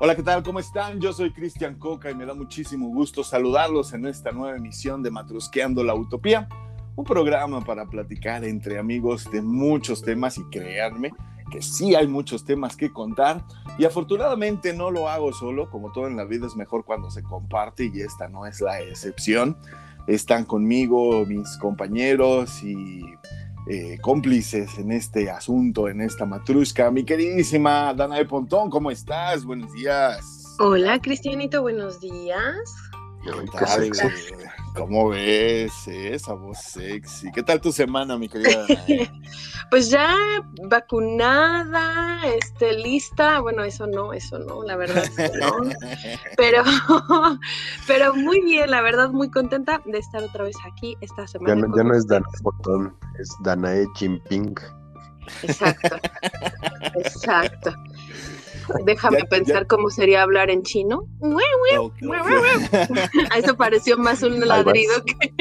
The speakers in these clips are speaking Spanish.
Hola, ¿qué tal? ¿Cómo están? Yo soy Cristian Coca y me da muchísimo gusto saludarlos en esta nueva emisión de Matrusqueando la Utopía, un programa para platicar entre amigos de muchos temas y crearme que sí hay muchos temas que contar y afortunadamente no lo hago solo, como todo en la vida es mejor cuando se comparte y esta no es la excepción. Están conmigo mis compañeros y eh, cómplices en este asunto, en esta matrusca. Mi queridísima Dana de Pontón, ¿cómo estás? Buenos días. Hola, Cristianito, buenos días. ¿Cómo ves esa voz sexy? ¿Qué tal tu semana, mi querida? pues ya vacunada, este, lista. Bueno, eso no, eso no, la verdad. No. Pero, pero muy bien, la verdad, muy contenta de estar otra vez aquí esta semana. Ya no, ya no es Danae Botón, es Danae Jinping. Exacto, exacto. Déjame pensar cómo sería hablar en chino. Eso pareció más un ladrido que.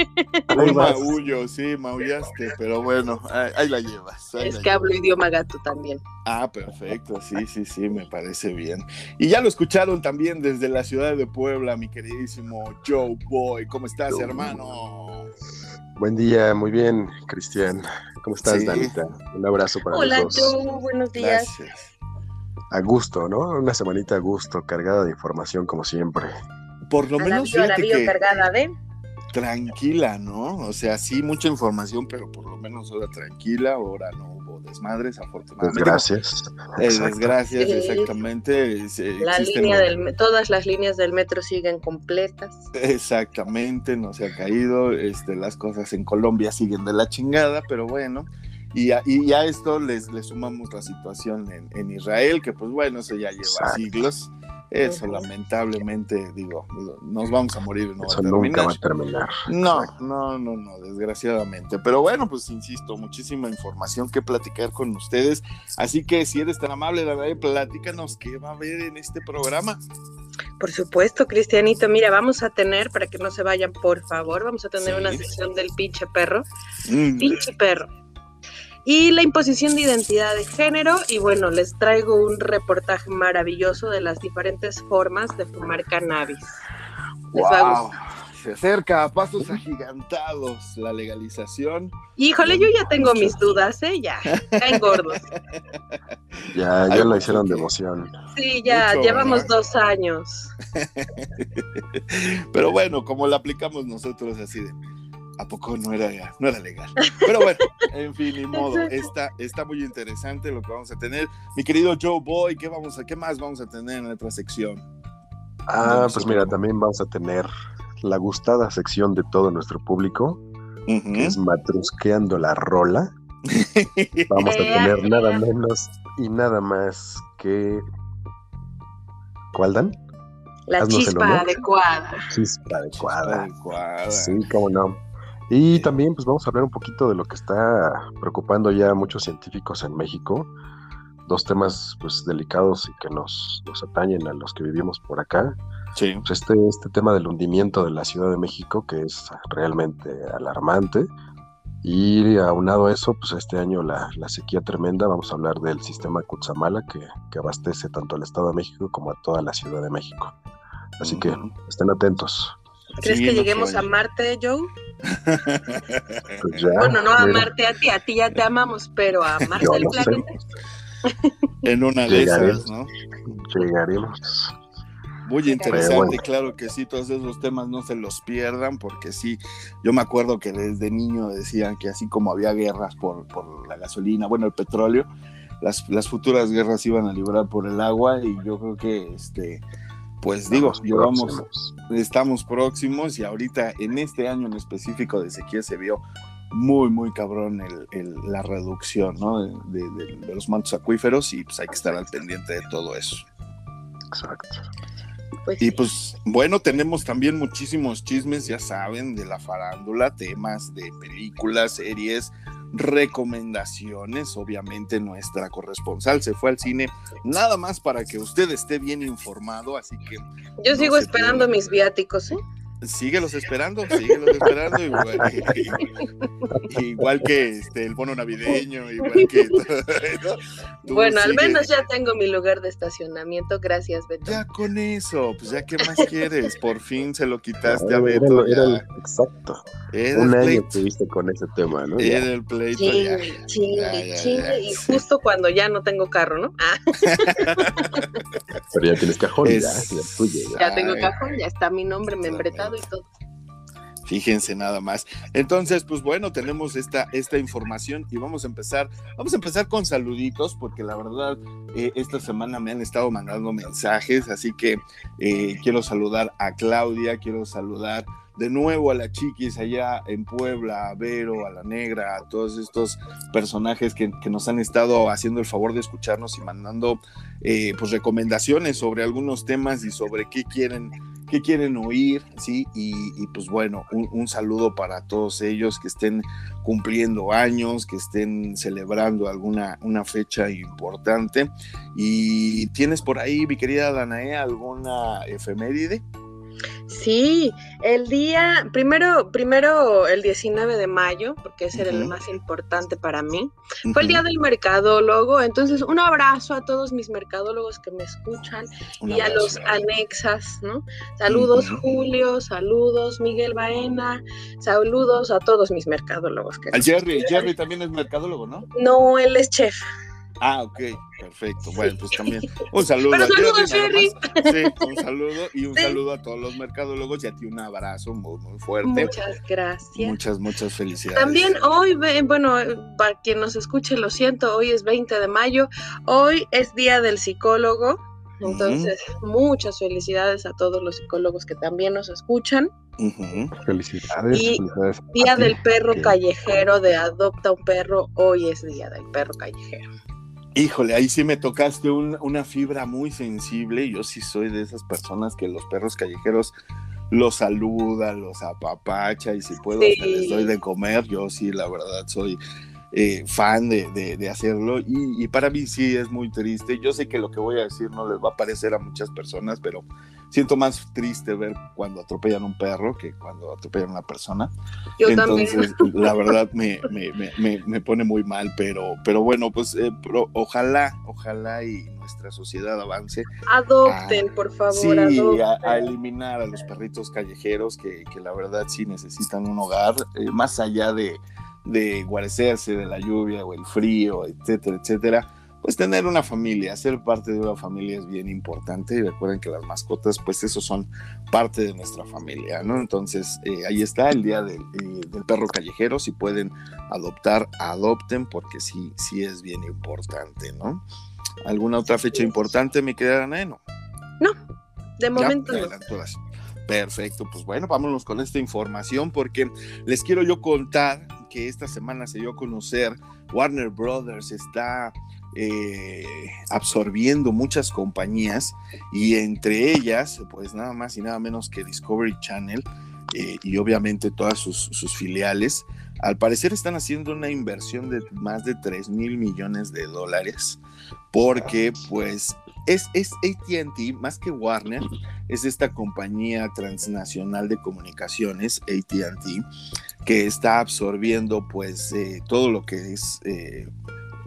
Un maullo, sí, maullaste, pero bueno, ahí, la llevas. es que hablo idioma gato también. Ah, perfecto, sí, sí, sí, me parece bien. Y ya lo escucharon también desde la ciudad de Puebla, mi queridísimo Joe Boy. ¿Cómo estás, hermano? Buen día, muy bien, Cristian. ¿Cómo estás, Danita? Un abrazo para Hola, los dos. Hola, Joe, buenos días. Gracias a gusto, ¿no? Una semanita a gusto, cargada de información como siempre. Por lo menos que cargada de tranquila, ¿no? O sea, sí mucha información, pero por lo menos ahora tranquila, ahora no hubo desmadres, afortunadamente. Desgracias. Eh, desgracias, exactamente. La línea del, todas las líneas del metro siguen completas. Exactamente, no se ha caído, este, las cosas en Colombia siguen de la chingada, pero bueno, y a, y a esto les, les, sumamos la situación en, en, Israel, que pues bueno, eso ya lleva siglos. Eso lamentablemente, digo, nos vamos a morir. No eso nunca va a terminar. No, no, no, no, desgraciadamente. Pero bueno, pues insisto, muchísima información que platicar con ustedes. Así que si eres tan amable, Danae, platícanos qué va a haber en este programa. Por supuesto, Cristianito. Mira, vamos a tener, para que no se vayan, por favor, vamos a tener una sesión del pinche perro. Mm. Pinche perro y la imposición de identidad de género. Y bueno, les traigo un reportaje maravilloso de las diferentes formas de fumar cannabis. Wow. Se acerca a pasos agigantados la legalización. Híjole, yo ya tengo mis dudas, ¿eh? Ya, caen gordos. Ya, ya lo hicieron de emoción. Sí, ya, llevamos dos años. Pero bueno, como la aplicamos nosotros así de ¿A poco no era, no era legal? Pero bueno, en fin, ni modo. Está, está muy interesante lo que vamos a tener. Mi querido Joe Boy, ¿qué, vamos a, ¿qué más vamos a tener en otra sección? Ah, pues mira, también vamos a tener la gustada sección de todo nuestro público, que es Matrusqueando la Rola. Vamos a tener nada menos y nada más que. ¿Cuál dan? La chispa adecuada. Chispa adecuada. adecuada. Sí, cómo no. Y también pues vamos a hablar un poquito de lo que está preocupando ya a muchos científicos en México, dos temas pues delicados y que nos, nos atañen a los que vivimos por acá. Sí. Pues, este, este tema del hundimiento de la Ciudad de México que es realmente alarmante. Y aunado a eso, pues este año la, la sequía tremenda, vamos a hablar del sistema Cutzamala que, que, abastece tanto al Estado de México como a toda la Ciudad de México. Así que estén atentos. ¿Crees que lleguemos a Marte, Joe? Pues bueno, no a Marte a ti, a ti ya te amamos, pero a Marte el planeta. En una de esas, ¿no? Llegaremos. Muy interesante, claro que sí, todos esos temas no se los pierdan, porque sí, yo me acuerdo que desde niño decían que así como había guerras por, por la gasolina, bueno, el petróleo, las, las futuras guerras iban a librar por el agua y yo creo que este pues digo, llevamos, estamos próximos y ahorita en este año en específico de sequía se vio muy, muy cabrón el, la reducción ¿no? de, los mantos acuíferos y pues hay que estar al pendiente de todo eso. Exacto. Pues y pues bueno, tenemos también muchísimos chismes, ya saben, de la farándula, temas de películas, series, recomendaciones. Obviamente nuestra corresponsal se fue al cine nada más para que usted esté bien informado, así que... Yo sigo esperando mis viáticos, ¿eh? Síguelos esperando, síguelos esperando, igual, igual que este, el bono navideño, igual que Bueno, al menos ya tengo mi lugar de estacionamiento, gracias Beto. Ya con eso, pues ya qué más quieres, por fin se lo quitaste a Beto. Era, exacto. Un año estuviste con ese tema, ¿no? Era el pleito. Chingue, chingue, chingue, y justo cuando ya no tengo carro, ¿no? Ah. Pero ya tienes cajón, ya, ya, tengo cajón, ya está mi nombre membretado y todo. Fíjense nada más. Entonces, pues bueno, tenemos esta, esta información y vamos a empezar. Vamos a empezar con saluditos, porque la verdad, eh, esta semana me han estado mandando mensajes, así que eh, quiero saludar a Claudia, quiero saludar de nuevo a la Chiquis allá en Puebla, a Vero, a la Negra, a todos estos personajes que, nos han estado haciendo el favor de escucharnos y mandando eh, pues recomendaciones sobre algunos temas y sobre qué quieren qué quieren oír, ¿sí? Y, pues bueno, un, saludo para todos ellos que estén cumpliendo años, que estén celebrando alguna una fecha importante. ¿Y tienes por ahí, mi querida Danae, alguna efeméride? Sí, el día, primero, primero el 19 de mayo, porque ese era el más importante para mí, fue el día del mercadólogo, entonces un abrazo a todos mis mercadólogos que me escuchan y a los anexas, ¿no? Saludos Julio, saludos Miguel Baena, saludos a todos mis mercadólogos. Que Jerry, Jerry también es mercadólogo, ¿no? No, él es chef. Ah, ok, perfecto. Bueno, pues también un saludo a saludos, Jerry. Sí, un saludo y un saludo a todos los mercadólogos y a ti un abrazo muy, muy fuerte. Muchas gracias. Muchas, muchas felicidades. También hoy, bueno, para quien nos escuche, lo siento, hoy es 20 de mayo, hoy es Día del Psicólogo. Entonces, muchas felicidades a todos los psicólogos que también nos escuchan. Felicidades. Y Día del Perro Callejero de Adopta un Perro, hoy es Día del Perro Callejero. Híjole, ahí sí me tocaste una fibra muy sensible. Yo sí soy de esas personas que los perros callejeros los saluda, los apapacha y si puedo les doy de comer. Yo sí, la verdad, soy eh, fan de, hacerlo y, y, para mí sí es muy triste. Yo sé que lo que voy a decir no les va a parecer a muchas personas, pero siento más triste ver cuando atropellan un perro que cuando atropellan a una persona. Yo Entonces, también. la verdad me, me, me, me, pone muy mal, pero, pero bueno, pues eh, ojalá, ojalá y nuestra sociedad avance. Adopten, por favor. Sí, A, eliminar a los perritos callejeros que, que, la verdad sí necesitan un hogar, eh, más allá de, de guarecerse de la lluvia o el frío, etcétera, etcétera pues tener una familia, ser parte de una familia es bien importante y recuerden que las mascotas, pues eso son parte de nuestra familia, ¿no? Entonces, eh, ahí está el día del, eh, del, perro callejero, si pueden adoptar, adopten, porque sí, sí es bien importante, ¿no? ¿Alguna otra fecha importante, mi querida Ana? No, no de momento no. Perfecto, pues bueno, vámonos con esta información porque les quiero yo contar que esta semana se dio a conocer Warner Brothers está eh, absorbiendo muchas compañías y entre ellas, pues nada más y nada menos que Discovery Channel eh, y obviamente todas sus, filiales, al parecer están haciendo una inversión de más de 3 mil millones de dólares porque pues es, ATT, más que Warner, es esta compañía transnacional de comunicaciones, ATT, que está absorbiendo pues eh, todo lo que es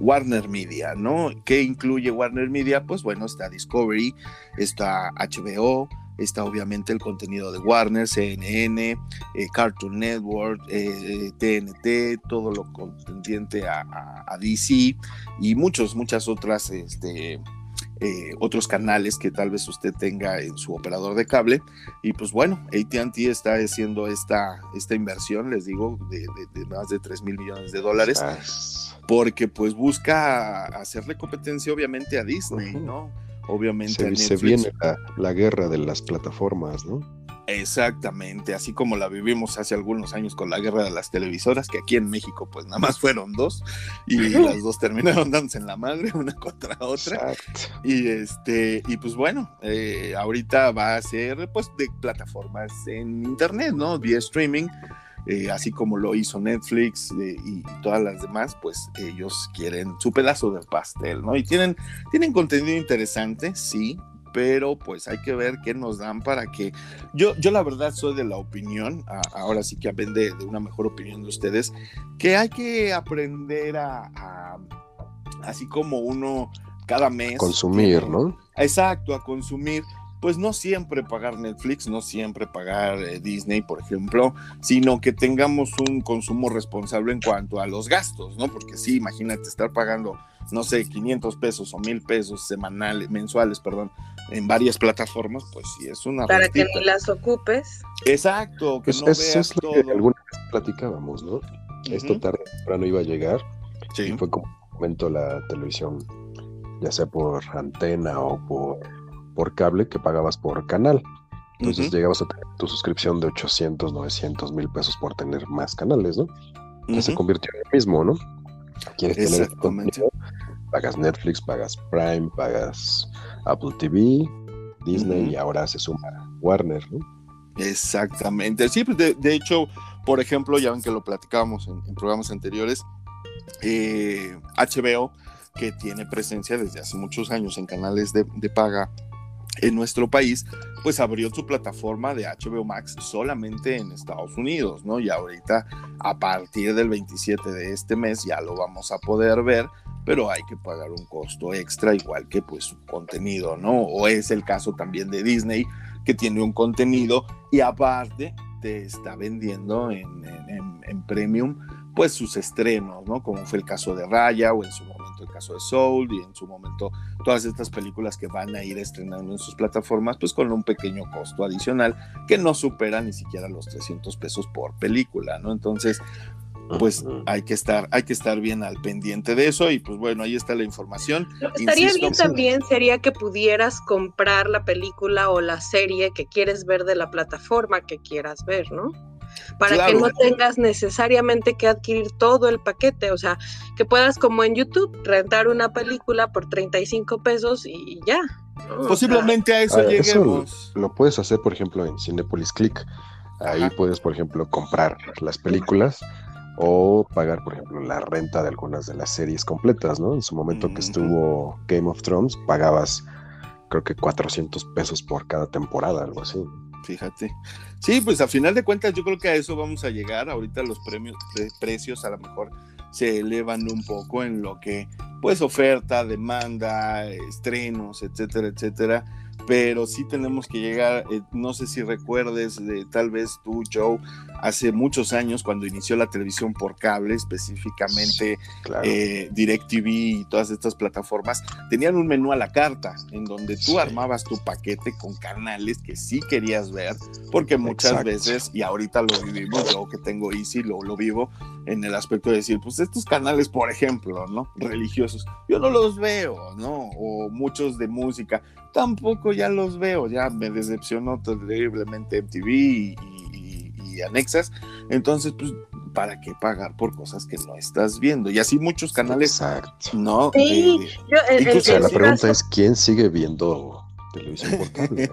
Warner Media, ¿no? ¿Qué incluye Warner Media? Pues bueno, está Discovery, está HBO, está obviamente el contenido de Warner, CNN, eh, Cartoon Network, TNT, eh, todo lo contendiente a, DC y muchos, muchas otras, este, eh, otros canales que tal vez usted tenga en su operador de cable. Y pues bueno, ATT está haciendo esta, esta inversión, les digo, de, más de 3 mil millones de dólares porque pues busca hacerle competencia obviamente a Disney, ¿no? Obviamente se, a Netflix. se viene la, guerra de las plataformas, ¿no? Exactamente, así como la vivimos hace algunos años con la guerra de las televisoras, que aquí en México pues nada más fueron dos y las dos terminaron dándose en la madre una contra otra. Y este, y pues bueno, eh, ahorita va a ser pues de plataformas en internet, ¿no? Vía streaming eh, así como lo hizo Netflix eh, y, todas las demás, pues ellos quieren su pedazo del pastel, ¿no? Y tienen, tienen contenido interesante, sí, pero pues hay que ver qué nos dan para que yo, yo la verdad soy de la opinión, ahora sí que aprende de una mejor opinión de ustedes, que hay que aprender a, así como uno cada mes. Consumir, ¿no? Exacto, a consumir pues no siempre pagar Netflix, no siempre pagar eh, Disney, por ejemplo, sino que tengamos un consumo responsable en cuanto a los gastos, ¿no? Porque sí, imagínate estar pagando, no sé, 500 pesos o 1000 pesos semanales, mensuales, perdón, en varias plataformas, pues sí es una Para que ni las ocupes. Exacto, que pues no es lo que alguna vez platicábamos, ¿no? Esto tarde o temprano iba a llegar. Sí. Y fue como un momento la televisión, ya sea por antena o por por cable que pagabas por canal. Entonces llegabas a tener tu suscripción de 800, 900 mil pesos por tener más canales, ¿no? Ya se convirtió en lo mismo, ¿no? Quieres tener contenido, pagas Netflix, pagas Prime, pagas Apple TV, Disney y ahora se suma Warner, ¿no? Exactamente. Sí, pues de, hecho, por ejemplo, ya ven que lo platicábamos en, programas anteriores, HBO, eh, que tiene presencia desde hace muchos años en canales de, de paga en nuestro país, pues abrió su plataforma de HBO Max solamente en Estados Unidos, ¿no? Y ahorita, a partir del 27 de este mes, ya lo vamos a poder ver, pero hay que pagar un costo extra, igual que pues su contenido, ¿no? O es el caso también de Disney, que tiene un contenido y aparte te está vendiendo en, en, en premium, pues sus estrenos, ¿no? Como fue el caso de Raya o en su el caso de Soul y en su momento todas estas películas que van a ir estrenando en sus plataformas, pues con un pequeño costo adicional que no supera ni siquiera los 300 pesos por película, ¿no? Entonces, pues hay que estar, hay que estar bien al pendiente de eso y pues bueno, ahí está la información. estaría bien también sería que pudieras comprar la película o la serie que quieres ver de la plataforma que quieras ver, ¿no? Para que no tengas necesariamente que adquirir todo el paquete, o sea, que puedas como en YouTube rentar una película por 35 pesos y ya. Posiblemente a eso lleguemos. lo, puedes hacer, por ejemplo, en Cinepolis Click. Ahí puedes, por ejemplo, comprar las películas o pagar, por ejemplo, la renta de algunas de las series completas, ¿no? En su momento que estuvo Game of Thrones, pagabas creo que 400 pesos por cada temporada, algo así. Fíjate. Sí, pues a final de cuentas yo creo que a eso vamos a llegar. Ahorita los premios, precios a lo mejor se elevan un poco en lo que, pues, oferta, demanda, estrenos, etcétera, etcétera pero sí tenemos que llegar, eh, no sé si recuerdes, de, tal vez tú, Joe, hace muchos años cuando inició la televisión por cable, específicamente eh, DirecTV y todas estas plataformas, tenían un menú a la carta en donde tú armabas tu paquete con canales que sí querías ver, porque muchas veces, y ahorita lo vivimos, yo que tengo Easy, lo, lo vivo en el aspecto de decir, pues estos canales, por ejemplo, ¿no? Religiosos, yo no los veo, ¿no? O muchos de música, tampoco ya los veo, ya me decepcionó terriblemente MTV y, y, anexas, entonces pues ¿para qué pagar por cosas que no estás viendo? Y así muchos canales, Exacto. ¿no? Sí, la pregunta es, ¿quién sigue viendo televisión por cable. ¿eh?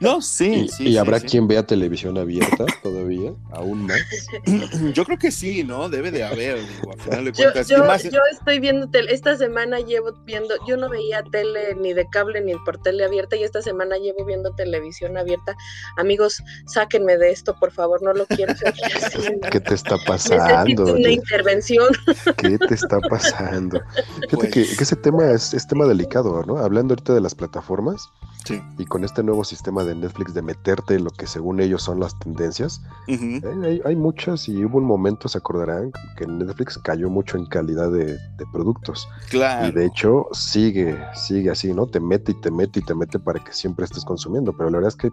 No, sí, y, sí. ¿Y habrá quien vea televisión abierta todavía? ¿Aún más? Yo creo que sí, ¿no? Debe de haber, digo, al final de cuentas. Yo, yo, estoy viendo, tele, esta semana llevo viendo, yo no veía tele ni de cable ni por tele abierta y esta semana llevo viendo televisión abierta. Amigos, sáquenme de esto, por favor, no lo quiero ¿Qué te está pasando? una intervención. ¿Qué te está pasando? Fíjate que, pues que, ese tema es, es tema delicado, ¿no? Hablando ahorita de las plataformas, y con este nuevo sistema de Netflix de meterte lo que según ellos son las tendencias, eh, hay, muchas y hubo un momento, se acordarán, que Netflix cayó mucho en calidad de, productos. Claro. Y de hecho sigue, sigue así, ¿no? Te mete y te mete y te mete para que siempre estés consumiendo, pero la verdad es que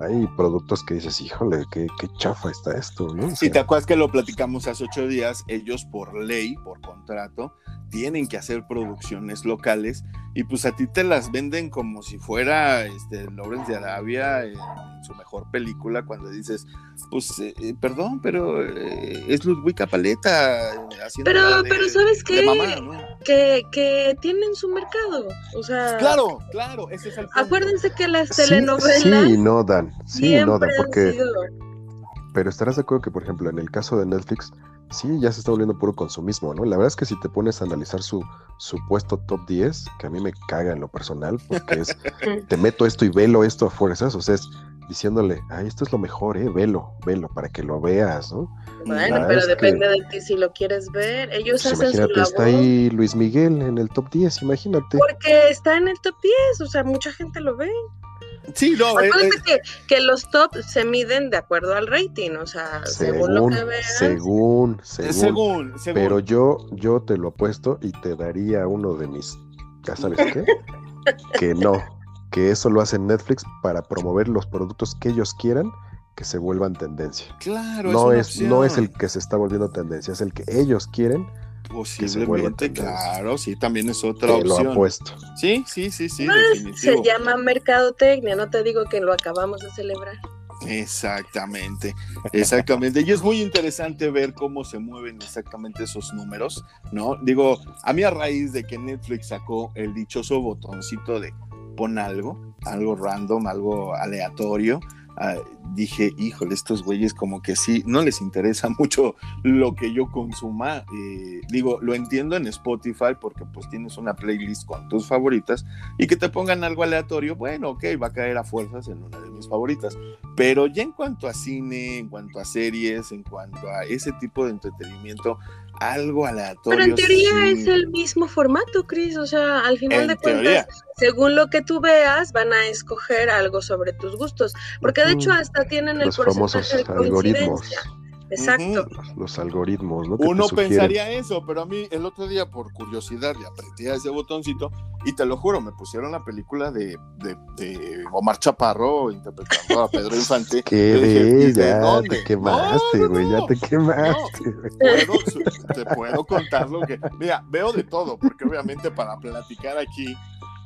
hay productos que dices, híjole, qué, qué chafa está esto, ¿no? Si te acuerdas que lo platicamos hace ocho días, ellos por ley, por contrato, tienen que hacer producciones locales y pues a ti te las venden como si fuera este, Lawrence de Arabia en, su mejor película cuando dices, pues eh, eh, perdón, pero eh, es Ludwig Paleta haciendo Pero, pero ¿sabes qué? Que, que tienen su mercado, o sea... Claro, claro, ese es el Acuérdense que las telenovelas... Sí, no dan, sí, no dan, porque... Pero estarás de acuerdo que, por ejemplo, en el caso de Netflix, sí, ya se está volviendo puro consumismo, ¿no? La verdad es que si te pones a analizar su supuesto top 10, que a mí me caga en lo personal, porque es, te meto esto y velo esto a fuerzas, o sea, es diciéndole, ay, esto es lo mejor, eh, velo, velo, para que lo veas, ¿no? Bueno, pero depende de ti si lo quieres ver. Ellos pues hacen imagínate, está ahí Luis Miguel en el top 10, imagínate. Porque está en el top 10, o sea, mucha gente lo ve. Sí, no. Eh, eh. que, que, los top se miden de acuerdo al rating, o sea, según, lo que veas. Según, según, Pero yo, yo te lo apuesto y te daría uno de mis, ¿ya sabes qué? que no, que eso lo hace Netflix para promover los productos que ellos quieran que se vuelvan tendencia. Claro, no es, no es el que se está volviendo tendencia, es el que ellos quieren Posiblemente, claro, sí, también es otra opción. Lo apuesto. Sí, sí, sí, sí. Pues, se llama mercadotecnia, no te digo que lo acabamos de celebrar. Exactamente, exactamente. Y es muy interesante ver cómo se mueven exactamente esos números, ¿no? Digo, a mí a raíz de que Netflix sacó el dichoso botoncito de pon algo, algo random, algo aleatorio, Ah, dije, híjole, estos güeyes como que sí, no les interesa mucho lo que yo consuma. Eh, digo, lo entiendo en Spotify porque pues tienes una playlist con tus favoritas y que te pongan algo aleatorio, bueno, ok, va a caer a fuerzas en una de mis favoritas. Pero ya en cuanto a cine, en cuanto a series, en cuanto a ese tipo de entretenimiento, algo aleatorio. Pero en teoría es el mismo formato, Chris. O sea, al final de cuentas, según lo que tú veas, van a escoger algo sobre tus gustos. Porque de hecho hasta tienen el Los famosos algoritmos. Exacto. Los, algoritmos, ¿no? Uno pensaría eso, pero a mí el otro día por curiosidad le apreté a ese botoncito y te lo juro, me pusieron la película de, de, Omar Chaparro interpretando a Pedro Infante. Qué ya te quemaste, güey, ya te quemaste. te puedo contar lo que... Mira, veo de todo, porque obviamente para platicar aquí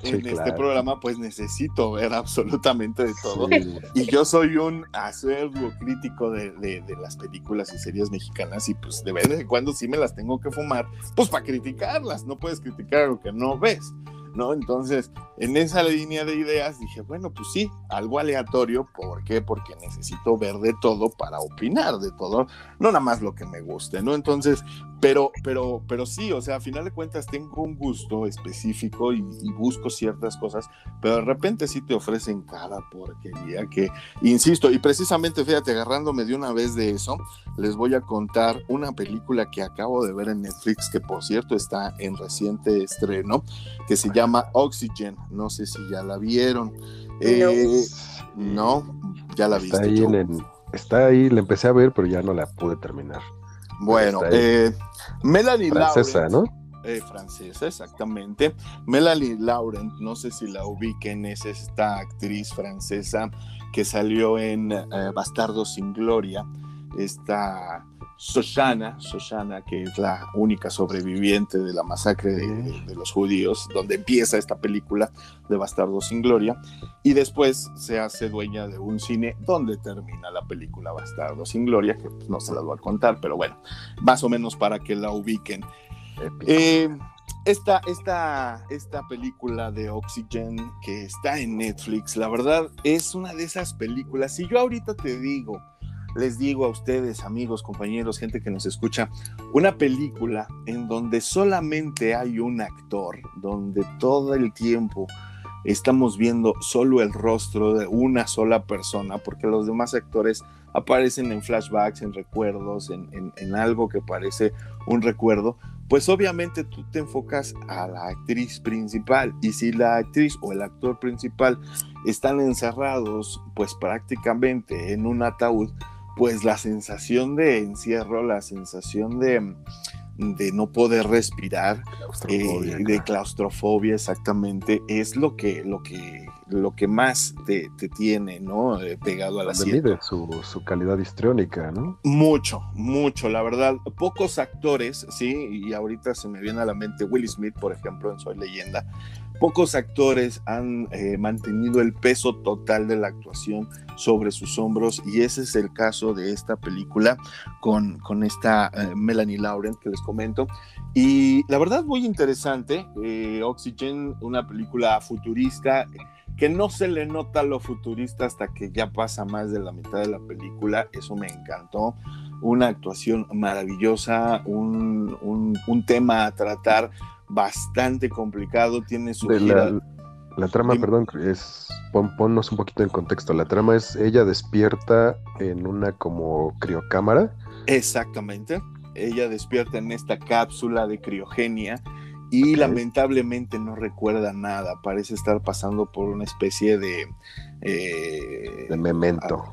en este programa, pues necesito ver absolutamente de todo. Y yo soy un acervo crítico de, de, las películas y series mexicanas y pues de vez en cuando sí me las tengo que fumar, pues para criticarlas, no puedes criticar lo que no ves. ¿no? Entonces, en esa línea de ideas dije, bueno, pues sí, algo aleatorio, ¿por qué? Porque necesito ver de todo para opinar de todo, no nada más lo que me guste, ¿no? Entonces, pero, pero, pero sí, o sea, a final de cuentas tengo un gusto específico y, busco ciertas cosas, pero de repente sí te ofrecen cada porquería que, insisto, y precisamente, fíjate, agarrándome de una vez de eso, les voy a contar una película que acabo de ver en Netflix, que por cierto está en reciente estreno, que se llama Oxygen, no sé si ya la vieron. Eh, no. ya la está Ahí está ahí, la empecé a ver, pero ya no la pude terminar. Bueno, eh, Melanie Francesa, ¿no? Eh, francesa, exactamente. Melanie Laurent, no sé si la ubiquen, es esta actriz francesa que salió en eh, Bastardo sin Gloria, esta Soshana, Soshana, que es la única sobreviviente de la masacre de, los judíos, donde empieza esta película de Bastardo sin Gloria, y después se hace dueña de un cine donde termina la película Bastardo sin Gloria, que pues, no se las voy a contar, pero bueno, más o menos para que la ubiquen. Eh, esta, esta, esta película de Oxygen que está en Netflix, la verdad es una de esas películas, si yo ahorita te digo, les digo a ustedes, amigos, compañeros, gente que nos escucha, una película en donde solamente hay un actor, donde todo el tiempo estamos viendo solo el rostro de una sola persona, porque los demás actores aparecen en flashbacks, en recuerdos, en, algo que parece un recuerdo, pues obviamente tú te enfocas a la actriz principal y si la actriz o el actor principal están encerrados pues prácticamente en un ataúd, pues la sensación de encierro, la sensación de, de no poder respirar, eh, de claustrofobia exactamente, es lo que, lo que, lo que más te, tiene, ¿no? Eh, pegado a la silla. Su, su calidad histriónica, ¿no? Mucho, mucho, la verdad. Pocos actores, sí, y ahorita se me viene a la mente Will Smith, por ejemplo, en Soy Leyenda, Pocos actores han eh, mantenido el peso total de la actuación sobre sus hombros y ese es el caso de esta película con, con esta eh, Melanie Laurent que les comento. Y la verdad muy interesante, eh, Oxygen, una película futurista que no se le nota lo futurista hasta que ya pasa más de la mitad de la película, eso me encantó. una actuación maravillosa, un, un, tema a tratar bastante complicado, tiene su... La, trama, perdón, es ponnos un poquito en contexto. La trama es ella despierta en una como criocámara. Exactamente. Ella despierta en esta cápsula de criogenia y lamentablemente no recuerda nada. Parece estar pasando por una especie de... Eh, de memento.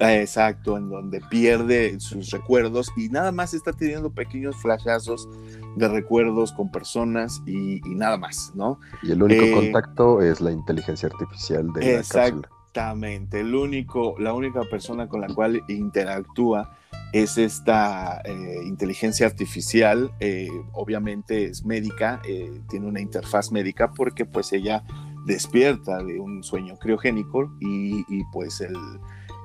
Ah, exacto, en donde pierde sus recuerdos y nada más está teniendo pequeños flashazos de recuerdos con personas y, nada más, ¿no? Y el único eh, contacto es la inteligencia artificial de la Exactamente, el único, la única persona con la cual interactúa es esta eh, inteligencia artificial, eh, obviamente es médica, tiene una interfaz médica porque pues ella despierta de un sueño criogénico y pues el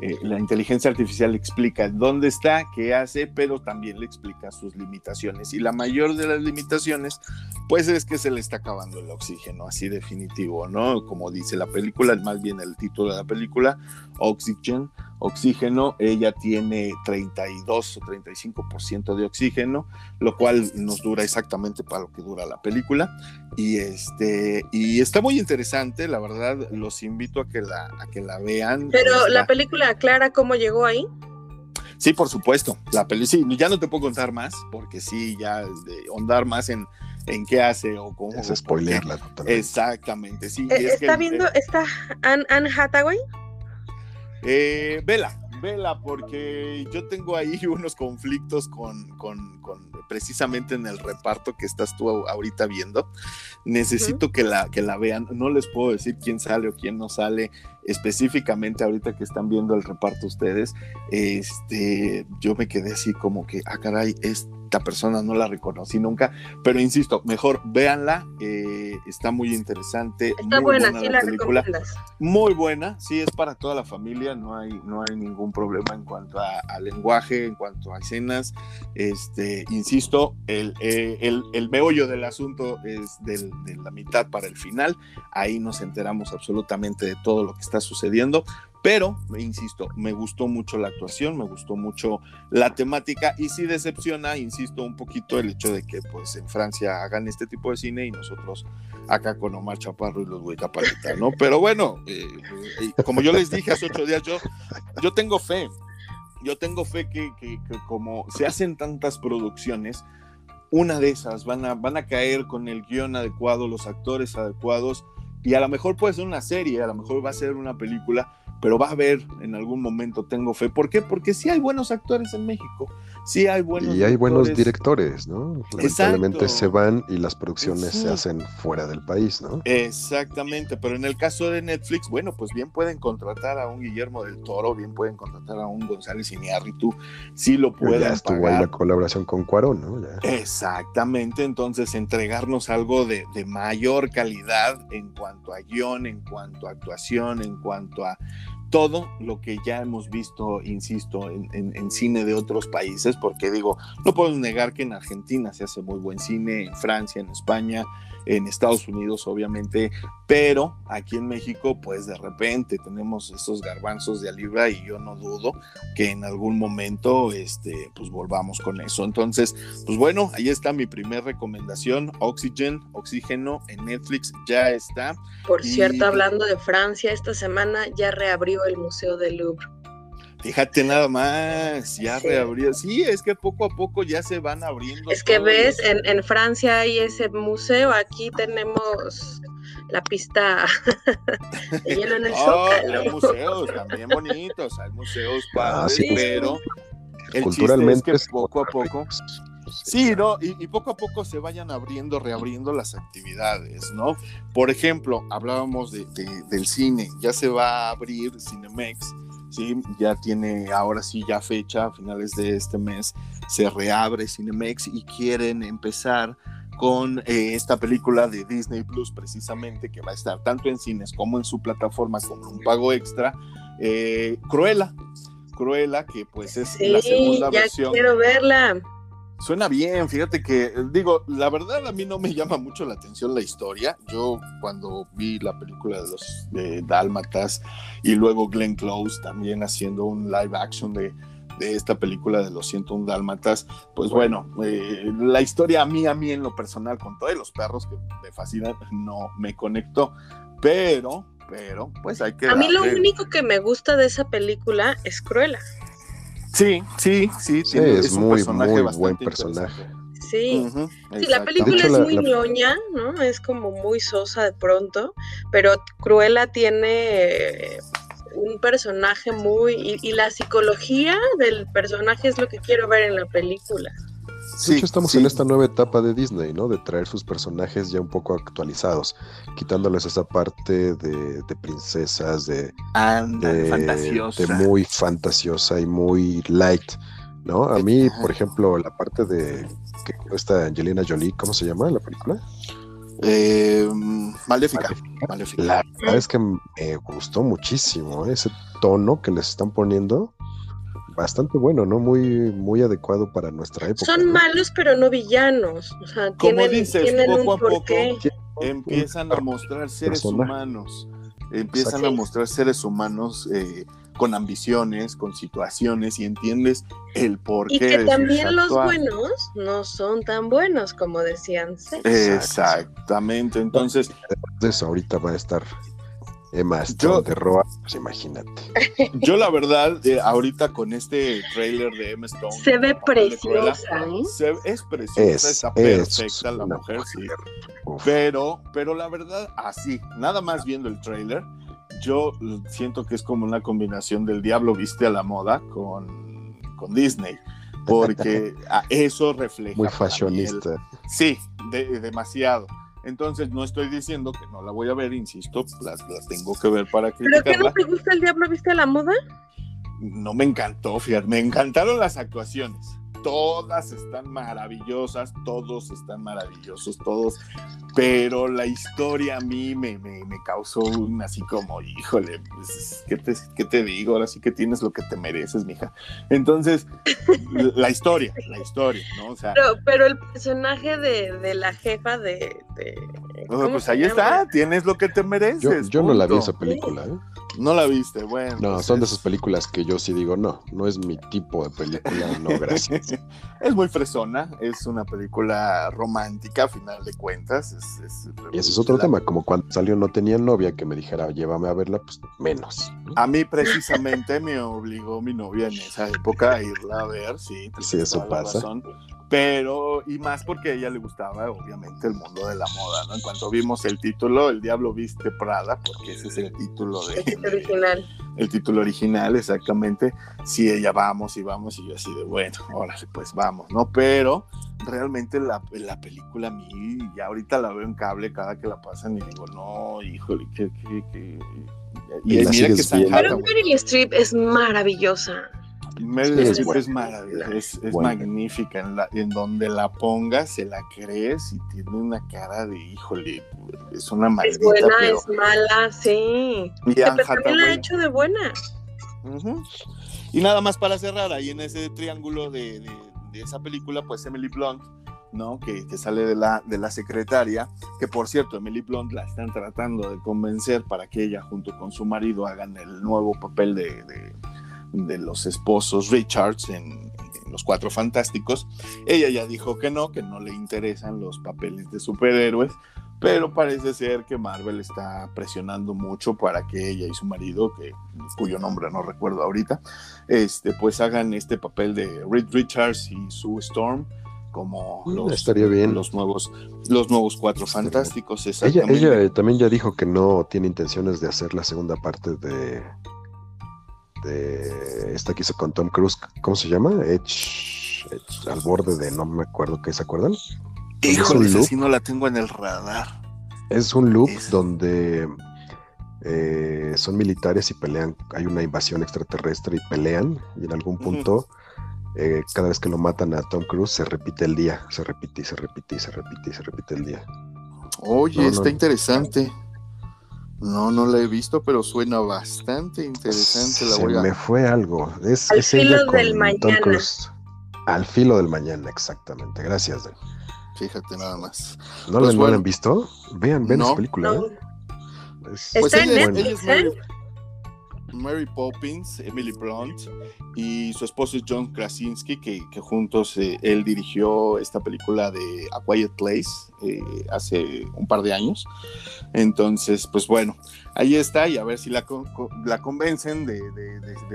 eh, la inteligencia artificial explica dónde está, qué hace, pero también le explica sus limitaciones. Y la mayor de las limitaciones, pues es que se le está acabando el oxígeno, así definitivo, ¿no? Como dice la película, más bien el título de la película, Oxygen, oxígeno, ella tiene 32 o 35% de oxígeno, lo cual nos dura exactamente para lo que dura la película. Y, este, y está muy interesante, la verdad, los invito a que la, a que la vean. Pero la película aclara cómo llegó ahí. Sí, por supuesto. La peli, sí, ya no te puedo contar más, porque sí, ya de ahondar más en, en qué hace o cómo. Es spoilerla Exactamente, sí. Eh, ¿Está viendo, está Anne Hathaway? Eh, vela, vela, porque yo tengo ahí unos conflictos con, con, precisamente en el reparto que estás tú ahorita viendo. Necesito que, la, que la vean. No les puedo decir quién sale o quién no sale específicamente ahorita que están viendo el reparto ustedes. Este, yo me quedé así como que, ah, caray, es persona no la reconocí nunca, pero insisto, mejor véanla, eh, está muy interesante. Está muy buena, sí la, película. Muy buena, sí, es para toda la familia, no hay, no hay ningún problema en cuanto a, lenguaje, en cuanto a escenas. Este, insisto, el, eh, el, el, meollo del asunto es de la mitad para el final, ahí nos enteramos absolutamente de todo lo que está sucediendo, pero, insisto, me gustó mucho la actuación, me gustó mucho la temática y sí decepciona, insisto, un poquito el hecho de que pues en Francia hagan este tipo de cine y nosotros acá con Omar Chaparro y los Huicapalita, ¿no? Pero bueno, eh, eh, como yo les dije hace ocho días, yo, yo tengo fe, yo tengo fe que, que, como se hacen tantas producciones, una de esas van a, van a caer con el guion adecuado, los actores adecuados, y a lo mejor puede ser una serie, a lo mejor va a ser una película, pero va a haber en algún momento, tengo fe. ¿Por qué? Porque sí hay buenos actores en México, sí hay buenos Y hay buenos directores, ¿no? Lamentablemente se van y las producciones se hacen fuera del país, ¿no? Exactamente, pero en el caso de Netflix, bueno, pues bien pueden contratar a un Guillermo del Toro, bien pueden contratar a un González Iñárritu, sí lo pueden ya estuvo ahí la colaboración con Cuarón, ¿no? Exactamente, entonces entregarnos algo de, de mayor calidad en cuanto a guion, en cuanto a actuación, en cuanto a todo lo que ya hemos visto, insisto, en, cine de otros países, porque digo, no puedo negar que en Argentina se hace muy buen cine, en Francia, en España, en Estados Unidos, obviamente, pero aquí en México, pues de repente tenemos esos garbanzos de libra y yo no dudo que en algún momento, este, pues volvamos con eso. Entonces, pues bueno, ahí está mi primer recomendación, Oxygen, Oxígeno en Netflix, ya está. Por cierto, pues hablando de Francia, esta semana ya reabrió el Museo del Louvre. Fíjate nada más, ya reabrió. Sí, es que poco a poco ya se van abriendo. Es que ves, en, Francia hay ese museo, aquí tenemos la pista de hielo en el oh, Hay museos también bonitos, hay museos para ah, pero el Culturalmente chiste es que poco a poco. Sí, ¿no? Y, poco a poco se vayan abriendo, reabriendo las actividades, ¿no? Por ejemplo, hablábamos de, del cine, ya se va a abrir Cinemex ¿sí? Ya tiene ahora sí ya fecha, a finales de este mes se reabre Cinemex y quieren empezar con eh, esta película de Disney Plus precisamente que va a estar tanto en cines como en su plataforma con un pago extra, eh, Cruella, Cruella que pues es la segunda ya versión. Quiero verla. Suena bien, fíjate que, digo, la verdad a mí no me llama mucho la atención la historia. Yo cuando vi la película de los de Dálmatas y luego Glenn Close también haciendo un live action de, de esta película de los 101 Dálmatas, pues bueno, eh, la historia a mí, a mí en lo personal, con todos los perros que me fascinan, no me conectó, pero, pero, pues hay que... A mí lo único que me gusta de esa película es Cruella. Sí, sí, sí, es, un muy, muy buen personaje. Sí, sí la película es muy ñoña, ¿no? Es como muy sosa de pronto, pero Cruella tiene un personaje muy... Y, la psicología del personaje es lo que quiero ver en la película. De hecho, estamos en esta nueva etapa de Disney, ¿no? De traer sus personajes ya un poco actualizados, quitándoles esa parte de, princesas, de, de, muy fantasiosa y muy light, ¿no? A mí, por ejemplo, la parte de que esta Angelina Jolie, ¿cómo se llama la película? Eh, Maléfica. La verdad es que me gustó muchísimo ¿eh? ese tono que les están poniendo. Bastante bueno, ¿no? Muy, muy adecuado para nuestra época. Son malos, pero no villanos. O sea, tienen, tienen un porqué. empiezan a mostrar seres humanos. Empiezan a mostrar seres humanos eh, con ambiciones, con situaciones y entiendes el porqué. Y que también los buenos no son tan buenos como decían. Exactamente, entonces... De eso ahorita va a estar Emma yo, de Roa, pues imagínate. Yo la verdad, eh, ahorita con este trailer de Emma Stone... Se ve preciosa, ¿eh? es preciosa, está perfecta la mujer, sí. Pero, pero la verdad, así, nada más viendo el trailer yo siento que es como una combinación del Diablo Viste a la Moda con, con Disney, porque eso refleja. Muy fashionista. sí, demasiado. Entonces no estoy diciendo que no la voy a ver, insisto, las, las tengo que ver para criticarla. ¿Pero qué no te gusta el Diablo Viste a la Moda? No me encantó, fíjate, me encantaron las actuaciones todas están maravillosas, todos están maravillosos, todos, pero la historia a mí me, me, causó un así como, híjole, pues, ¿qué, te, ¿qué, te, digo? Ahora sí que tienes lo que te mereces, mija. Entonces, la historia, la historia, ¿no? O sea, pero, el personaje de, de, la jefa de... Oh, pues ahí está, tienes lo que te mereces. Yo, no la vi esa película, ¿eh? No la viste, bueno. No, pues son de esas películas que yo sí digo, no, no es mi tipo de película, no, gracias. es muy fresona, es una película romántica a final de cuentas. y ese es otro tema, como cuando salió no tenía novia que me dijera, llévame a verla, pues menos. A mí precisamente me obligó mi novia en esa época a irla a ver, sí. Sí, eso pasa pero y más porque a ella le gustaba obviamente el mundo de la moda, ¿no? En cuanto vimos el título, El Diablo Viste Prada, porque ese es el título de... El título original. El título original, exactamente. Sí, ella vamos y vamos y yo así de, bueno, órale, pues vamos, ¿no? Pero realmente la, la película a mí, ya ahorita la veo en cable cada que la pasan y digo, no, híjole, que... que, Y, y mira que Pero Meryl Streep es maravillosa. Meryl es, es, maravillosa, es, magnífica. En, la, en, donde la pongas, se la crees y tiene una cara de híjole, es una maldita. Es buena, es mala, sí. Y pero también la ha hecho de buena. Y nada más para cerrar, ahí en ese triángulo de, de, de esa película, pues Emily Blunt, ¿no? Que, que, sale de la, de la secretaria, que por cierto, Emily Blunt la están tratando de convencer para que ella junto con su marido hagan el nuevo papel de, de de los esposos Richards en, Los Cuatro Fantásticos. Ella ya dijo que no, que no le interesan los papeles de superhéroes, pero parece ser que Marvel está presionando mucho para que ella y su marido, que, cuyo nombre no recuerdo ahorita, este, pues hagan este papel de Reed Richards y Sue Storm como mm, los, Estaría bien. los nuevos los nuevos cuatro fantásticos ella, ella también ya dijo que no tiene intenciones de hacer la segunda parte de esta que hizo con Tom Cruise, ¿cómo se llama? Edge, al borde de no me acuerdo qué se acuerdan. Híjole, si no la tengo en el radar. Es un loop donde eh, son militares y pelean, hay una invasión extraterrestre y pelean, y en algún punto, eh, cada vez que lo matan a Tom Cruise, se repite el día, se repite y se repite y se repite y se repite el día. Oye, está interesante. No, no la he visto, pero suena bastante interesante. La Se me fue algo. Es, Al filo del mañana. Al filo del mañana, exactamente. Gracias, Fíjate nada más. ¿No pues lo han visto? Vean, ven esa película. ¿eh? ¿Está en Netflix? Mary Poppins, Emily Blunt y su esposo es John Krasinski, que, juntos eh, él dirigió esta película de A Quiet Place eh, hace un par de años. Entonces, pues bueno, ahí está y a ver si la, la convencen de,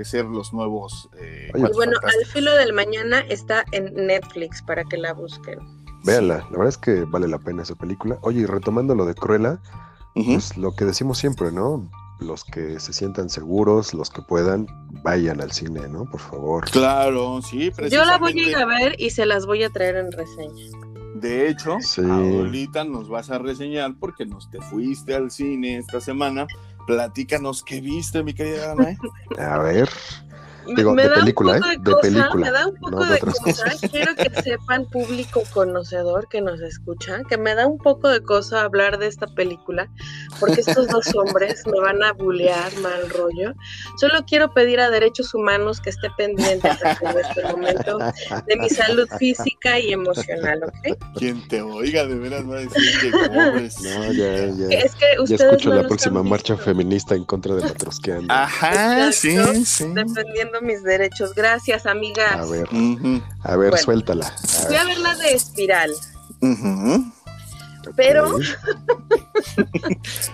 ser los nuevos. Eh, y bueno, al filo del mañana está en Netflix para que la busquen. Véanla, la verdad es que vale la pena esa película. Oye, y retomando lo de Cruella, pues lo que decimos siempre, ¿no? Los que se sientan seguros, los que puedan, vayan al cine, ¿no? Por favor. Claro, sí, precisamente. Yo la voy a ir a ver y se las voy a traer en reseña. De hecho, ahorita nos vas a reseñar porque nos te fuiste al cine esta semana. Platícanos qué viste, mi querida Ana. A ver. Digo, de película, ¿eh? De, película. Me da un poco de, cosa. Quiero que sepan, público conocedor que nos escucha, que me da un poco de cosa hablar de esta película, porque estos dos hombres me van a bulear mal rollo. Solo quiero pedir a Derechos Humanos que esté pendiente en este momento de mi salud física y emocional, ¿ok? Quien te oiga, de veras va a decir que pobres. No, ya, ya. Es que ustedes ya escucho la próxima marcha feminista en contra de la trosqueando. Ajá, sí, sí. Dependiendo mis derechos. Gracias, amigas. A ver, a ver, suéltala. Voy a ver la de Espiral. Pero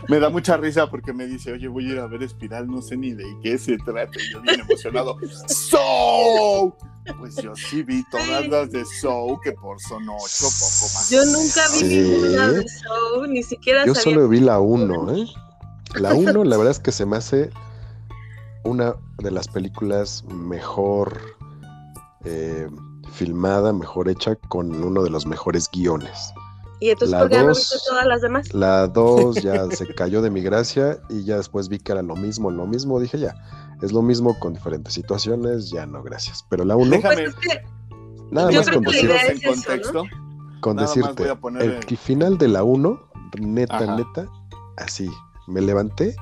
me da mucha risa porque me dice, oye, voy a ir a ver Espiral, no sé ni de qué se trata. Y yo bien emocionado. ¡So! Pues yo sí vi todas las de Soul, que por son ocho, poco más. Yo nunca vi ninguna de Soul, ni siquiera Yo solo vi la uno, ¿eh? La uno, la verdad es que se me hace una de las películas mejor eh, filmada, mejor hecha, con uno de los mejores guiones. ¿Y entonces por qué no viste todas las demás? La 2 ya se cayó de mi gracia y ya después vi que era lo mismo, lo mismo, dije ya, es lo mismo con diferentes situaciones, ya no, gracias. Pero la 1... Déjame, pues nada más con en contexto. Con decirte, el final de la 1, neta, neta, así, me levanté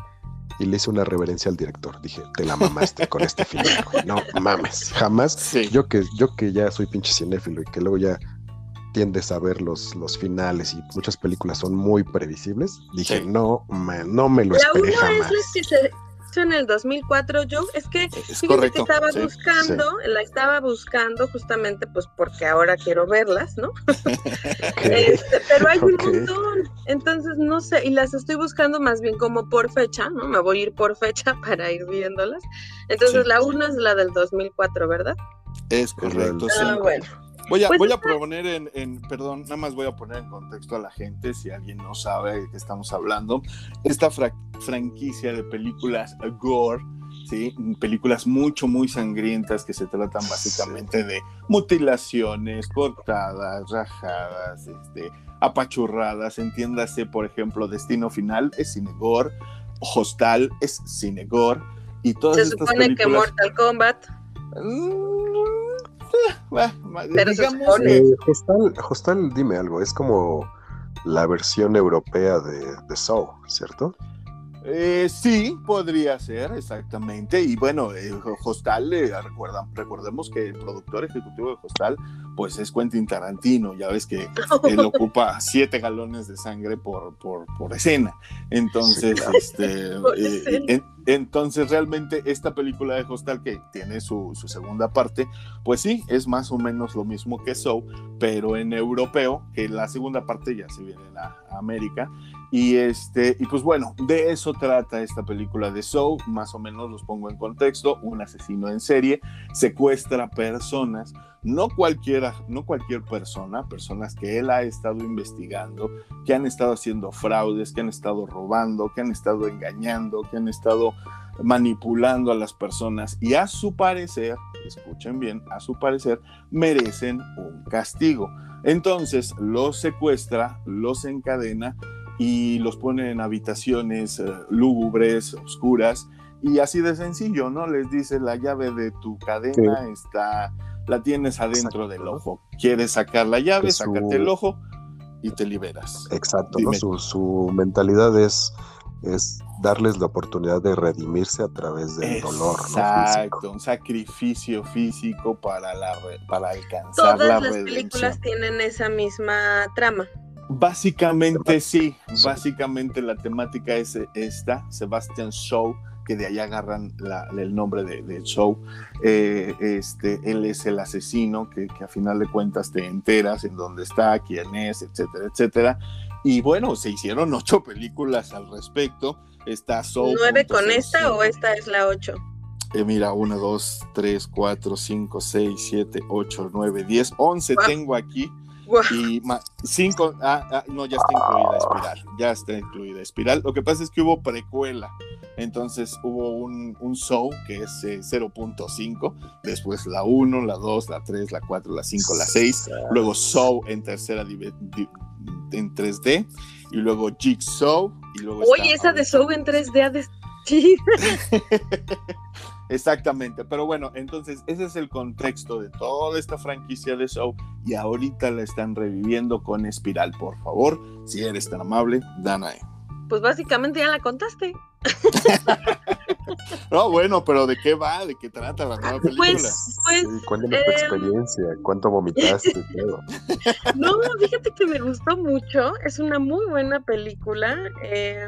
y le hice una reverencia al director. Dije, te la mamaste con este final, No mames, jamás. Yo que yo que ya soy pinche cinéfilo y que luego ya tiendes a ver los, los finales y muchas películas son muy previsibles. Dije, no, no me lo esperé jamás en el 2004, yo es que fíjate que estaba buscando, la estaba buscando justamente pues porque ahora quiero verlas, ¿no? Este, pero hay un montón, entonces no sé, y las estoy buscando más bien como por fecha, ¿no? Me voy a ir por fecha para ir viéndolas. Entonces la una es la del 2004, ¿verdad? Es correcto. Ah, bueno. Voy a, pues voy a proponer en, perdón, nada más voy a poner en contexto a la gente, si alguien no sabe de qué estamos hablando. Esta franquicia de películas gore, ¿sí? películas mucho, muy sangrientas que se tratan básicamente de mutilaciones, cortadas, rajadas, este, apachurradas, entiéndase, por ejemplo, Destino Final es cine gore, Hostal es cine gore, y todas se supone que Mortal Kombat. Mm, eh, Hostal, dime algo, es como la versión europea de, de Saw, ¿cierto? Eh, sí, podría ser, exactamente. Y bueno, eh, Hostal, eh, recordemos que el productor ejecutivo de Hostal, pues es Quentin Tarantino. Ya ves que él ocupa siete galones de sangre por, por, escena. Entonces, este, eh, entonces realmente esta película de Hostal, que tiene su, segunda parte, pues sí, es más o menos lo mismo que Soul, pero en europeo, que la segunda parte ya se viene a América. Y, este, y pues bueno, de eso trata esta película de Soul, más o menos los pongo en contexto, un asesino en serie secuestra personas, no cualquiera, no cualquier persona, personas que él ha estado investigando, que han estado haciendo fraudes, que han estado robando, que han estado engañando, que han estado manipulando a las personas. Y a su parecer, escuchen bien, a su parecer merecen un castigo. Entonces los secuestra, los encadena y los pone en habitaciones eh, lúgubres, oscuras, y así de sencillo, ¿no? Les dice la llave de tu cadena está, la tienes adentro del ojo. Quieres sacar la llave, sácate el ojo y te liberas. Exacto, ¿no? Su, su, mentalidad es, es darles la oportunidad de redimirse a través del dolor. Exacto, un sacrificio físico para, la, para alcanzar la redención. Todas las películas tienen esa misma trama. Básicamente sí, básicamente la temática es esta, Sebastian Shaw, que de ahí agarran el nombre del show. Eh, este, él es el asesino que, que, a final de cuentas te enteras en dónde está, quién es, etcétera, etcétera. Y bueno, se hicieron ocho películas al respecto. Está Soul. ¿Nueve con esta o esta es la ocho? Eh, mira, 1, 2, 3, 4, 5, 6, 7, 8, 9, 10, 11 tengo aquí. Y 5, ah, ah, no, ya está incluida Espiral, ya está incluida Espiral. Lo que pasa es que hubo precuela, entonces hubo un, un show que es eh, 0.5, después la 1, la 2, la 3, la 4, la 5, la 6, luego show en tercera en 3D, y luego Jigsaw, y luego... Oye, esa de show en 3D de... Exactamente, pero bueno, entonces ese es el contexto de toda esta franquicia de show y ahorita la están reviviendo con Espiral, por favor, si eres tan amable, Danae. Pues básicamente ya la contaste. no, bueno, pero ¿de qué va? ¿De qué trata la nueva película? Pues, pues cuéntame tu eh, experiencia, cuánto vomitaste, todo. No, fíjate que me gustó mucho, es una muy buena película. Eh,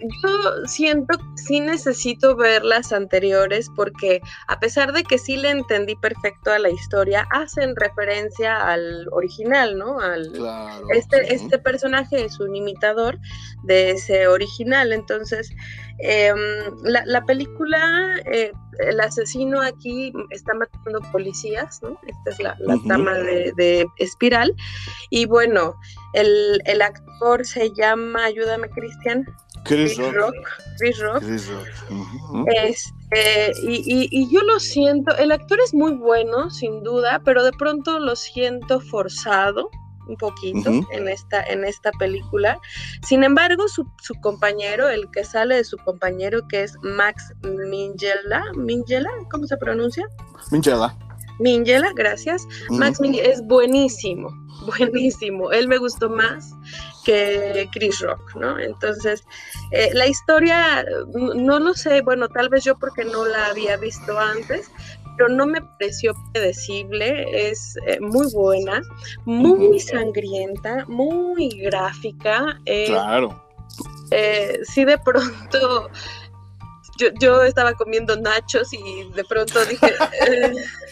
yo siento que sí necesito ver las anteriores porque a pesar de que sí le entendí perfecto a la historia, hacen referencia al original, ¿no? Al, este, este personaje es un imitador de ese original, entonces em, la, película, eh, el asesino aquí está matando policías, ¿no? Esta es la, la trama de, Espiral. Y bueno, el, el actor se llama, ayúdame Cristian. Chris, Rock. Chris Rock. Este, y, y, yo lo siento, el actor es muy bueno, sin duda, pero de pronto lo siento forzado un poquito en, esta, en esta película. Sin embargo, su, su, compañero, el que sale de su compañero, que es Max Mingela, Mingela, ¿cómo se pronuncia? Mingela. Mingela, gracias. Max Mingela es buenísimo, buenísimo. Él me gustó más que Chris Rock, ¿no? Entonces, eh, la historia, no lo sé, bueno, tal vez yo porque no la había visto antes, pero no me pareció predecible, es eh, muy buena, muy sangrienta, muy gráfica. Eh, claro. sí, de pronto yo, yo, estaba comiendo nachos y de pronto dije...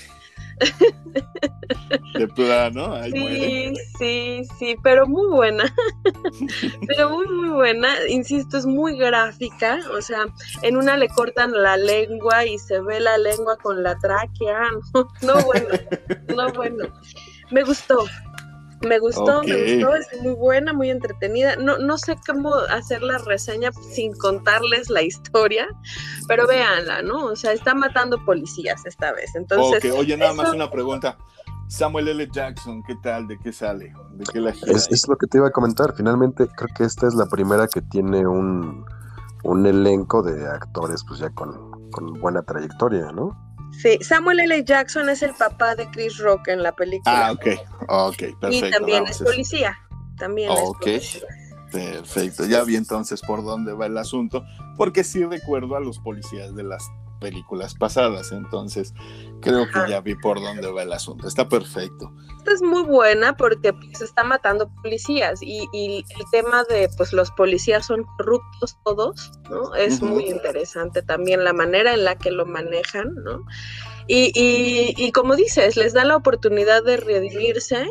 De plano, sí, sí, sí, pero muy buena. pero muy, muy buena. Insisto, es muy gráfica. O sea, en una le cortan la lengua y se ve la lengua con la tráquea. No, bueno, no bueno. Me gustó. Me gustó, me gustó, es muy buena, muy entretenida. No, no sé cómo hacer la reseña sin contarles la historia, pero véanla, ¿no? O sea, está matando policías esta vez. Entonces, oye, nada más una pregunta. Samuel L. Jackson, ¿qué tal? ¿De qué sale? ¿De qué la es, es, lo que te iba a comentar. Finalmente, creo que esta es la primera que tiene un, un elenco de actores, pues ya con, con buena trayectoria, ¿no? Sí, Samuel L. Jackson es el papá de Chris Rock en la película. Ah, ok, ok, perfecto. Y también es policía, también es policía. Perfecto, ya vi entonces por dónde va el asunto, porque sí recuerdo a los policías de las películas pasadas, entonces creo que ya vi por dónde va el asunto. Está perfecto. Esta es muy buena porque pues, se está matando policías y, el tema de pues los policías son corruptos todos, ¿no? Es muy interesante también la manera en la que lo manejan, ¿no? Y, y, como dices, les da la oportunidad de redimirse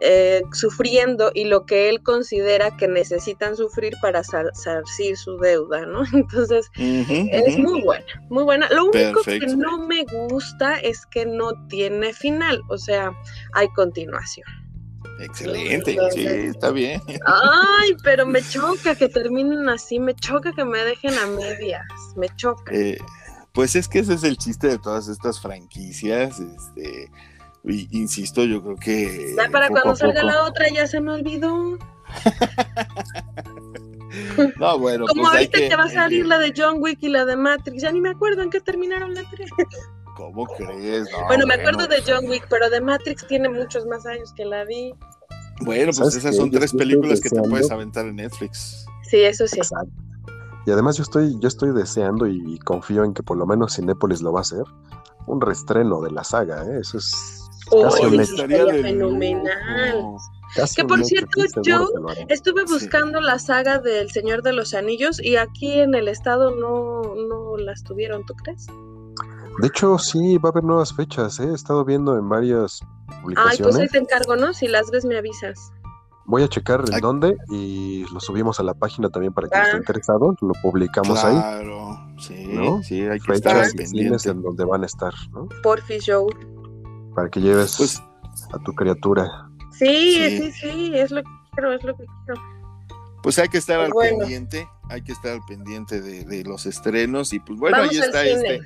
eh, sufriendo y lo que él considera que necesitan sufrir para sarcir su deuda, ¿no? Entonces, es muy buena, muy buena. Lo único que no me gusta es que no tiene final, o sea, hay continuación. Excelente, sí, está bien. Ay, pero me choca que terminen así, me choca que me dejen a medias, me choca. Eh, pues es que ese es el chiste de todas estas franquicias, este, insisto, yo creo que. Ya para cuando salga la otra ya se me olvidó. no, bueno. Como pues ahorita que, va a salir la de John Wick y la de Matrix, ya ni me acuerdo en qué terminaron las tres. ¿Cómo crees? bueno, me acuerdo de John Wick, pero de Matrix tiene muchos más años que la vi. Bueno, pues esas son tres películas que te puedes aventar en Netflix. Sí, eso sí. Y además yo estoy, yo estoy deseando y confío en que por lo menos Cinépolis lo va a hacer, un restreno de la saga, ¿eh? Eso es Oh, estaría fenomenal. que por cierto, yo estuve buscando la saga del Señor de los Anillos y aquí en el estado no, no las tuvieron, ¿tú crees? De hecho, sí, va a haber nuevas fechas, ¿eh? he estado viendo en varias publicaciones. Ay, pues ahí te encargo, ¿no? Si las ves me avisas. Voy a checar en dónde y lo subimos a la página también para que esté ah. interesado, lo publicamos ahí. Claro, sí, sí, hay que estar pendientes en donde van a estar, ¿no? Porfi Show. Para que lleves pues a tu criatura. Sí, sí, sí, es lo que quiero, es lo que quiero. Pues hay que estar al pendiente, hay que estar al pendiente de, los estrenos y pues bueno, ahí está este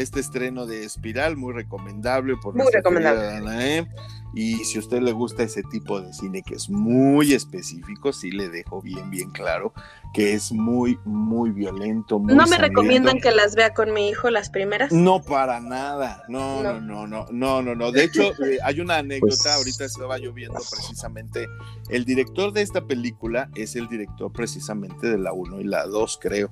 este estreno de Espiral, muy recomendable por muy recomendable. Y si a usted le gusta ese tipo de cine que es muy específico, sí le dejo bien, bien claro que es muy, muy violento. ¿No me recomiendan que las vea con mi hijo las primeras? No, para nada. No, no, no, no, no, no, no. De hecho, eh, hay una anécdota, pues ahorita estaba lloviendo precisamente. El director de esta película es el director precisamente de la 1 y la 2, creo.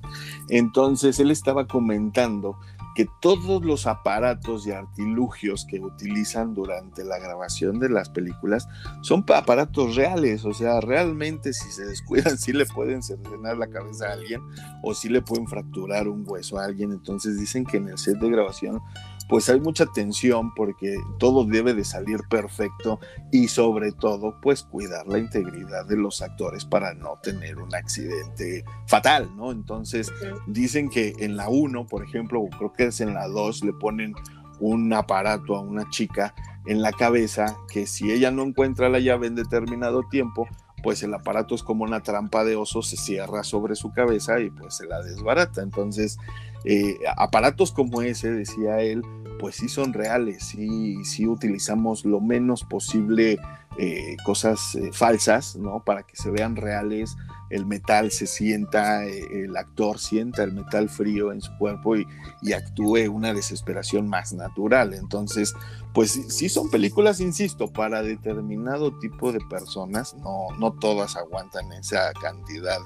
Entonces, él estaba comentando que todos los aparatos y artilugios que utilizan durante la grabación de las películas son aparatos reales, o sea, realmente si se descuidan sí le pueden cercenar la cabeza a alguien o sí le pueden fracturar un hueso a alguien, entonces dicen que en el set de grabación pues hay mucha tensión porque todo debe de salir perfecto y sobre todo pues cuidar la integridad de los actores para no tener un accidente fatal, ¿no? Entonces dicen que en la 1, por ejemplo, o creo que es en la 2, le ponen un aparato a una chica en la cabeza que si ella no encuentra la llave en determinado tiempo, pues el aparato es como una trampa de oso, se cierra sobre su cabeza y pues se la desbarata. Entonces, eh, aparatos como ese, decía él, pues sí son reales, sí, utilizamos lo menos posible eh, cosas eh, falsas, ¿no? Para que se vean reales, el metal se sienta, el actor sienta el metal frío en su cuerpo y, y, actúe una desesperación más natural. Entonces, pues sí son películas, insisto, para determinado tipo de personas, no, no todas aguantan esa cantidad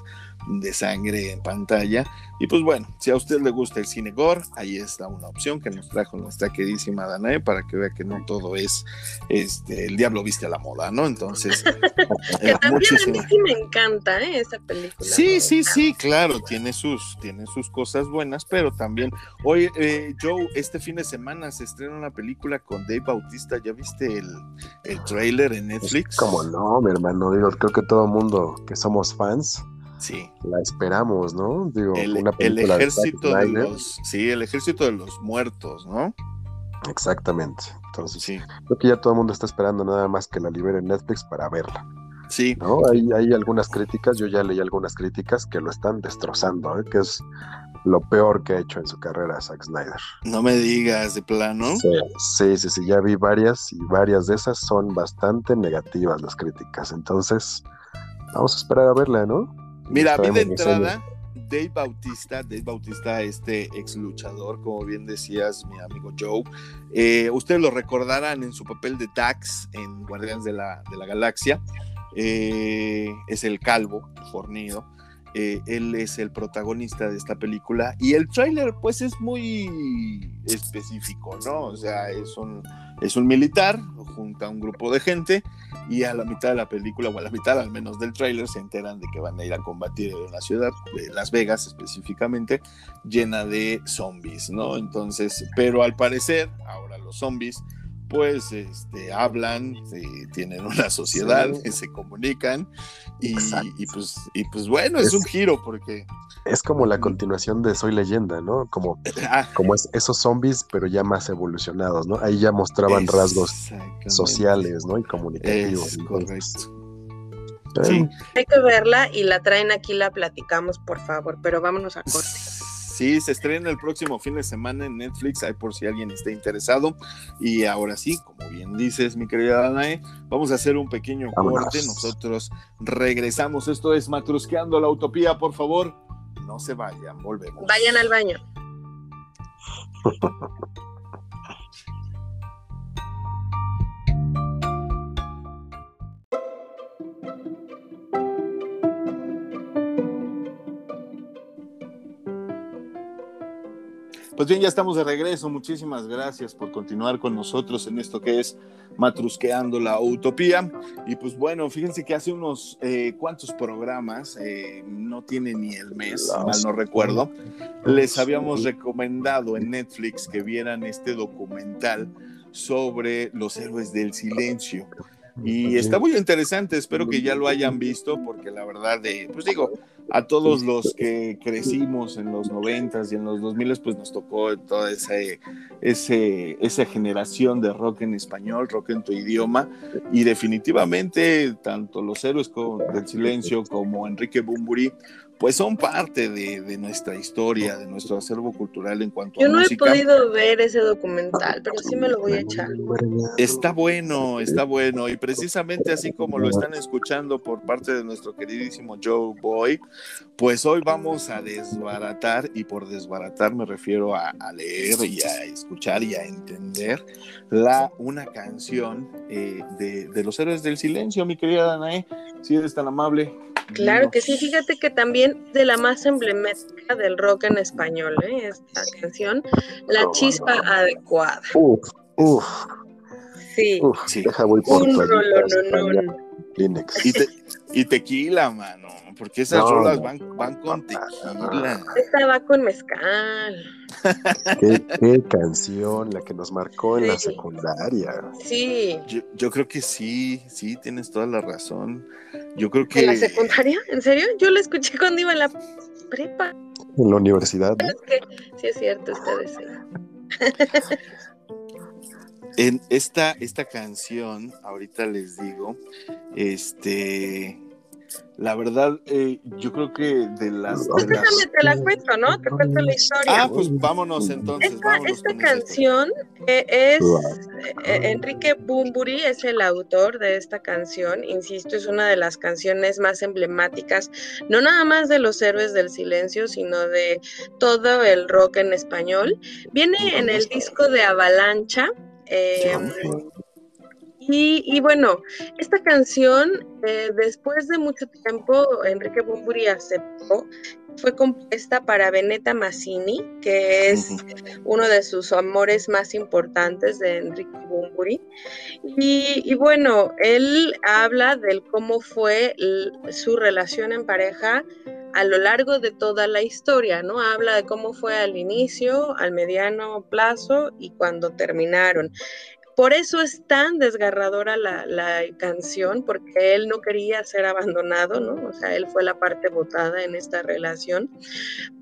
de sangre en pantalla. Y pues bueno, si a usted le gusta el cine gore, ahí está una opción que nos trajo nuestra queridísima Danae para que vea que no todo es este el diablo viste a la moda, ¿no? Entonces, eh, a mí sí me encanta ¿eh? esa película. Sí, sí, sí, claro, tiene sus, tiene sus cosas buenas, pero también, oye, eh, Joe, este fin de semana se estrena una película con Dave Bautista, ¿ya viste el, el trailer en Netflix? Como no, mi hermano, digo, creo que todo mundo que somos fans Sí. La esperamos, ¿no? Digo, el, una el ejército de, los, sí, el ejército de los muertos, ¿no? Exactamente. Entonces, sí. creo que ya todo el mundo está esperando nada más que la libere Netflix para verla. Sí. ¿no? Hay, hay algunas críticas, yo ya leí algunas críticas que lo están destrozando, ¿eh? que es lo peor que ha hecho en su carrera Zack Snyder. No me digas de plano. Sí, sí, sí, ya vi varias y varias de esas son bastante negativas las críticas. Entonces, vamos a esperar a verla, ¿no? Mira, a mí de entrada, Dave Bautista, Dave Bautista, este ex luchador, como bien decías, mi amigo Joe, eh, ustedes lo recordarán en su papel de Dax en Guardianes de la, de la Galaxia. Eh, es el calvo, fornido. Eh, él es el protagonista de esta película y el tráiler pues es muy específico, ¿no? O sea, es un, es un militar junto a un grupo de gente y a la mitad de la película, o a la mitad al menos del tráiler, se enteran de que van a ir a combatir en una ciudad, de Las Vegas específicamente, llena de zombies, ¿no? Entonces, pero al parecer, ahora los zombies pues este, hablan, eh, tienen una sociedad, se comunican y, pues, y pues bueno, es, un giro porque... Es como la continuación de Soy leyenda, ¿no? Como, ah. como es, esos zombies, pero ya más evolucionados, ¿no? Ahí ya mostraban rasgos sociales, ¿no? Y comunicativos. correcto. Sí. Hay que verla y la traen aquí, la platicamos, por favor, pero vámonos a corte. Sí, se estrena el próximo fin de semana en Netflix, ahí por si alguien está interesado. Y ahora sí, como bien dices, mi querida Danae, vamos a hacer un pequeño corte. Nosotros regresamos. Esto es Matrusqueando la Utopía, por favor. No se vayan, volvemos. Vayan al baño. Pues bien, ya estamos de regreso. Muchísimas gracias por continuar con nosotros en esto que es matrusqueando la utopía. Y pues bueno, fíjense que hace unos eh, cuantos programas, eh, no tiene ni el mes, mal no recuerdo, les habíamos recomendado en Netflix que vieran este documental sobre los héroes del silencio. Y está muy interesante, espero que ya lo hayan visto, porque la verdad, de, pues digo, a todos los que crecimos en los noventas y en los dos miles, pues nos tocó toda ese, ese, esa generación de rock en español, rock en tu idioma, y definitivamente tanto los héroes del silencio como Enrique Bumburi, pues son parte de, nuestra historia, de nuestro acervo cultural en cuanto Yo a no música. he podido ver ese documental, pero sí me lo voy a echar. Está bueno, está bueno, y precisamente así como lo están escuchando por parte de nuestro queridísimo Joe Boy, pues hoy vamos a desbaratar, y por desbaratar me refiero a, leer y a escuchar y a entender la, una canción eh, de, de los héroes del silencio, mi querida Danae, si eres tan amable. Claro que sí, fíjate que también de la más emblemática del rock en español, ¿eh? esta canción, La Chispa Adecuada. Uf, uf. Sí. Uf, sí. Deja voy por Un rolón, y, te, y tequila, mano, porque esas no, rolas van, van con tequila. Esta va con mezcal. ¿Qué, qué canción, la que nos marcó en Sí. la secundaria. Sí. Yo, yo creo que sí, sí, tienes toda la razón. Yo creo que... ¿En la secundaria? ¿En serio? Yo la escuché cuando iba a la prepa. En la universidad, ¿no? Es que sí es cierto, ustedes sí. En esta, esta canción, ahorita les digo, este, la verdad, eh, yo creo que de las... de Pues las- déjame te la cuento, ¿no? Te cuento la historia. Ah, pues vámonos entonces. Esta, vámonos esta canción eh, es eh, Enrique Bumburi es el autor de esta canción, insisto, es una de las canciones más emblemáticas, no nada más de los héroes del silencio, sino de todo el rock en español. Viene en el disco de Avalancha. eh, y, y bueno, esta canción, eh, después de mucho tiempo, Enrique Bumburi aceptó, fue compuesta para Benetta Mazzini, que es uno de sus amores más importantes de Enrique Bumburi. Y, y bueno, él habla del cómo fue su relación en pareja a lo largo de toda la historia, ¿no? Habla de cómo fue al inicio, al mediano plazo y cuando terminaron. Por eso es tan desgarradora la, la canción, porque él no quería ser abandonado, ¿no? O sea, él fue la parte votada en esta relación.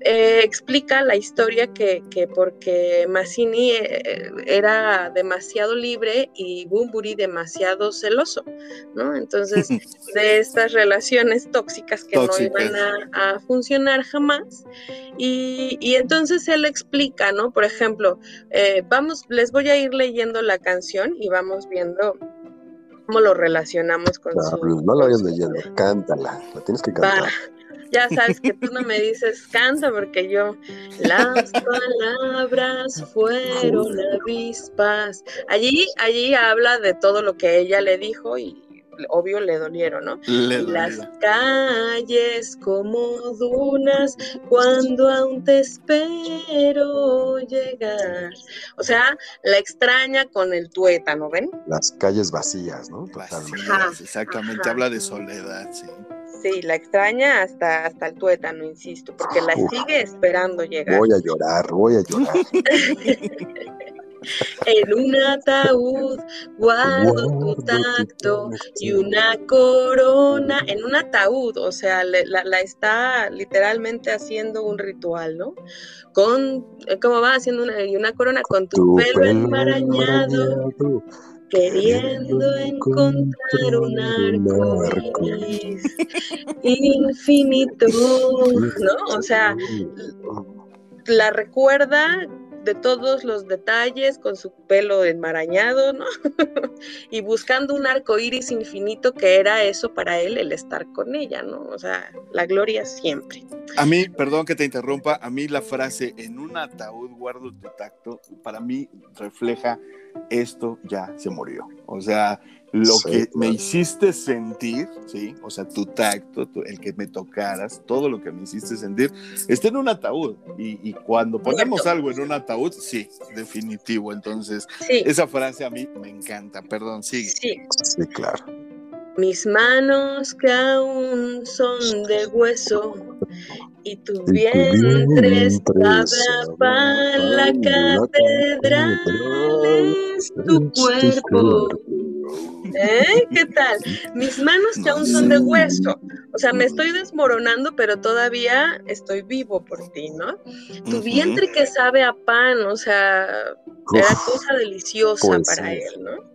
Eh, explica la historia que, que porque Mazzini eh, era demasiado libre y Bumburi demasiado celoso, ¿no? Entonces, de estas relaciones tóxicas que Tóxicas. no iban a, a funcionar jamás. Y, y entonces él explica, ¿no? Por ejemplo, eh, vamos, les voy a ir leyendo la canción y vamos viendo cómo lo relacionamos con No, su. no la vayas leyendo, cántala, la tienes que cantar. ya sabes que tú no me dices canta porque yo las palabras fueron avispas. Allí, allí habla de todo lo que ella le dijo y obvio le dolieron, ¿no? Le Y las calles como dunas cuando aún te espero llegar. O sea, la extraña con el tuétano, ¿ven? Las calles vacías, ¿no? Totalmente. Vacías, Ajá, exactamente, ajá. habla de soledad, sí. Sí, la extraña hasta, hasta el tuétano, insisto, porque la Uf. sigue esperando llegar. Voy a llorar, voy a llorar. En un ataúd guardo Guardo tu tacto y una corona. En un ataúd, o sea, le- la, la está literalmente haciendo un ritual, ¿no? Con, eh, ¿cómo va? Haciendo una, y una corona con tu, Tu pelo pelo enmarañado, queriendo encontrar un arco iris infinito, ¿no? O sea, la recuerda de todos los detalles con su pelo enmarañado, ¿no? y buscando un arco iris infinito que era eso para él, el estar con ella, ¿no? O sea, la gloria siempre. A mí, perdón que te interrumpa, a mí la frase en un ataúd guardo tu tacto, para mí refleja esto ya se murió. O sea, lo que me hiciste sentir, ¿sí? O sea, tu tacto, el que me tocaras, todo lo que me hiciste sentir, está en un ataúd. Y, cuando ponemos algo en un ataúd, sí, definitivo. Entonces, esa frase a mí me encanta. Perdón, sigue. Sí, sí claro. Mis manos que aún son de hueso y tu vientre estaba para la catedral es tu cuerpo. ¿Eh? ¿Qué tal? Mis manos que aún son de hueso. O sea, me estoy desmoronando, pero todavía estoy vivo por ti, ¿no? Tu vientre que sabe a pan, o sea, era cosa deliciosa pues para él, ¿no?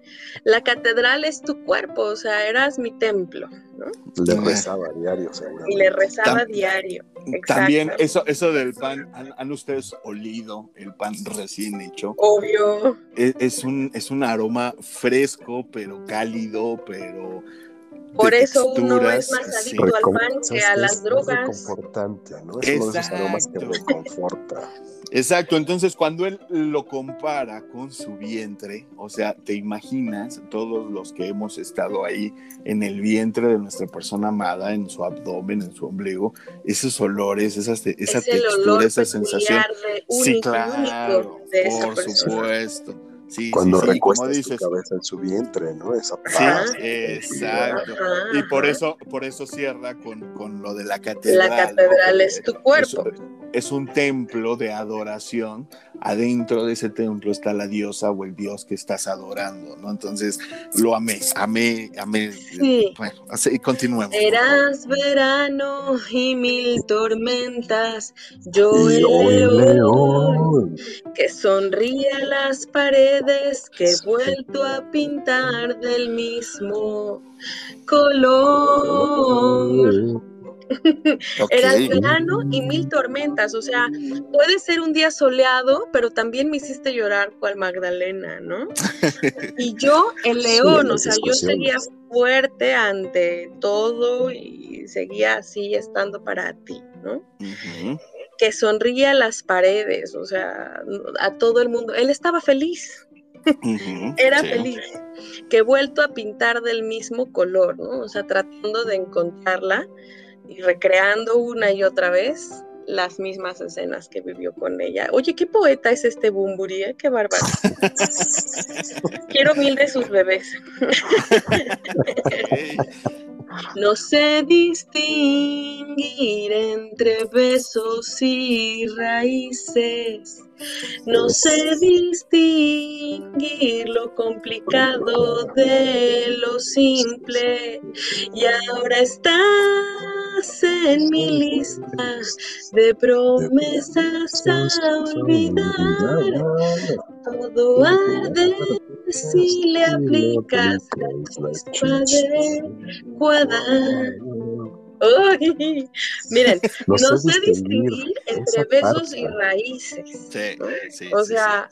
La catedral es tu cuerpo, o sea, eras mi templo, ¿no? Le rezaba diario, Y le rezaba diario. También eso, eso del pan, ¿han, ustedes olido el pan recién hecho? Obvio. Es, un, es un aroma fresco, pero cálido, pero por eso uno es más adicto al pan que a las drogas. Es reconfortante, ¿no? Es uno de esos aromas que reconforta. Exacto, entonces cuando él lo compara con su vientre, o sea, te imaginas todos los que hemos estado ahí en el vientre de nuestra persona amada, en su abdomen, en su ombligo, esos olores, esas, esa textura, esa sensación. sí, claro, por supuesto. Sí, Cuando sí, recuesta su cabeza en su vientre, ¿no? Esa sí, exacto. Y por eso, por eso cierra con, con lo de la catedral. La catedral es tu cuerpo es un templo de adoración. Adentro de ese templo está la diosa o el dios que estás adorando, ¿no? Entonces lo amé, amé, amé. Sí. Bueno, así continuemos. Eras verano y mil tormentas, yo el león, que sonríe a las paredes, que he vuelto a pintar del mismo color. Era el verano y mil tormentas, o sea, puede ser un día soleado, pero también me hiciste llorar cual Magdalena, ¿no? Y yo, el león, o sea, yo seguía fuerte ante todo y seguía así estando para ti, ¿no? Que sonría a las paredes, o sea, a todo el mundo. Él estaba feliz. Era feliz, que he vuelto a pintar del mismo color, ¿no? O sea, tratando de encontrarla y recreando una y otra vez las mismas escenas que vivió con ella. Oye, ¿qué poeta es este Bumburi? Eh? ¡Qué bárbaro! Quiero mil de sus bebés. no sé distinguir entre besos y raíces. No sé distinguir lo complicado de lo simple. Y ahora está en mi lista de promesas a olvidar. Todo arde si le aplicas la adecuada. Miren, no, sé distinguir entre besos y raíces. o sea,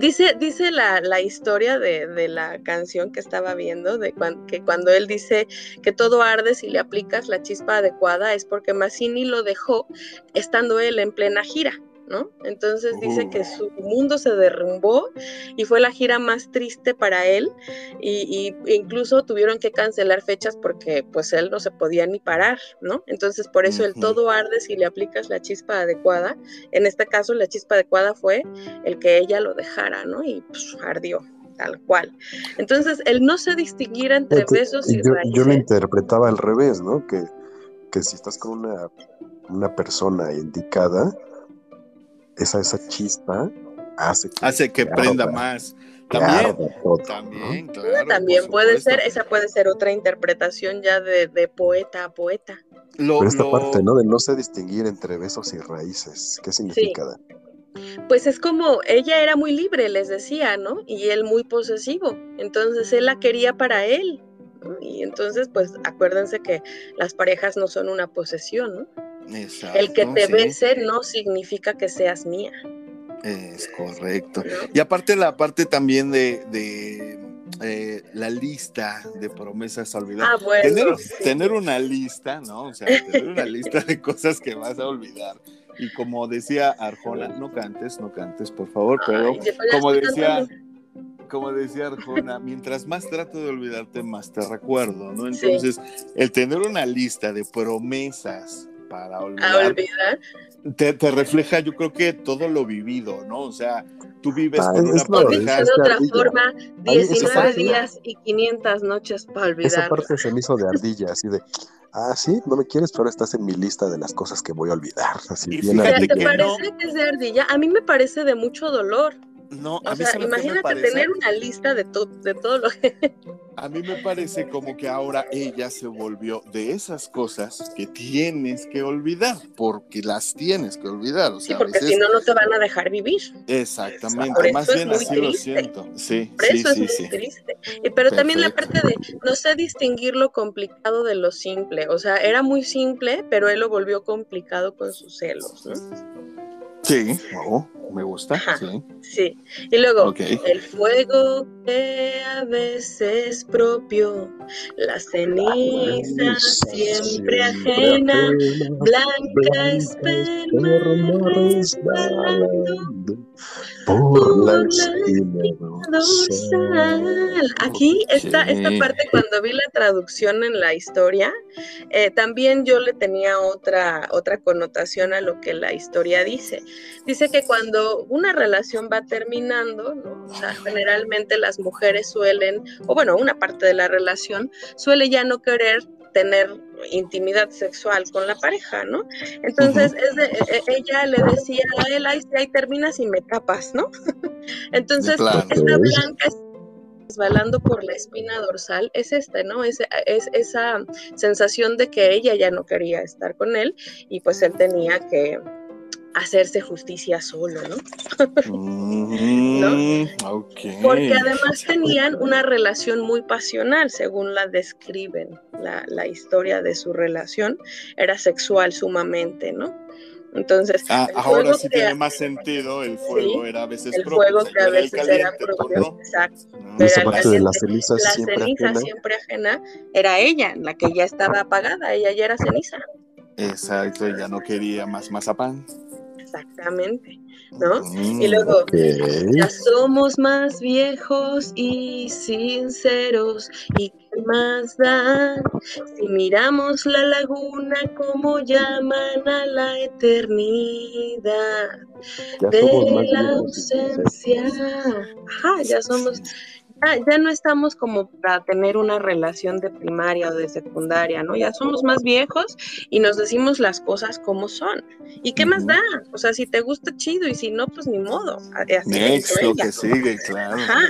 Dice, dice la, la historia de, de, la canción que estaba viendo, de que cuando él dice que todo arde si le aplicas la chispa adecuada, es porque Massini lo dejó estando él en plena gira. ¿No? Entonces dice que su mundo se derrumbó y fue la gira más triste para él y, incluso tuvieron que cancelar fechas porque pues él no se podía ni parar, ¿no? Entonces por eso el todo arde si le aplicas la chispa adecuada. En este caso la chispa adecuada fue el que ella lo dejara, ¿no? Y pues ardió tal cual. Entonces, el no se distinguir entre besos y yo, Yo lo interpretaba al revés, ¿no? Que, que si estás con una, una persona indicada, esa, esa chispa hace que, hace que prenda más. También, también, claro, también puede ser, esa puede ser otra interpretación ya de, poeta a poeta. Pero esta parte, ¿no? De no sé distinguir entre besos y raíces. ¿Qué significa? Pues es como ella era muy libre, les decía, ¿no? Y él muy posesivo. Entonces él la quería para él. Y entonces, pues acuérdense que las parejas no son una posesión, ¿no? El que te bese no significa que seas mía. Es correcto. Y aparte la parte también de, eh, la lista de promesas olvidadas. Ah, bueno. tener, una lista, ¿no? O sea, tener una lista de cosas que vas a olvidar. Y como decía Arjona, no cantes, no cantes, por favor, pero como decía, como decía Arjona, mientras más trato de olvidarte, más te recuerdo, ¿no? Entonces, el tener una lista de promesas para olvidar, Te, refleja, yo creo que todo lo vivido, ¿no? O sea, tú vives ah, con una pareja. de otra forma, 19 días y 500 noches para olvidar. Esa parte se me hizo de ardilla, así de, ah, sí, no me quieres, pero estás en mi lista de las cosas que voy a olvidar. Así bien ¿Te parece que es de ardilla? A mí me parece de mucho dolor. No, a o sea, imagínate tener una lista de, de todo lo que... A mí me parece como que ahora ella se volvió de esas cosas que tienes que olvidar, porque las tienes que olvidar. O sea, sí, porque si no, no te van a dejar vivir. Exactamente, más bien así lo siento. Sí, Por eso es muy triste. pero también la parte de no sé distinguir lo complicado de lo simple. O sea, era muy simple, pero él lo volvió complicado con sus celos. ¿no? Sí, oh, me gusta. Sí. sí. Y luego, el fuego que a veces propio, la ceniza siempre ajena, blanca esperma por la Aquí está esta parte cuando vi la traducción en la historia, eh, también yo le tenía otra, otra connotación a lo que la historia dice. Dice que cuando una relación va terminando, generalmente las mujeres suelen, o bueno, una parte de la relación suele ya no querer tener intimidad sexual con la pareja, ¿no? Entonces e, e, ella le decía a él, ahí, ahí terminas y me tapas, ¿no? Entonces, esta blanca resbalando por la espina dorsal es este, ¿no? Es, es esa sensación de que ella ya no quería estar con él y pues él tenía que hacerse justicia solo, ¿no? Mm, Porque además tenían una relación muy pasional, según la describen, la, historia de su relación, era sexual sumamente, ¿no? Entonces, ah, ahora sí tiene más sentido, el fuego era a veces el fuego que a veces era propio, exacto. esa parte de la ceniza, la ceniza siempre ajena era ella, la que ya estaba apagada, ella ya era ceniza. Exacto, ella no quería más mazapán. Exactamente, ¿no? y luego, ya somos más viejos y sinceros, ¿y qué más da? Si miramos la laguna como llaman a la eternidad de la ausencia. Ajá, ya somos ya, no estamos como para tener una relación de primaria o de secundaria, ¿no? Ya somos más viejos y nos decimos las cosas como son. ¿Y qué más da? O sea, si te gusta, chido, y si no, pues ni modo. Así lo que sigue, claro. Ajá.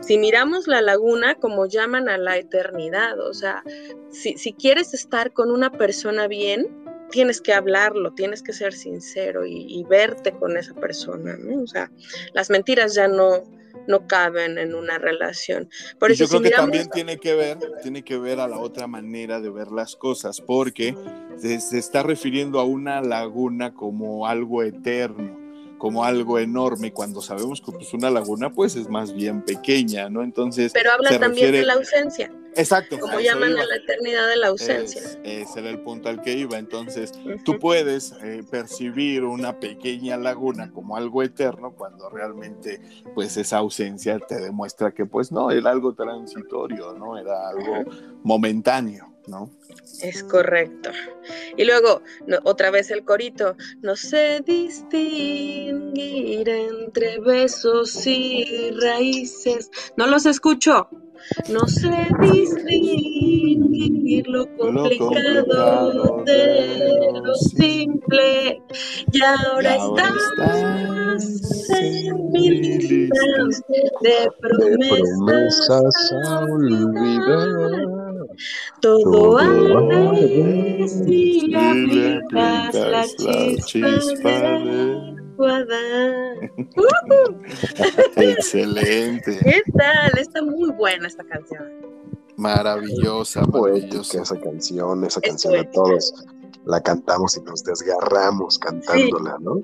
Si miramos la laguna como llaman a la eternidad, o sea, si, si quieres estar con una persona bien, tienes que hablarlo, tienes que ser sincero y, y, verte con esa persona, ¿no? O sea, las mentiras ya no, no caben en una relación. Por eso, yo creo que también tiene que ver, tiene que ver a la otra manera de ver las cosas, porque se está refiriendo a una laguna como algo eterno como algo enorme cuando sabemos que pues, una laguna pues es más bien pequeña, ¿no? Entonces... Pero habla también de la ausencia. Exacto. Como llaman a la eternidad de la ausencia. ese era el punto al que iba. Entonces, tú puedes eh, percibir una pequeña laguna como algo eterno cuando realmente pues esa ausencia te demuestra que pues no, era algo transitorio, ¿no? Era algo momentáneo. ¿no? Es correcto. Y luego, otra vez el corito, no sé distinguir entre besos y raíces. No los escucho. No sé distinguir lo complicado, de lo simple. Y ahora, estás, en mi lista de promesas, a olvidar. Todo arde si aplicas la chispa Excelente. ¿Qué tal? Está muy buena esta canción. Maravillosa, maravillosa. esa canción, esa canción de todos la cantamos y nos desgarramos cantándola, ¿no?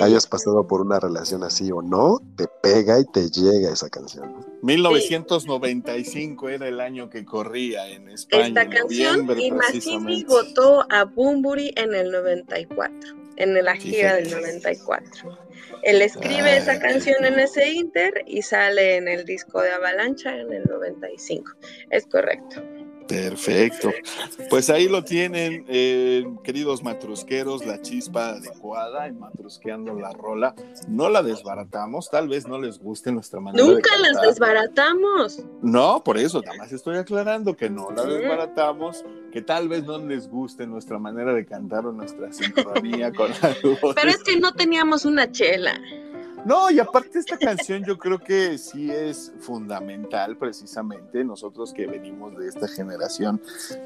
Hayas pasado por una relación así o no, te pega y te llega esa canción. 1995 era el año que corría en España. Esta canción y Massini votó a Bumburi en el 94. En la gira del 94. Él escribe esa canción en ese inter y sale en el disco de Avalancha en el 95. Es correcto. Perfecto. Pues ahí lo tienen, eh, queridos matrusqueros, la chispa adecuada en matrusqueando la rola. No la desbaratamos, tal vez no les guste nuestra manera. Nunca las desbaratamos. No, por eso, nada más estoy aclarando que no la desbaratamos, que tal vez no les guste nuestra manera de cantar o nuestra sincronía con la Pero es que no teníamos una chela. No, y aparte esta canción yo creo que sí es fundamental precisamente nosotros que venimos de esta generación,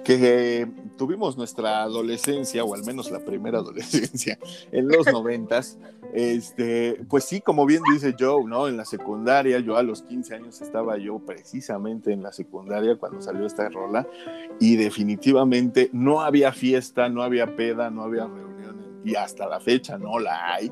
que tuvimos nuestra adolescencia, o al menos la primera adolescencia, en los noventas, este, pues sí, como bien dice Joe, ¿no? En la secundaria, yo a los 15 años estaba yo precisamente en la secundaria cuando salió esta rola, y definitivamente no había fiesta, no había peda, no había reuniones, y hasta la fecha no la hay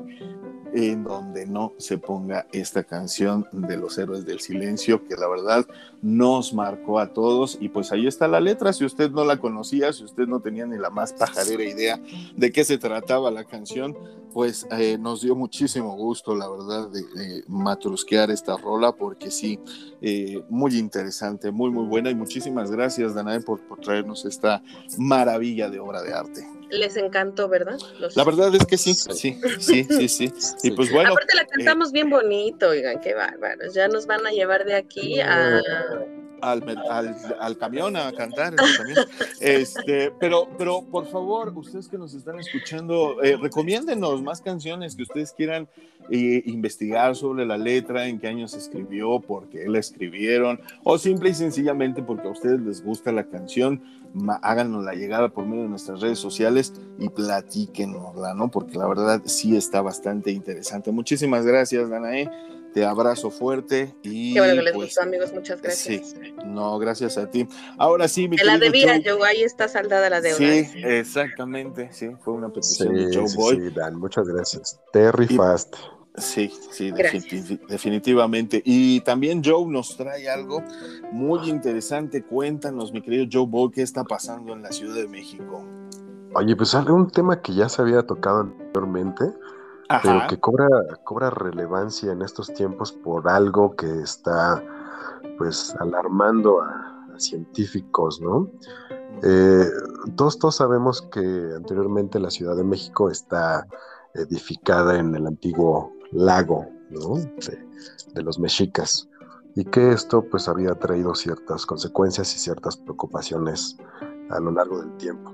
en donde no se ponga esta canción de los héroes del silencio, que la verdad nos marcó a todos. Y pues ahí está la letra, si usted no la conocía, si usted no tenía ni la más pajarera idea de qué se trataba la canción, pues eh, nos dio muchísimo gusto, la verdad, de, matrusquear esta rola, porque sí, eh, muy interesante, muy, muy buena. Y muchísimas gracias, Danae, por, por traernos esta maravilla de obra de arte les encantó, ¿verdad? La verdad es que sí, sí, sí, sí, sí. Y pues bueno. Aparte la cantamos bien bonito, oigan, qué bárbaros. Ya nos van a llevar de aquí a al, camión a cantar. Este, pero, pero por favor, ustedes que nos están escuchando, eh, recomiéndenos más canciones que ustedes quieran eh, investigar sobre la letra, en qué año se escribió, por qué la escribieron, o simple y sencillamente porque a ustedes les gusta la canción, háganos la llegada por medio de nuestras redes sociales y platíquenosla, ¿no? Porque la verdad sí está bastante interesante. Muchísimas gracias, Danae. Te abrazo fuerte y. Qué bueno que les pues, gustó, amigos. Muchas gracias. Sí, no, gracias a ti. Ahora sí, mi La debía, Joe. ahí está saldada la deuda. Sí, exactamente. Sí, fue una petición de Joe Boy. Sí, Dan, muchas gracias. Terry Fast. Sí, sí, definitivamente. Y también Joe nos trae algo muy interesante. Cuéntanos, mi querido Joe Boy, qué está pasando en la Ciudad de México. Oye, pues un tema que ya se había tocado anteriormente, pero que cobra, cobra relevancia en estos tiempos por algo que está pues alarmando a, científicos, ¿no? Eh, todos, todos sabemos que anteriormente la Ciudad de México está edificada en el antiguo lago, ¿no? De, de los mexicas y que esto pues había traído ciertas consecuencias y ciertas preocupaciones a lo largo del tiempo.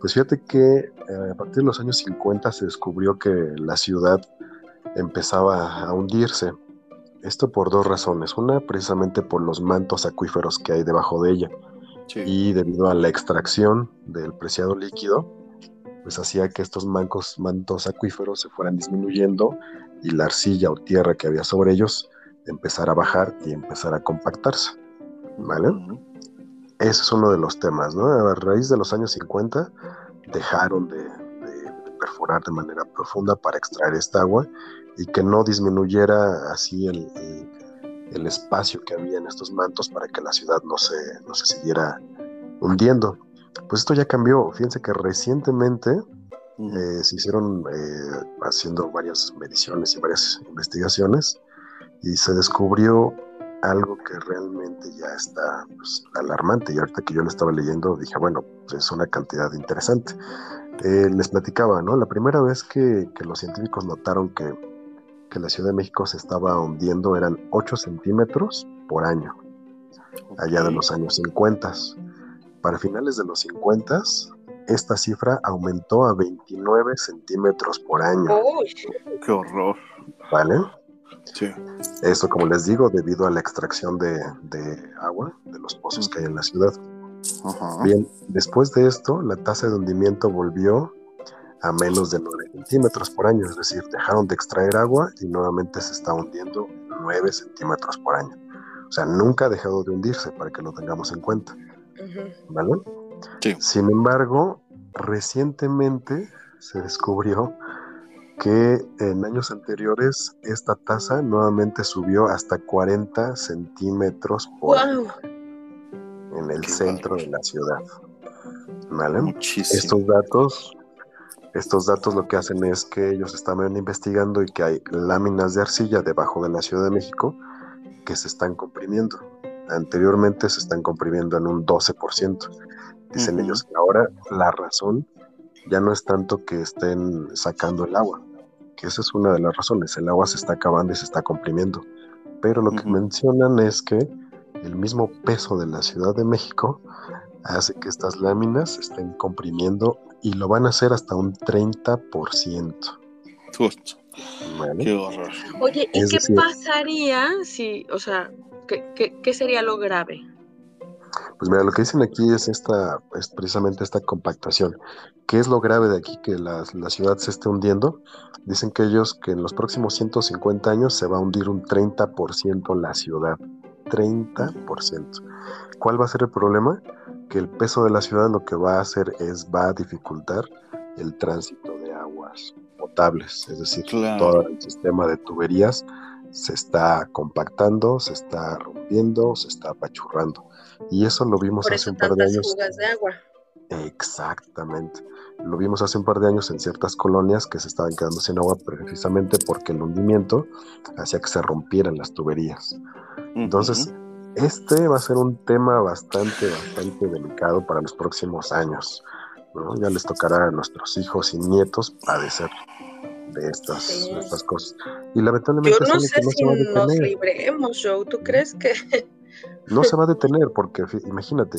Pues fíjate que eh, a partir de los años 50 se descubrió que la ciudad empezaba a hundirse. Esto por dos razones. Una, precisamente por los mantos acuíferos que hay debajo de ella. Y debido a la extracción del preciado líquido, pues hacía que estos mancos, mantos acuíferos se fueran disminuyendo y la arcilla o tierra que había sobre ellos empezara a bajar y empezara a compactarse. ¿Vale? Ese es uno de los temas, ¿no? A raíz de los años 50 dejaron de, perforar de manera profunda para extraer esta agua y que no disminuyera así el, espacio que había en estos mantos para que la ciudad no se, no se siguiera hundiendo. Pues esto ya cambió. Fíjense que recientemente eh, se hicieron eh, haciendo varias mediciones y varias investigaciones y se descubrió algo que realmente ya está pues, alarmante. Y ahorita que yo lo estaba leyendo, dije, bueno, pues, es una cantidad interesante. Eh, les platicaba, ¿no? La primera vez que, los científicos notaron que, la Ciudad de México se estaba hundiendo eran 8 centímetros por año, allá de los años 50. Para finales de los 50, esta cifra aumentó a 29 centímetros por año. ¡Qué horror! ¿Vale? Esto, como les digo, debido a la extracción de, agua de los pozos que hay en la ciudad. Bien, después de esto, la tasa de hundimiento volvió a menos de 9 centímetros por año, es decir, dejaron de extraer agua y nuevamente se está hundiendo 9 centímetros por año. O sea, nunca ha dejado de hundirse para que lo tengamos en cuenta. ¿Vale? Sin embargo, recientemente se descubrió que en años anteriores esta tasa nuevamente subió hasta 40 centímetros por año en el centro de la ciudad. ¿Vale? Estos datos Estos datos lo que hacen es que ellos estaban investigando y que hay láminas de arcilla debajo de la Ciudad de México que se están comprimiendo. Anteriormente se están comprimiendo en un 12%. Dicen ellos que ahora la razón ya no es tanto que estén sacando el agua, que esa es una de las razones. El agua se está acabando y se está comprimiendo. Pero lo que mencionan es que el mismo peso de la Ciudad de México hace que estas láminas se estén comprimiendo y lo van a hacer hasta un 30%. Justo. Qué horror. Oye, ¿y qué pasaría si, o sea, ¿qué, qué, sería lo grave? Pues mira, lo que dicen aquí es esta, es precisamente esta compactación. ¿Qué es lo grave de aquí que la, la, ciudad se esté hundiendo? Dicen que ellos que en los próximos 150 años se va a hundir un 30% la ciudad. 30%. ¿Cuál va a ser el problema? Que el peso de la ciudad lo que va a hacer es va a dificultar el tránsito de aguas potables, es decir, todo el sistema de tuberías se está compactando, se está rompiendo, se está apachurrando. Y eso lo vimos hace un par de años. de agua. Exactamente. Lo vimos hace un par de años en ciertas colonias que se estaban quedando sin agua precisamente porque el hundimiento hacía que se rompieran las tuberías. Entonces, este va a ser un tema bastante, bastante delicado para los próximos años. Ya les tocará a nuestros hijos y nietos padecer de estas, estas cosas. Y lamentablemente Yo no sé si nos libremos, Joe. ¿Tú crees que...? No se va a detener porque, imagínate,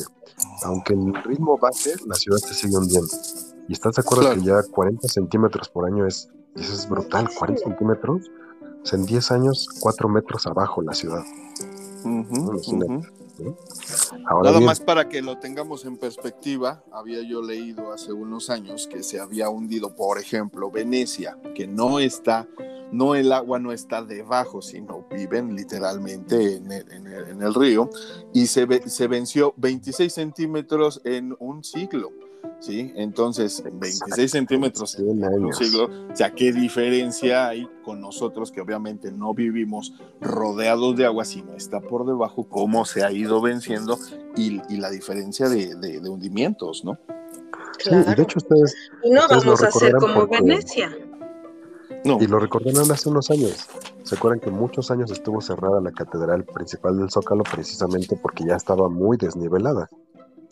aunque el ritmo base, la ciudad se sigue hundiendo. Y estás de acuerdo que ya 40 centímetros por año es, eso es brutal, 40 centímetros. en 10 años, 4 metros abajo la ciudad. Nada más para que lo tengamos en perspectiva, había yo leído hace unos años que se había hundido, por ejemplo, Venecia, que no está, no el agua no está debajo, sino viven literalmente en el, río, y se, se venció 26 centímetros en un siglo. ¿Sí? Entonces, 26 centímetros en un siglo, o sea, ¿qué diferencia hay con nosotros que obviamente no vivimos rodeados de agua, sino está por debajo, cómo se ha ido venciendo y, la diferencia de, hundimientos, ¿no? Sí, y de hecho ustedes... Y no vamos a ser como Venecia. No. Y lo recordaron hace unos años. ¿Se acuerdan que muchos años estuvo cerrada la catedral principal del Zócalo precisamente porque ya estaba muy desnivelada?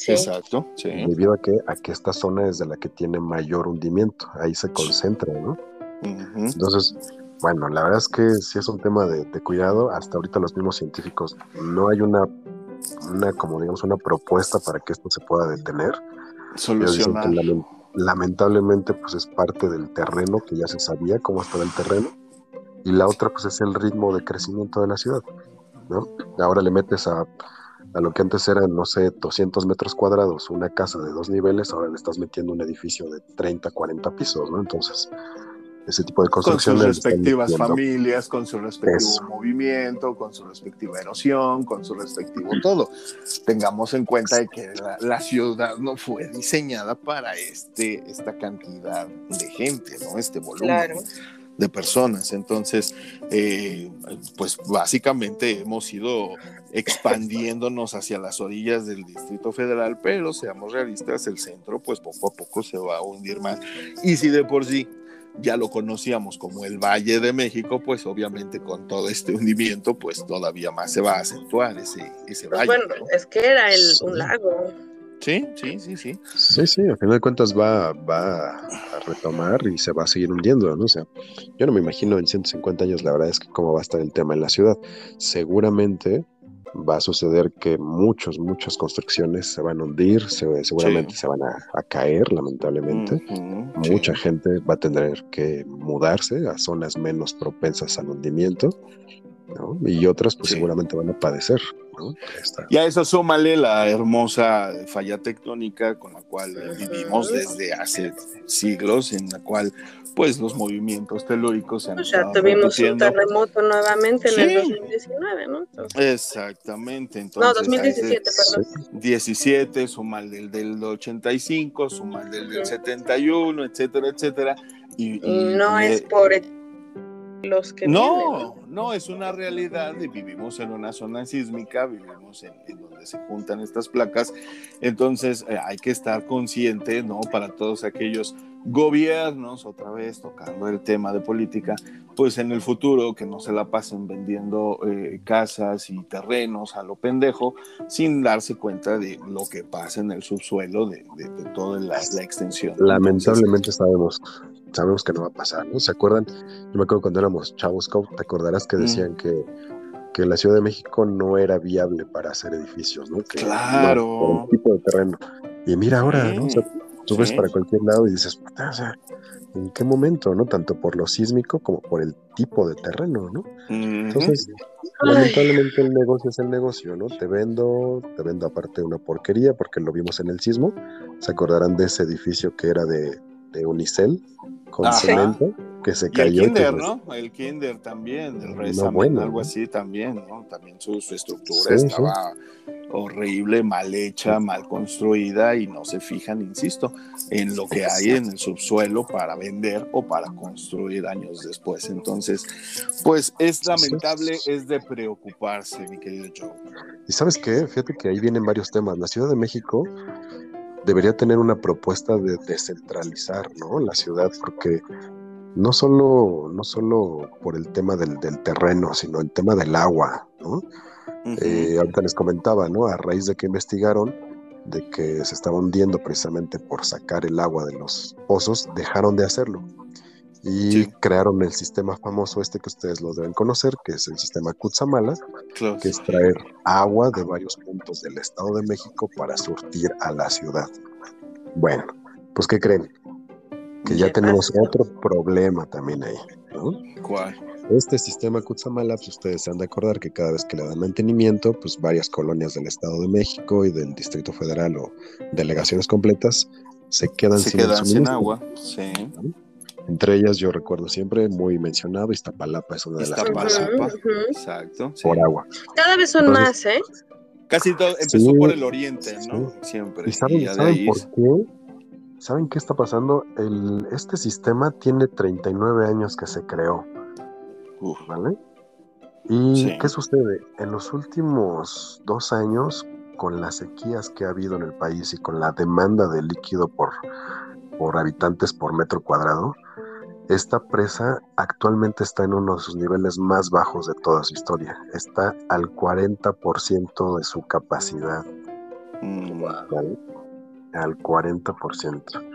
Exacto, sí. Debido a que aquí esta zona es de la que tiene mayor hundimiento, ahí se concentra, ¿no? Entonces, bueno, la verdad es que sí es un tema de, cuidado. Hasta ahorita los mismos científicos no hay una, una, como digamos, una propuesta para que esto se pueda detener. Solucionar. lamentablemente, pues es parte del terreno que ya se sabía cómo estaba el terreno. Y la otra, pues es el ritmo de crecimiento de la ciudad, ¿no? Ahora le metes a a lo que antes eran, no sé, 200 metros cuadrados, una casa de dos niveles, ahora le estás metiendo un edificio de 30, 40 pisos, ¿no? Entonces, ese tipo de construcciones. Con sus respectivas familias, con su respectivo movimiento, con su respectiva erosión, con su respectivo todo. Tengamos en cuenta que la, ciudad no fue diseñada para este, esta cantidad de gente, ¿no? Este volumen. Claro de personas. Entonces, eh, pues básicamente hemos ido expandiéndonos hacia las orillas del Distrito Federal, pero seamos realistas, el centro pues poco a poco se va a hundir más. Y si de por sí ya lo conocíamos como el Valle de México, pues obviamente con todo este hundimiento, pues todavía más se va a acentuar ese, ese pues valle. Bueno, es que era el, un lago. Sí, sí, sí, sí. Sí, sí, al final de cuentas va, va a retomar y se va a seguir hundiendo, ¿no? O sea, yo no me imagino en 150 años, la verdad es que cómo va a estar el tema en la ciudad. Seguramente va a suceder que muchos, muchas construcciones se van a hundir, seguramente se van a, caer, lamentablemente. Mucha gente va a tener que mudarse a zonas menos propensas al hundimiento. Y otras pues seguramente van a padecer. Y a eso súmale la hermosa falla tectónica con la cual vivimos desde hace siglos, en la cual pues los movimientos telúricos se han O sea, tuvimos un terremoto nuevamente en el 2019, ¿no? Exactamente. Entonces, no, 2017, perdón. 17, suma el del, del 85, suma el del, del 71, etcétera, etcétera. Y, no es por los que no, no, es una realidad y vivimos en una zona sísmica, vivimos en, donde se juntan estas placas, entonces eh, hay que estar consciente, ¿no? Para todos aquellos gobiernos, otra vez tocando el tema de política, pues en el futuro que no se la pasen vendiendo eh, casas y terrenos a lo pendejo sin darse cuenta de lo que pasa en el subsuelo de, toda la, extensión. Lamentablemente sabemos, sabemos que no va a pasar, ¿no? ¿Se acuerdan? Yo me acuerdo cuando éramos chavos, te acordarás que decían que que la Ciudad de México no era viable para hacer edificios, ¿no? claro. tipo de terreno. Y mira ahora, ¿no? tú ves para cualquier lado y dices, o sea, ¿en qué momento, no? Tanto por lo sísmico como por el tipo de terreno, ¿no? Entonces, lamentablemente el negocio es el negocio, ¿no? Te vendo, te vendo aparte una porquería porque lo vimos en el sismo. Se acordarán de ese edificio que era de, de Unicel con cemento que se cayó. el Kinder, ¿no? El Kinder también, el Rey algo así también, ¿no? También su, estructura estaba horrible, mal hecha, mal construida y no se fijan, insisto, en lo que hay en el subsuelo para vender o para construir años después. Entonces, pues es lamentable, es de preocuparse, mi querido Joe. Y sabes qué, fíjate que ahí vienen varios temas. La Ciudad de México debería tener una propuesta de descentralizar ¿no? la ciudad, porque no solo, no solo por el tema del, terreno, sino el tema del agua, ¿no? Eh, ahorita les comentaba, ¿no? A raíz de que investigaron de que se estaba hundiendo precisamente por sacar el agua de los pozos, dejaron de hacerlo. Y crearon el sistema famoso este que ustedes lo deben conocer, que es el sistema Kutsamala, que es traer agua de varios puntos del Estado de México para surtir a la ciudad. Bueno, pues ¿qué creen? que ya tenemos otro problema también ahí. ¿no? ¿Cuál? Este sistema Kutsamala, pues ustedes se han de acordar que cada vez que le dan mantenimiento, pues varias colonias del Estado de México y del Distrito Federal o delegaciones completas se quedan, sin, quedan sin, agua. Sí. Entre ellas yo recuerdo siempre muy mencionado, Iztapalapa es una de las Iztapalapa, exacto. Por agua. Cada vez son más, ¿eh? Casi todo empezó por el oriente, ¿no? Siempre. ¿Y saben, por qué? ¿Saben qué está pasando? El, este sistema tiene 39 años que se creó. ¿Vale? ¿Y qué sucede? En los últimos dos años, con las sequías que ha habido en el país y con la demanda de líquido por, por habitantes por metro cuadrado, esta presa actualmente está en uno de sus niveles más bajos de toda su historia. Está al 40% de su capacidad. Mm. ¿Vale? al 40%.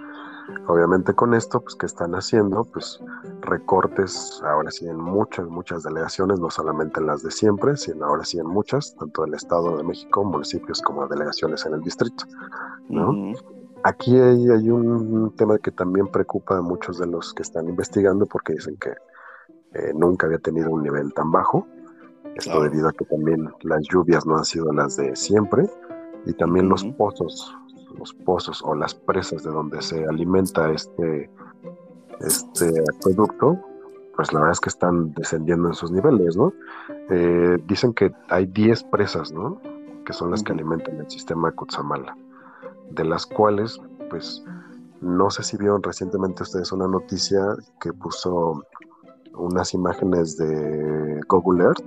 Obviamente con esto, pues, ¿qué están haciendo? Pues recortes, ahora sí en muchas, muchas delegaciones, no solamente en las de siempre, sino ahora sí en muchas, tanto del Estado de México, municipios como delegaciones en el distrito, ¿no? Aquí hay, hay, un tema que también preocupa a muchos de los que están investigando porque dicen que eh, nunca había tenido un nivel tan bajo. Esto debido a que también las lluvias no han sido las de siempre y también los pozos los pozos o las presas de donde se alimenta este, este acueducto, pues la verdad es que están descendiendo en sus niveles, ¿no? Eh, dicen que hay 10 presas, ¿no? Que son las que alimentan el sistema Kutsamala, de las cuales, pues, no sé si vieron recientemente ustedes una noticia que puso unas imágenes de Google Earth,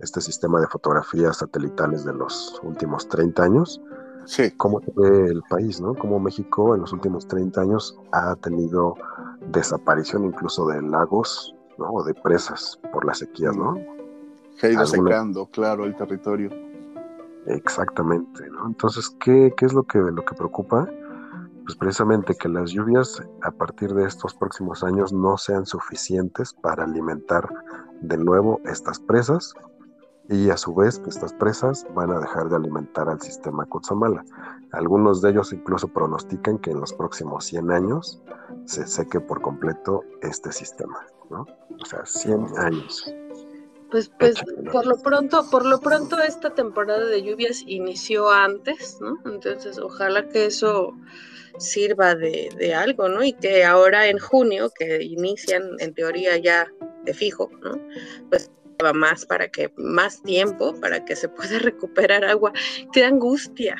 este sistema de fotografías satelitales de los últimos 30 años, sí. cómo se ve el país, ¿no? Cómo México en los últimos 30 años ha tenido desaparición incluso de lagos, ¿no? O de presas por las sequías, ¿no? Se ha ido secando, claro, el territorio. Exactamente, ¿no? Entonces, ¿qué, es lo que, lo que preocupa? Pues precisamente que las lluvias a partir de estos próximos años no sean suficientes para alimentar de nuevo estas presas y a su vez estas presas van a dejar de alimentar al sistema Kutsamala. Algunos de ellos incluso pronostican que en los próximos 100 años se seque por completo este sistema, ¿no? O sea, 100 años. Pues, pues por lo pronto, por lo pronto esta temporada de lluvias inició antes, ¿no? Entonces ojalá que eso sirva de, de algo, ¿no? Y que ahora en junio, que inician en teoría ya de fijo, ¿no? Pues más para que más tiempo para que se pueda recuperar agua. Qué angustia.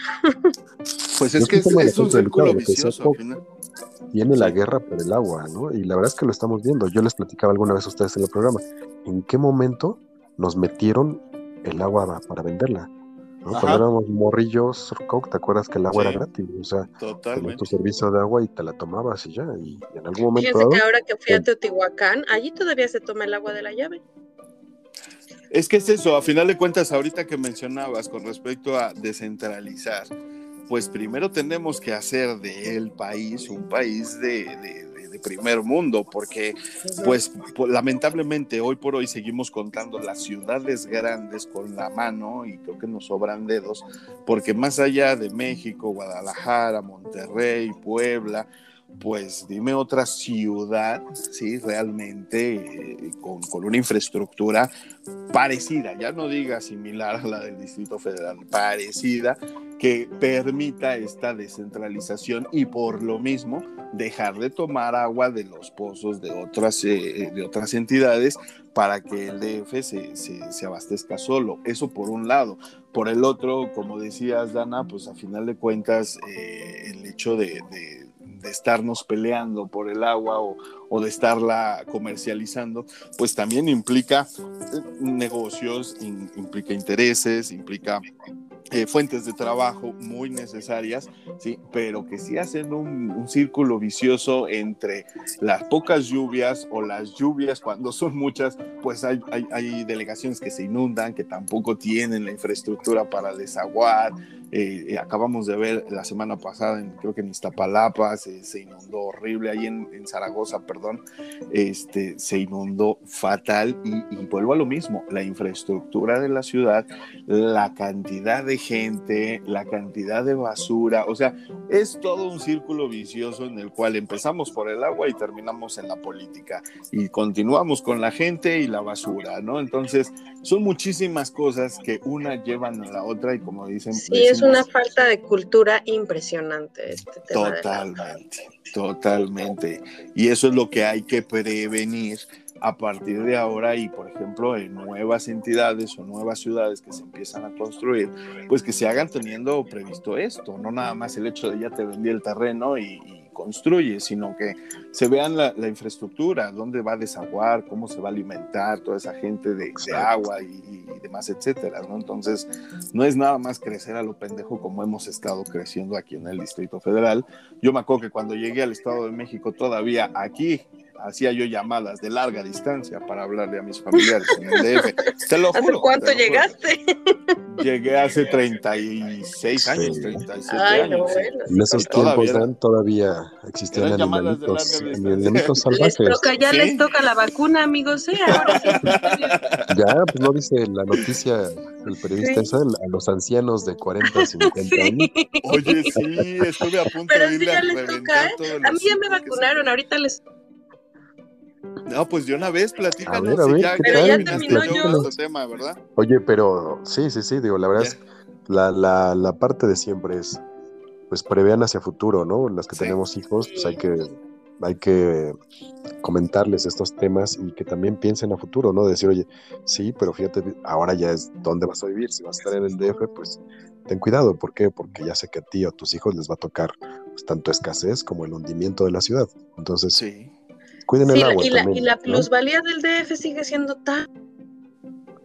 Pues es que es, un círculo vicioso Viene la guerra por el agua, ¿no? Y la verdad es que lo estamos viendo. Yo les platicaba alguna vez a ustedes en el programa. ¿En qué momento nos metieron el agua para venderla? Cuando éramos morrillos, ¿te acuerdas que el agua era gratis? O sea, tenías tu servicio de agua y te la tomabas y ya. Y, en algún momento. Fíjense que ahora que fui a Teotihuacán, allí todavía se toma el agua de la llave. Es que es eso, a final de cuentas, ahorita que mencionabas con respecto a descentralizar, pues primero tenemos que hacer del país un país de, primer mundo, porque pues lamentablemente hoy por hoy seguimos contando las ciudades grandes con la mano y creo que nos sobran dedos, porque más allá de México, Guadalajara, Monterrey, Puebla, pues dime otra ciudad, sí, realmente eh, con, con, una infraestructura parecida, ya no diga similar a la del Distrito Federal, parecida, que permita esta descentralización y por lo mismo dejar de tomar agua de los pozos de otras, eh, de otras entidades para que el DF se, se, abastezca solo. Eso por un lado. Por el otro, como decías, Dana, pues a final de cuentas, eh, el hecho de estarnos peleando por el agua o, de estarla comercializando, pues también implica eh, negocios, implica intereses, implica eh, fuentes de trabajo muy necesarias, ¿sí? pero que sí hacen un, círculo vicioso entre las pocas lluvias o las lluvias cuando son muchas, pues hay, hay delegaciones que se inundan, que tampoco tienen la infraestructura para desaguar, eh, eh, acabamos de ver la semana pasada, en, creo que en Iztapalapa, se, se inundó horrible, ahí en, en, Zaragoza, perdón, este, se inundó fatal y, y, vuelvo a lo mismo, la infraestructura de la ciudad, la cantidad de gente, la cantidad de basura, o sea, es todo un círculo vicioso en el cual empezamos por el agua y terminamos en la política y continuamos con la gente y la basura, ¿no? Entonces, son muchísimas cosas que una llevan a la otra y como dicen... Sí, es una falta de cultura impresionante este tema. Totalmente, totalmente. Y eso es lo que hay que prevenir a partir de ahora y, por ejemplo, en nuevas entidades o nuevas ciudades que se empiezan a construir, pues que se hagan teniendo previsto esto, no nada más el hecho de ya te vendí el terreno y, construye, sino que se vean la, infraestructura, dónde va a desaguar, cómo se va a alimentar toda esa gente de, agua y, demás, etcétera, ¿no? Entonces, no es nada más crecer a lo pendejo como hemos estado creciendo aquí en el Distrito Federal. Yo me acuerdo que cuando llegué al Estado de México, todavía aquí hacía yo llamadas de larga distancia para hablarle a mis familiares en el DF. Te lo juro. ¿Hace cuánto llegaste? Llegué hace 36 años, 37 años. En esos tiempos todavía, todavía existían animalitos, animalitos salvajes. Les toca, ya les toca la vacuna, amigos. ¿eh? ya, pues no dice la noticia el periodista sí. a los ancianos de 40 o 50 años. Oye, sí, estuve a punto Pero de irle sí ya les toca, ¿eh? A mí ya me vacunaron, ahorita les no, pues de una vez platícanos. A ver, a ver, ya, pero ya terminó yo. Este tema, ¿verdad? Oye, pero sí, sí, sí, digo, la verdad es la, la, la, parte de siempre es, pues prevean hacia futuro, ¿no? Las que sí. tenemos hijos, pues hay que, hay que comentarles estos temas y que también piensen a futuro, ¿no? Decir, oye, sí, pero fíjate, ahora ya es dónde vas a vivir, si vas a estar en el DF, pues ten cuidado, ¿por qué? Porque ya sé que a ti o a tus hijos les va a tocar pues, tanto escasez como el hundimiento de la ciudad. Entonces, sí Cuiden sí, el agua y, la, también, y la ¿no? plusvalía del DF sigue siendo tan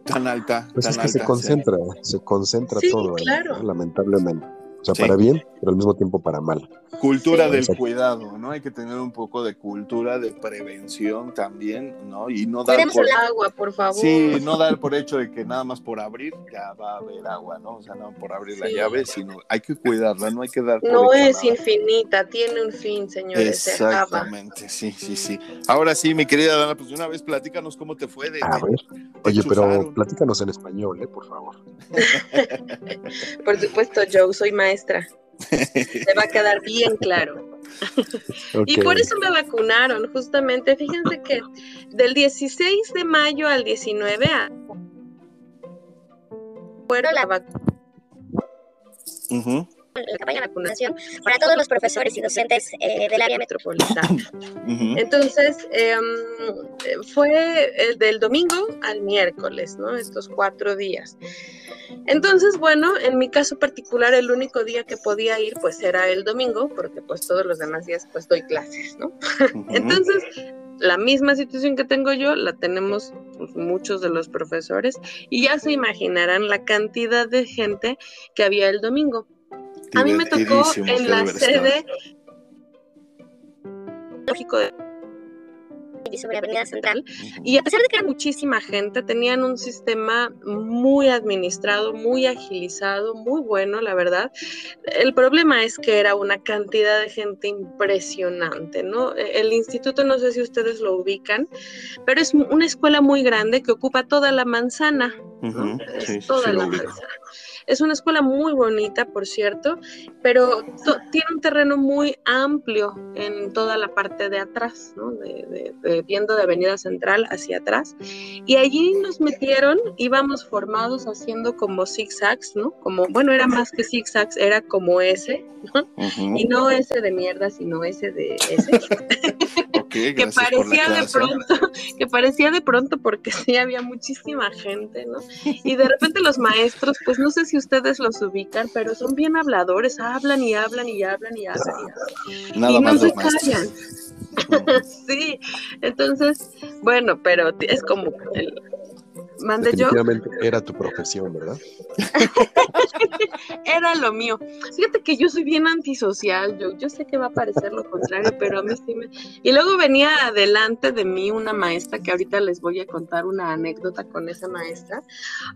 tan alta. Pues tan es que alta, se concentra, se concentra Sí, todo, ahí, claro. lamentablemente. O sea, Sí. para bien, pero al mismo tiempo para mal. Cultura Sí. del Exacto. cuidado, ¿no? Hay que tener un poco de cultura de prevención también, ¿no? Y no dar por... el agua, por favor. Sí, no dar por hecho de que nada más por abrir ya va a haber agua, ¿no? O sea, no por abrir la llave, sino hay que cuidarla, no hay que dar por No es nada. infinita, tiene un fin, señores. Exactamente, sí, sí, sí. Ahora sí, mi querida Dana, pues de una vez platícanos cómo te fue de... A ver, oye, pero platícanos en español, ¿eh? Por favor. Por supuesto, Joe, soy maestra. Te va a quedar bien claro. Y Ok. por eso me vacunaron, justamente. Fíjense que del 16 de mayo al 19 a... fueron la vacuna. Ujú, la campaña de vacunación para todos los profesores y docentes eh, del área metropolitana. Entonces, em, eh, fue el del domingo al miércoles, ¿no? Estos cuatro días. Entonces, bueno, en mi caso particular, el único día que podía ir, pues era el domingo, porque pues todos los demás días, pues doy clases, ¿no? Entonces, la misma situación que tengo yo, la tenemos pues, muchos de los profesores y ya se imaginarán la cantidad de gente que había el domingo. A mí me tocó en la sede lógico de sobre Avenida Central. Y a pesar de que era muchísima gente, tenían un sistema muy administrado, muy agilizado, muy bueno, la verdad. El problema es que era una cantidad de gente impresionante, ¿no? El instituto, no sé si ustedes lo ubican, pero es una escuela muy grande que ocupa toda la manzana. toda la manzana. Es una escuela muy bonita, por cierto, pero tiene un terreno muy amplio en toda la parte de atrás, ¿no? de, viendo de Avenida Central hacia atrás. Y allí nos metieron, íbamos formados haciendo como zigzags, ¿no? Como, bueno, era más que zigzags, era como ese, ¿no? Y no ese de mierda, sino ese de ese. que parecía de pronto, que parecía de pronto porque sí había muchísima gente, ¿no? Y de repente los maestros, pues no sé si ustedes los ubican, pero son bien habladores, hablan y hablan y hablan y hablan. Y, Nada más no se callan. sí, entonces, bueno, pero es como el, Mande yo. era tu profesión, ¿verdad? era lo mío. Fíjate que yo soy bien antisocial, yo, yo sé que va a parecer lo contrario, pero a mí sí me... Y luego venía adelante de mí una maestra, que ahorita les voy a contar una anécdota con esa maestra.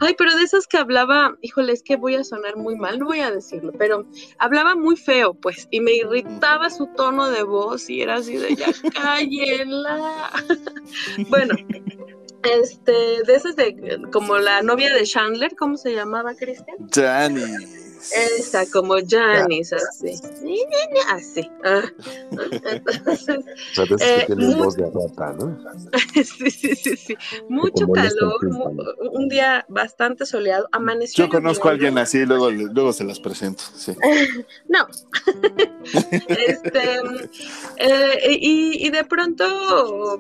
Ay, pero de esas que hablaba, híjole, es que voy a sonar muy mal, no voy a decirlo, pero hablaba muy feo, pues, y me irritaba su tono de voz y era así de ya cállenla. bueno, este, de esas de como la novia de Chandler, ¿cómo se llamaba, Cristian? Janice. Esa, como Janice, así. Así. Ah. Entonces, Sabes que eh, tiene voz de rata, ¿no? sí, sí, sí, sí. Mucho calor, un día bastante soleado, amaneció. Yo conozco a alguien así, luego, luego se las presento, sí. no. este, eh, y, y de pronto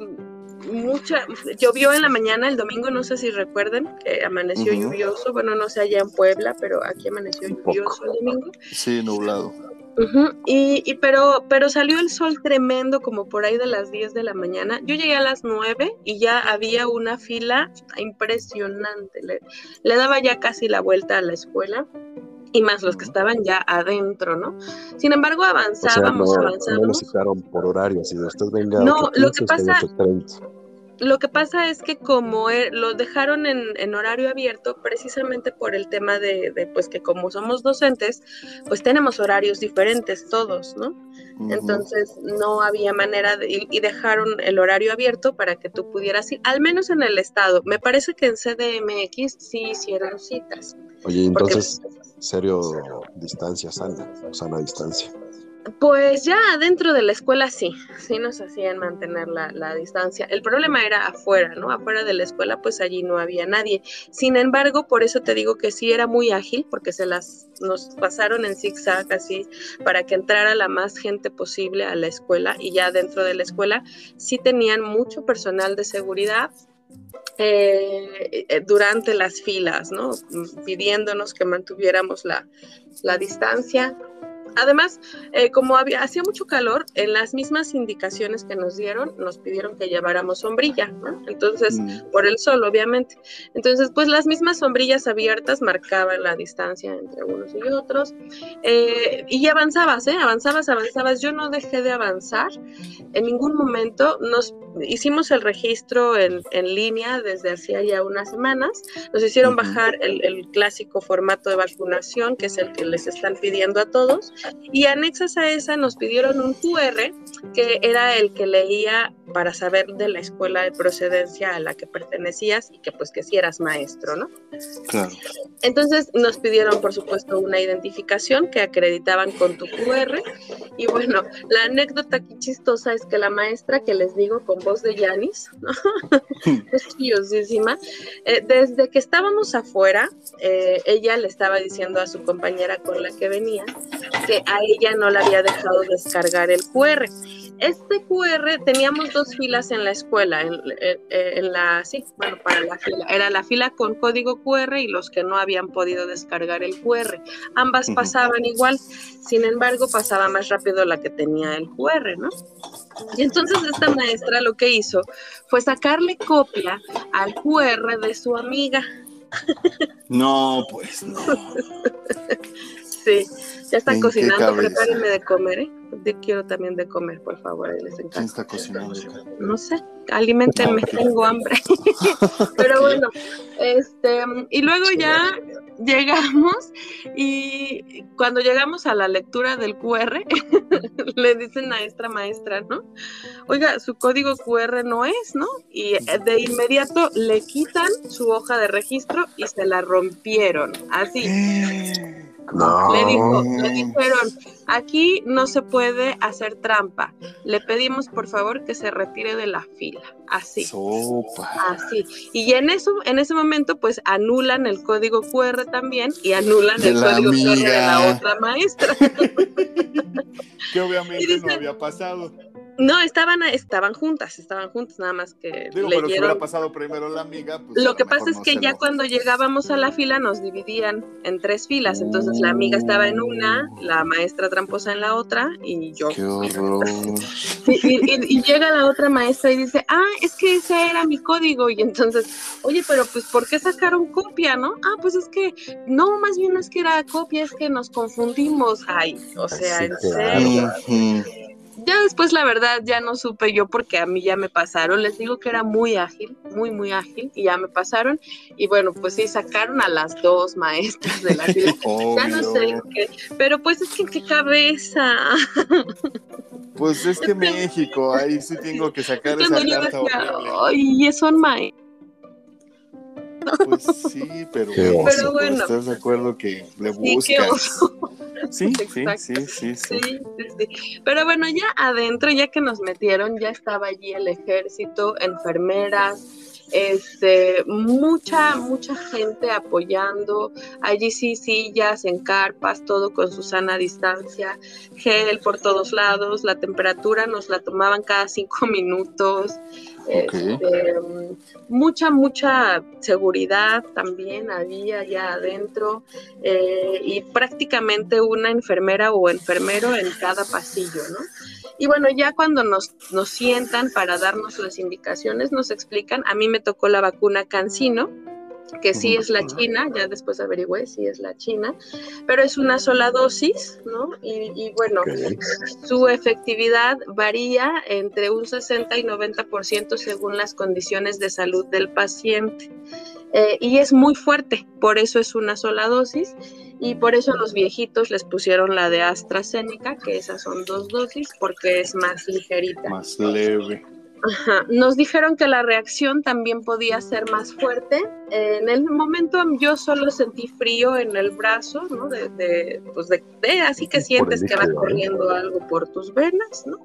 mucha, llovió en la mañana el domingo, no sé si recuerden, que amaneció lluvioso, bueno, no sé allá en Puebla, pero aquí amaneció lluvioso el domingo. Sí, nublado. y, pero, pero salió el sol tremendo como por ahí de las 10 de la mañana. Yo llegué a las 9 y ya había una fila impresionante. Le, le daba ya casi la vuelta a la escuela y más los que estaban ya adentro, ¿no? Sin embargo, avanzábamos, avanzábamos. No por horario, si después venga. No, lo que pasa. Lo que pasa es que como e, lo dejaron en, horario abierto, precisamente por el tema de, pues que como somos docentes, pues tenemos horarios diferentes todos, ¿no? Entonces no había manera de, y, dejaron el horario abierto para que tú pudieras ir, al menos en el estado. Me parece que en CDMX sí hicieron citas. Oye, entonces, serio, distancia sana, sana distancia. Pues ya dentro de la escuela sí, sí nos hacían mantener la, distancia. El problema era afuera, ¿no? Afuera de la escuela, pues allí no había nadie. Sin embargo, por eso te digo que sí era muy ágil, porque se las nos pasaron en zigzag así para que entrara la más gente posible a la escuela y ya dentro de la escuela sí tenían mucho personal de seguridad, eh, durante las filas, ¿no? Pidiéndonos que mantuviéramos la, la distancia. Además, eh, como había, hacía mucho calor, en las mismas indicaciones que nos dieron, nos pidieron que lleváramos sombrilla, ¿no? Entonces, mm. por el sol, obviamente. Entonces, pues las mismas sombrillas abiertas marcaban la distancia entre unos y otros. Eh, y avanzabas, ¿eh? Avanzabas, avanzabas. Yo no dejé de avanzar. En ningún momento nos hicimos el registro en, en línea desde hacía ya unas semanas. Nos hicieron bajar el, el clásico formato de vacunación, que es el que les están pidiendo a todos y anexas a esa nos pidieron un QR que era el que leía para saber de la escuela de procedencia a la que pertenecías y que pues que si eras maestro, ¿no? Claro. Entonces nos pidieron por supuesto una identificación que acreditaban con tu QR y bueno, la anécdota aquí chistosa es que la maestra que les digo con voz de Yanis, ¿no? es curiosísima, eh, desde que estábamos afuera, eh, ella le estaba diciendo a su compañera con la que venía que a ella no le había dejado descargar el QR. Este QR teníamos dos filas en la escuela, en, la, sí, bueno, para la fila. Era la fila con código QR y los que no habían podido descargar el QR. Ambas pasaban igual, sin embargo, pasaba más rápido la que tenía el QR, ¿no? Y entonces esta maestra lo que hizo fue sacarle copia al QR de su amiga. No, pues no. sí, ya están cocinando, prepárenme de comer, ¿eh? quiero también de comer, por favor, les ¿Quién está cocinando? No sé, alimentenme, tengo hambre. Pero bueno, este, y luego ya llegamos y cuando llegamos a la lectura del QR, le dicen a esta maestra, ¿no? Oiga, su código QR no es, ¿no? Y de inmediato le quitan su hoja de registro y se la rompieron, así. Le, dijo, le dijeron, aquí no se puede hacer trampa. Le pedimos por favor que se retire de la fila. Así. Así. Y en eso, en ese momento, pues anulan el código QR también y anulan el código QR de la otra maestra. que obviamente no había pasado. No, estaban, estaban juntas, estaban juntas, nada más que Digo, pero si hubiera pasado primero la amiga, pues Lo que pasa es que ya cuando llegábamos a la fila nos dividían en tres filas, entonces la amiga estaba en una, la maestra tramposa en la otra y yo. Qué horror. y, llega la otra maestra y dice, ah, es que ese era mi código y entonces, oye, pero pues ¿por qué sacaron copia, no? Ah, pues es que, no, más bien no es que era copia, es que nos confundimos. Ay, o sea, en serio. Ya después, la verdad, ya no supe yo porque a mí ya me pasaron. Les digo que era muy ágil, muy, muy ágil, y ya me pasaron. Y bueno, pues sí, sacaron a las dos maestras de la fila. ya no sé qué, pero pues es que en qué cabeza. Pues es que México, ahí sí tengo que sacar esa carta Ay, son maestros. Pues sí, pero, pero bueno. ¿Estás de acuerdo que le buscas? Sí, sí, sí, sí, sí, Pero bueno, ya adentro, ya que nos metieron, ya estaba allí el ejército, enfermeras, este, mucha, mucha gente apoyando, allí sí sillas, en carpas, todo con su sana distancia, gel por todos lados, la temperatura nos la tomaban cada cinco minutos, este, mucha, mucha seguridad también había allá adentro eh, y prácticamente una enfermera o enfermero en cada pasillo, ¿no? Y bueno, ya cuando nos, nos sientan para darnos las indicaciones, nos explican, a mí me tocó la vacuna Cancino, que sí es la China, ya después averigüé si es la China, pero es una sola dosis, ¿no? Y, bueno, su efectividad varía entre un 60 y 90% según las condiciones de salud del paciente. Eh, y es muy fuerte, por eso es una sola dosis y por eso a los viejitos les pusieron la de AstraZeneca, que esas son dos dosis, porque es más ligerita. Más leve. Nos dijeron que la reacción también podía ser más fuerte. En el momento yo solo sentí frío en el brazo, ¿no? De, pues de, así que sientes que va corriendo algo por tus venas, ¿no?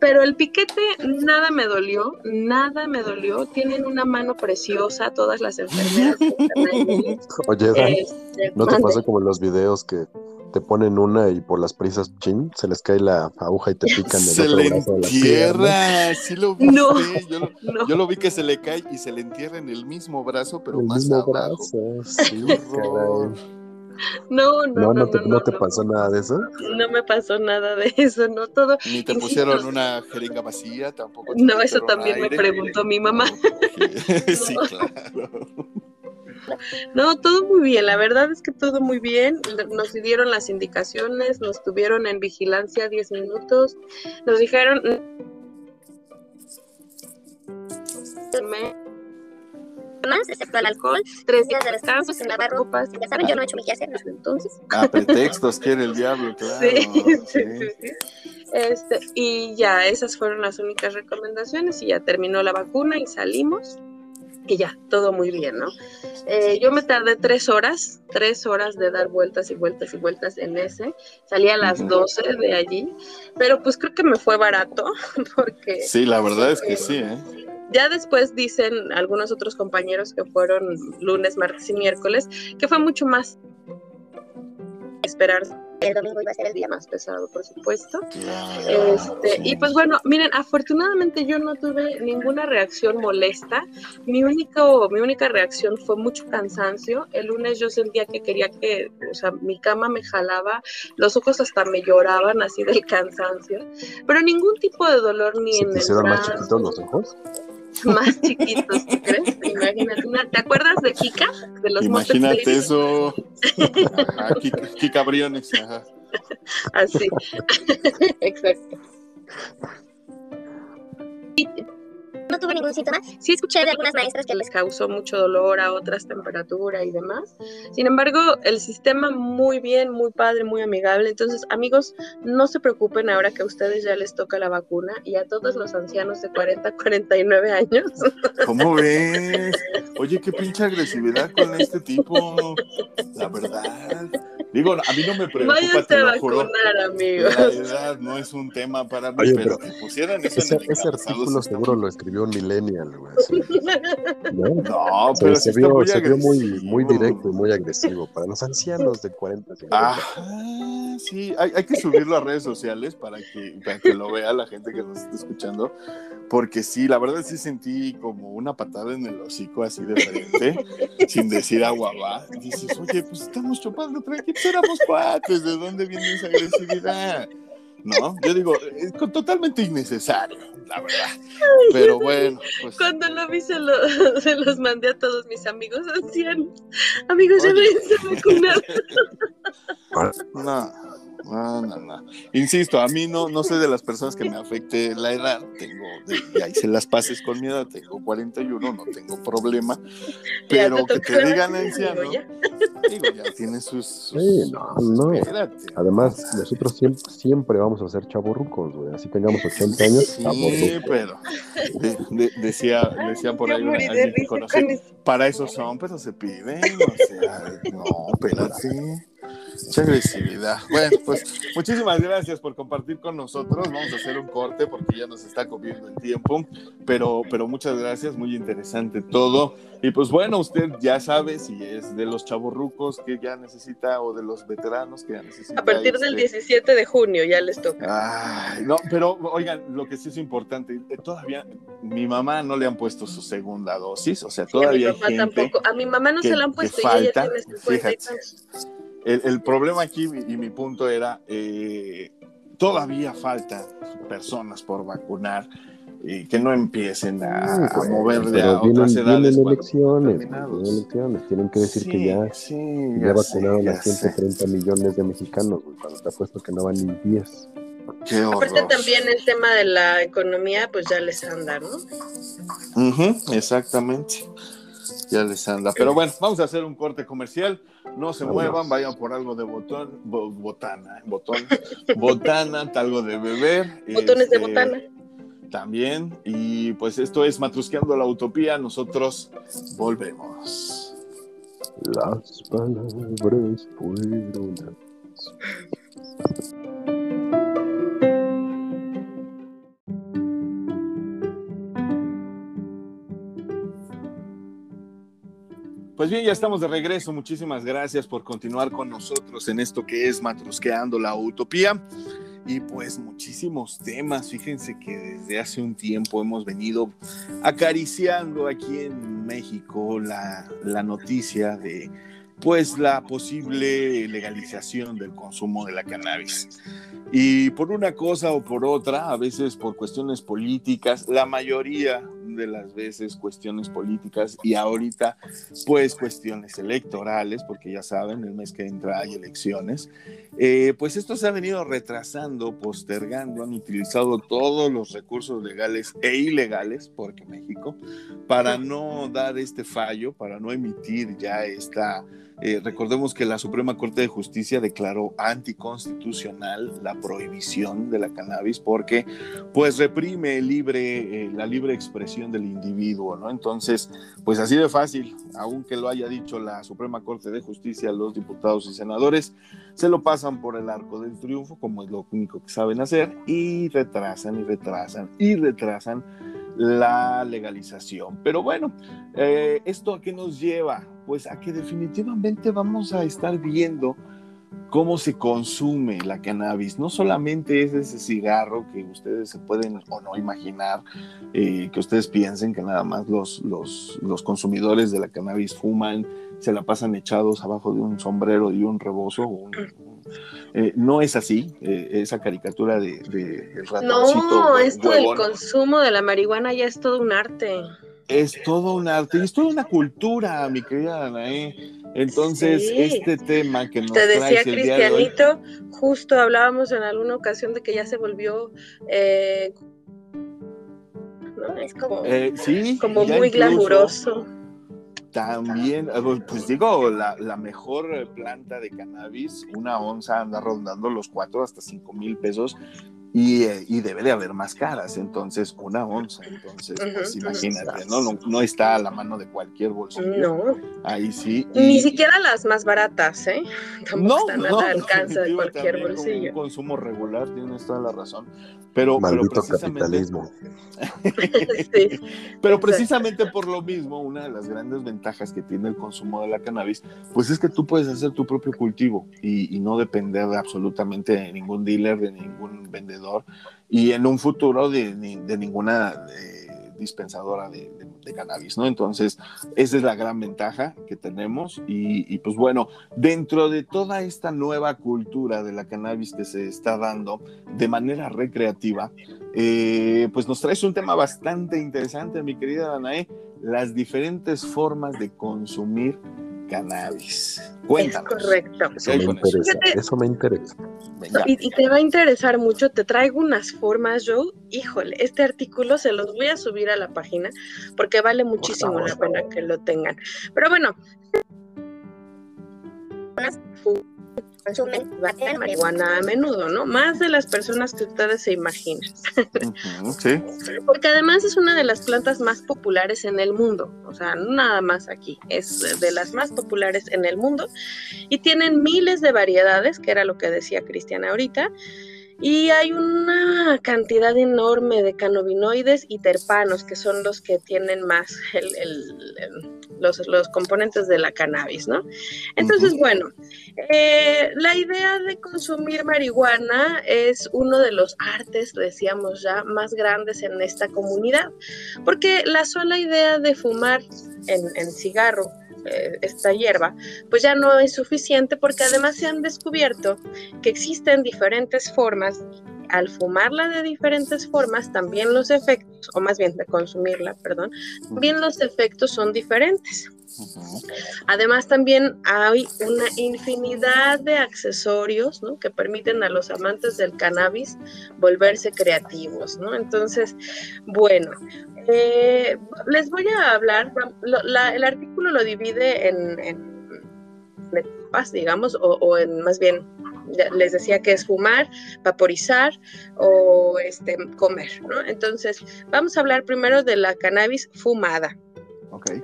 Pero el piquete nada me dolió, nada me dolió. Tienen una mano preciosa todas las enfermeras. Oye, este, ¿no te pasa como en los videos que te ponen una y por las prisas, chin, se les cae la aguja y te pican el se otro le brazo entierra, sí lo vi. No, yo, lo, vi que se le cae y se le entierra en el mismo brazo, pero el más mismo abajo. Brazo, sí, No, no, no, no, te, no, te pasó nada de eso. No me pasó nada de eso, no todo. Ni te pusieron una jeringa vacía, tampoco. no, eso también me preguntó mi mamá. sí, claro. No, todo muy bien, la verdad es que todo muy bien. Nos dieron las indicaciones, nos tuvieron en vigilancia 10 minutos, nos dijeron... Más, excepto el alcohol, tres días de descanso, sin lavar ropas. Ya saben, yo no he hecho mi quehacer entonces. Ah, pretextos quiere el diablo, claro. Sí, sí, sí. Este, y ya, esas fueron las únicas recomendaciones y ya terminó la vacuna y salimos que ya, todo muy bien, ¿no? Eh, yo me tardé tres horas, tres horas de dar vueltas y vueltas y vueltas en ese. Salí a las 12 de allí, pero pues creo que me fue barato porque... Sí, la verdad es que sí, ¿eh? Ya después dicen algunos otros compañeros que fueron lunes, martes y miércoles, que fue mucho más esperar el domingo iba a ser el día más pesado, por supuesto. Este, y pues bueno, miren, afortunadamente yo no tuve ninguna reacción molesta. Mi, único, mi única reacción fue mucho cansancio. El lunes yo sentía que quería que, o sea, mi cama me jalaba, los ojos hasta me lloraban así del cansancio, pero ningún tipo de dolor ni en el más chiquitos los ojos? más chiquitos, ¿tú crees? Imagínate, ¿te acuerdas de Kika? De los Imagínate eso. Ajá, Kika, Briones. Así. Exacto no tuve ningún síntoma. Sí escuché de algunas maestras que les causó mucho dolor, a otras temperatura y demás. Sin embargo, el sistema muy bien, muy padre, muy amigable. Entonces, amigos, no se preocupen ahora que a ustedes ya les toca la vacuna y a todos los ancianos de 40, 49 años. ¿Cómo ves? Oye, qué pinche agresividad con este tipo. La verdad. Digo, a mí no me preocupa, te lo juro. Amigos. La edad no es un tema para mí, pero, que pusieran eso ese, ese artículo seguro lo escribió un millennial, güey. No, pero se, vio, se vio muy, muy directo y muy agresivo para los ancianos de 40, Ah, sí, hay, hay, que subirlo a redes sociales para que, para que lo vea la gente que nos está escuchando, porque sí, la verdad sí sentí como una patada en el hocico así de frente, sin decir agua va. Dices, oye, pues estamos chupando tranquilos, éramos cuates, ¿de dónde viene esa agresividad? ¿no? Yo digo, es totalmente innecesario, la verdad. Pero bueno, pues. Cuando lo vi, se, lo, se, los mandé a todos mis amigos ancianos. Amigos, ya me a vacunar. No. No, no, no. Insisto, a mí no, no soy de las personas que me afecte la edad. Tengo, ya hice las pases con mi edad, tengo 41, no tengo problema. Pero que te digan anciano, digo, ya tiene sus. sí, no, no. Además, nosotros siempre, siempre vamos a ser chaborrucos, güey. Así tengamos 80 años. Sí, pero decía, decía por ahí una, alguien que conocí, para eso son, pero se piden. O sea, no, espérate. Mucha agresividad. Bueno, pues muchísimas gracias por compartir con nosotros. Vamos a hacer un corte porque ya nos está comiendo el tiempo, pero, pero muchas gracias, muy interesante todo. Y pues bueno, usted ya sabe si es de los chavorrucos que ya necesita o de los veteranos que ya necesita. A partir del 17 este de junio ya les toca. Ay, no, pero oigan, lo que sí es importante, eh, todavía mi mamá no le han puesto su segunda dosis, o sea, todavía a mi mamá tampoco. A mi mamá no se la han puesto y ella tiene 50 el, problema aquí y mi punto era, eh, todavía faltan personas por vacunar y que no empiecen a, mover de a otras edades. Vienen elecciones, elecciones, tienen que decir que ya, ya, vacunaron a 130 millones de mexicanos, cuando te apuesto que no van ni 10. Qué Aparte también el tema de la economía, pues ya les anda, ¿no? exactamente ya les anda. Pero bueno, vamos a hacer un corte comercial. No se muevan, vayan por algo de botón, botana, botón, botana, algo de beber. Botones de este, botana. También. Y pues esto es Matrusqueando la Utopía. Nosotros volvemos. Las palabras fueron. Pues bien, ya estamos de regreso. Muchísimas gracias por continuar con nosotros en esto que es Matrusqueando la Utopía. Y pues muchísimos temas. Fíjense que desde hace un tiempo hemos venido acariciando aquí en México la, la noticia de pues la posible legalización del consumo de la cannabis. Y por una cosa o por otra, a veces por cuestiones políticas, la mayoría de las veces cuestiones políticas y ahorita pues cuestiones electorales, porque ya saben, el mes que entra hay elecciones, eh, pues esto se ha venido retrasando, postergando, han utilizado todos los recursos legales e ilegales, porque México, para no dar este fallo, para no emitir ya esta eh, recordemos que la Suprema Corte de Justicia declaró anticonstitucional la prohibición de la cannabis porque pues reprime libre, eh, la libre expresión del individuo, ¿no? Entonces, pues así de fácil, aunque lo haya dicho la Suprema Corte de Justicia, los diputados y senadores se lo pasan por el arco del triunfo, como es lo único que saben hacer, y retrasan y retrasan y retrasan la legalización. Pero bueno, eh, ¿esto a qué nos lleva? Pues a que definitivamente vamos a estar viendo cómo se consume la cannabis. No solamente es ese cigarro que ustedes se pueden o no imaginar, eh, que ustedes piensen que nada más los, los, los, consumidores de la cannabis fuman, se la pasan echados abajo de un sombrero y un rebozo. Eh, no es así, eh, esa caricatura de, de ratoncito. No, esto del consumo de la marihuana ya es todo un arte. Es todo un arte y es toda una cultura, mi querida Anaí. Entonces, este tema que nos Te decía Cristianito, justo hablábamos en alguna ocasión de que ya se volvió eh, ¿no? es como, eh, como muy glamuroso. También, eh, pues digo, la, la, mejor planta de cannabis, una onza anda rondando los 4 hasta 5 mil pesos eh, y, debe de haber más caras, entonces una onza, entonces pues imagínate, ¿no? ¿no? está a la mano de cualquier bolsillo. No. Ahí sí. Ni siquiera las más baratas, ¿eh? no, están al alcance de cualquier bolsillo. Un consumo regular, tienes toda la razón. Pero, Maldito pero capitalismo. sí. Pero precisamente por lo mismo, una de las grandes ventajas que tiene el consumo de la cannabis, pues es que tú puedes hacer tu propio cultivo y, y no depender de absolutamente de ningún dealer, de ningún vendedor y en un futuro de, ninguna eh, dispensadora de, cannabis, ¿no? Entonces, esa es la gran ventaja que tenemos y, pues bueno, dentro de toda esta nueva cultura de la cannabis que se está dando de manera recreativa, eh, pues nos traes un tema bastante interesante, mi querida Danae, las diferentes formas de consumir cannabis. Cuéntanos. Es correcto. Eso me interesa. Y, te va a interesar mucho. Te traigo unas formas, Joe. Híjole, este artículo se los voy a subir a la página porque vale muchísimo la pena que lo tengan. Pero bueno consumen marihuana a menudo, ¿no? Más de las personas que ustedes se imaginan. sí. Porque además es una de las plantas más populares en el mundo, o sea, nada más aquí, es de las más populares en el mundo y tienen miles de variedades, que era lo que decía Cristian ahorita. Y hay una cantidad enorme de cannabinoides y terpanos, que son los que tienen más los, los, componentes de la cannabis, ¿no? Entonces, bueno, eh, la idea de consumir marihuana es uno de los artes, decíamos ya, más grandes en esta comunidad, porque la sola idea de fumar en, en cigarro eh, esta hierba, pues ya no es suficiente porque además se han descubierto que existen diferentes formas al fumarla de diferentes formas, también los efectos, o más bien de consumirla, perdón, también los efectos son diferentes. Además, también hay una infinidad de accesorios que permiten a los amantes del cannabis volverse creativos. ¿no? Entonces, bueno, eh, les voy a hablar, el artículo lo divide en, etapas, digamos, o, en más bien les decía que es fumar, vaporizar o este, comer, ¿no? Entonces, vamos a hablar primero de la cannabis fumada.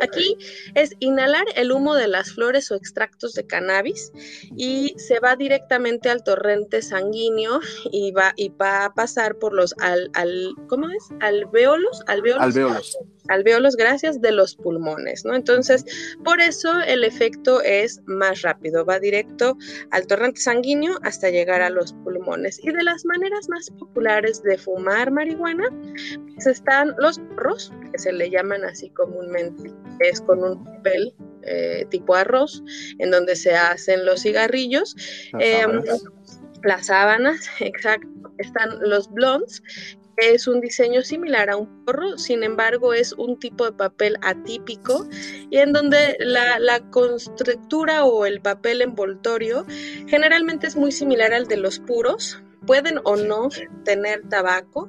Aquí es inhalar el humo de las flores o extractos de cannabis y se va directamente al torrente sanguíneo y va, y va a pasar por los al, al ¿cómo es? Alveolos, alveolos, alveolos. Alveolos, gracias, de los pulmones, ¿no? Entonces, por eso el efecto es más rápido, va directo al torrente sanguíneo hasta llegar a los pulmones. Y de las maneras más populares de fumar marihuana, pues están los porros, que se le llaman así comúnmente es con un papel eh, tipo arroz, en donde se hacen los cigarrillos. Las sábanas, em, exacto. Están los blondes, es un diseño similar a un porro, sin embargo es un tipo de papel atípico y en donde la, la constructura o el papel envoltorio generalmente es muy similar al de los puros, pueden o no tener tabaco,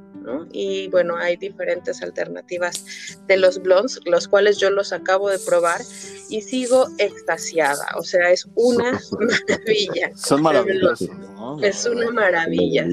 y bueno, hay diferentes alternativas de los blondes, los cuales yo los acabo de probar y sigo extasiada. O sea, es una maravilla. Son maravillosos, Es una maravilla.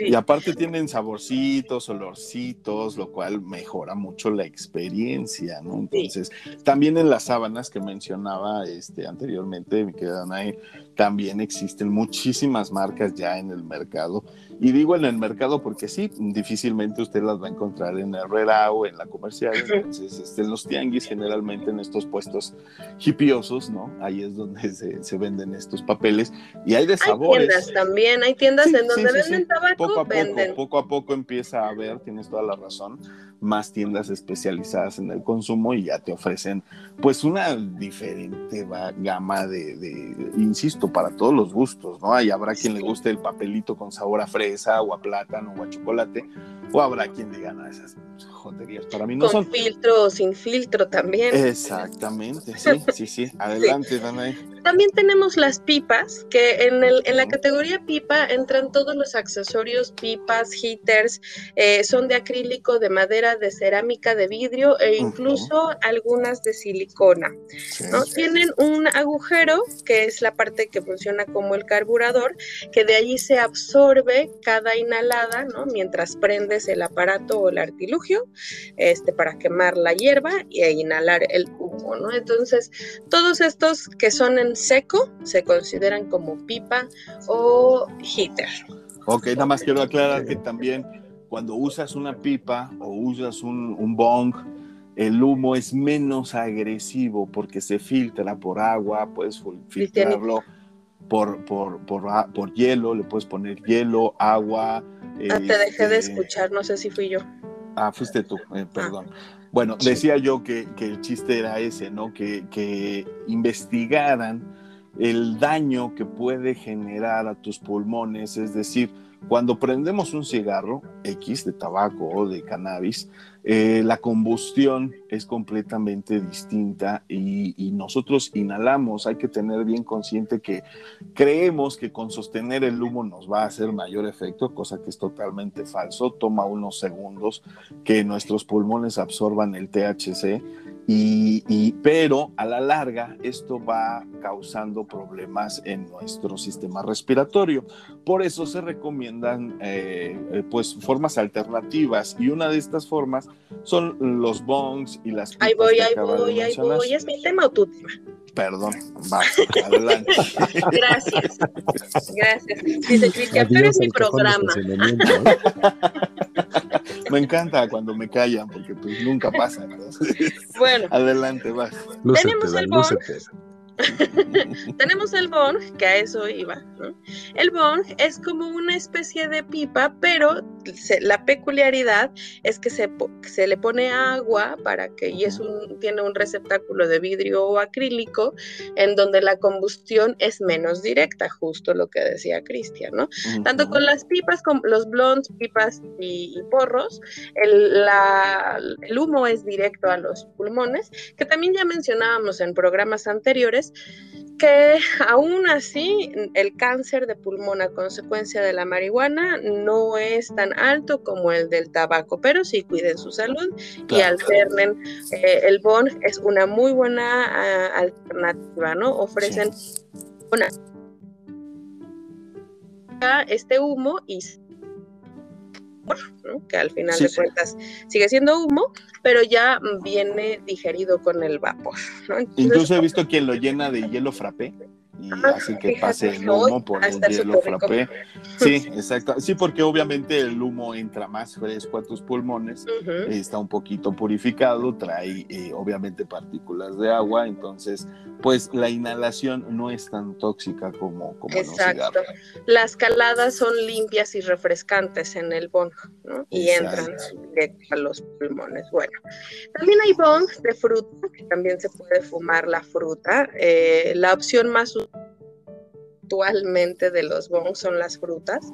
Y aparte tienen saborcitos, olorcitos, lo cual mejora mucho la experiencia, ¿no? Entonces, también en las sábanas que mencionaba este, anteriormente, mi querida Nay, también existen muchísimas marcas ya en el mercado Y digo en el mercado porque sí, difícilmente usted las va a encontrar en Herrera o en la comercial. Entonces, este, en los tianguis, generalmente en estos puestos hipiosos, ¿no? Ahí es donde se, venden estos papeles. Y hay de sabores. Hay también, hay tiendas en donde venden tabaco. Poco a poco, poco a poco empieza a haber, tienes toda la razón, más tiendas especializadas en el consumo y ya te ofrecen, pues, una diferente gama de, de, insisto, para todos los gustos, ¿no? Ahí habrá quien le guste el papelito con sabor a fresa o a plátano o a chocolate, o habrá quien diga, no, esas joderías para mí no Con filtro o sin filtro también. Exactamente, sí, sí, sí. Adelante, Danae. También tenemos las pipas, que en, el, en la categoría pipa entran todos los accesorios, pipas, heaters, eh, son de acrílico, de madera, de cerámica, de vidrio e incluso algunas de silicona. ¿no? Tienen un agujero, que es la parte que funciona como el carburador, que de allí se absorbe cada inhalada, ¿no? Mientras prendes el aparato o el artilugio, este, para quemar la hierba e inhalar el humo, ¿no? Entonces, todos estos que son en seco se consideran como pipa o heater. Ok, nada más quiero aclarar que también cuando usas una pipa o usas un, un bong, el humo es menos agresivo porque se filtra por agua, puedes filtrarlo por, por, por, por hielo, le puedes poner hielo, agua. Ah, te dejé de este, escuchar, no sé si fui yo. Ah, fuiste tú, eh, perdón. Bueno, decía yo que, el chiste era ese, ¿no? Que, que investigaran el daño que puede generar a tus pulmones, es decir, cuando prendemos un cigarro X de tabaco o de cannabis, eh, la combustión es completamente distinta y, y, nosotros inhalamos. Hay que tener bien consciente que creemos que con sostener el humo nos va a hacer mayor efecto, cosa que es totalmente falso. Toma unos segundos que nuestros pulmones absorban el THC y, pero a la larga esto va causando problemas en nuestro sistema respiratorio. Por eso se recomiendan eh, eh, pues formas alternativas y una de estas formas son los bongs y las Ahí voy, ahí voy, ahí voy. ¿Es mi tema o tu tema? Perdón, va, adelante. Gracias. Gracias. Dice Cristian, pero es mi programa. me encanta cuando me callan porque pues nunca pasa. Bueno. Adelante, vas. tenemos el bong. Tenemos el bong, que a eso iba. El bong es como una especie de pipa, pero la peculiaridad es que se, se, le pone agua para que, y es un, tiene un receptáculo de vidrio o acrílico, en donde la combustión es menos directa, justo lo que decía Cristian, ¿no? Tanto con las pipas, con los blondes, pipas y, porros, el, el humo es directo a los pulmones, que también ya mencionábamos en programas anteriores, que aún así el cáncer de pulmón a consecuencia de la marihuana no es tan alto como el del tabaco, pero sí cuiden su salud y alternen. Eh, el BON es una muy buena ah, alternativa, ¿no? Ofrecen una este humo y que al final de cuentas sigue siendo humo, pero ya viene digerido con el vapor. Incluso he visto quien lo llena de hielo frappé y hace que pase el humo por el hielo frappé. Sí, exacto. Sí, porque obviamente el humo entra más fresco a tus pulmones, está un poquito purificado, trae eh, obviamente partículas de agua, entonces pues la inhalación no es tan tóxica como, como Exacto. Las caladas son limpias y refrescantes en el bong, ¿no? Y entran directo a los pulmones. Bueno, también hay bongs de fruta, que también se puede fumar la fruta. Eh, la opción más actualmente de los bongs son las frutas.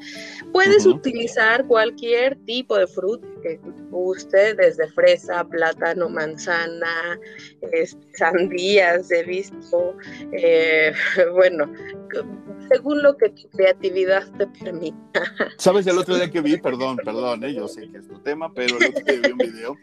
Puedes utilizar cualquier tipo de fruta que guste, desde fresa, plátano, manzana, sandías, he visto, eh, bueno, según lo que tu creatividad te permita. ¿Sabes el otro día que vi? Perdón, perdón, eh, yo sé que es tu tema, pero el otro día vi un video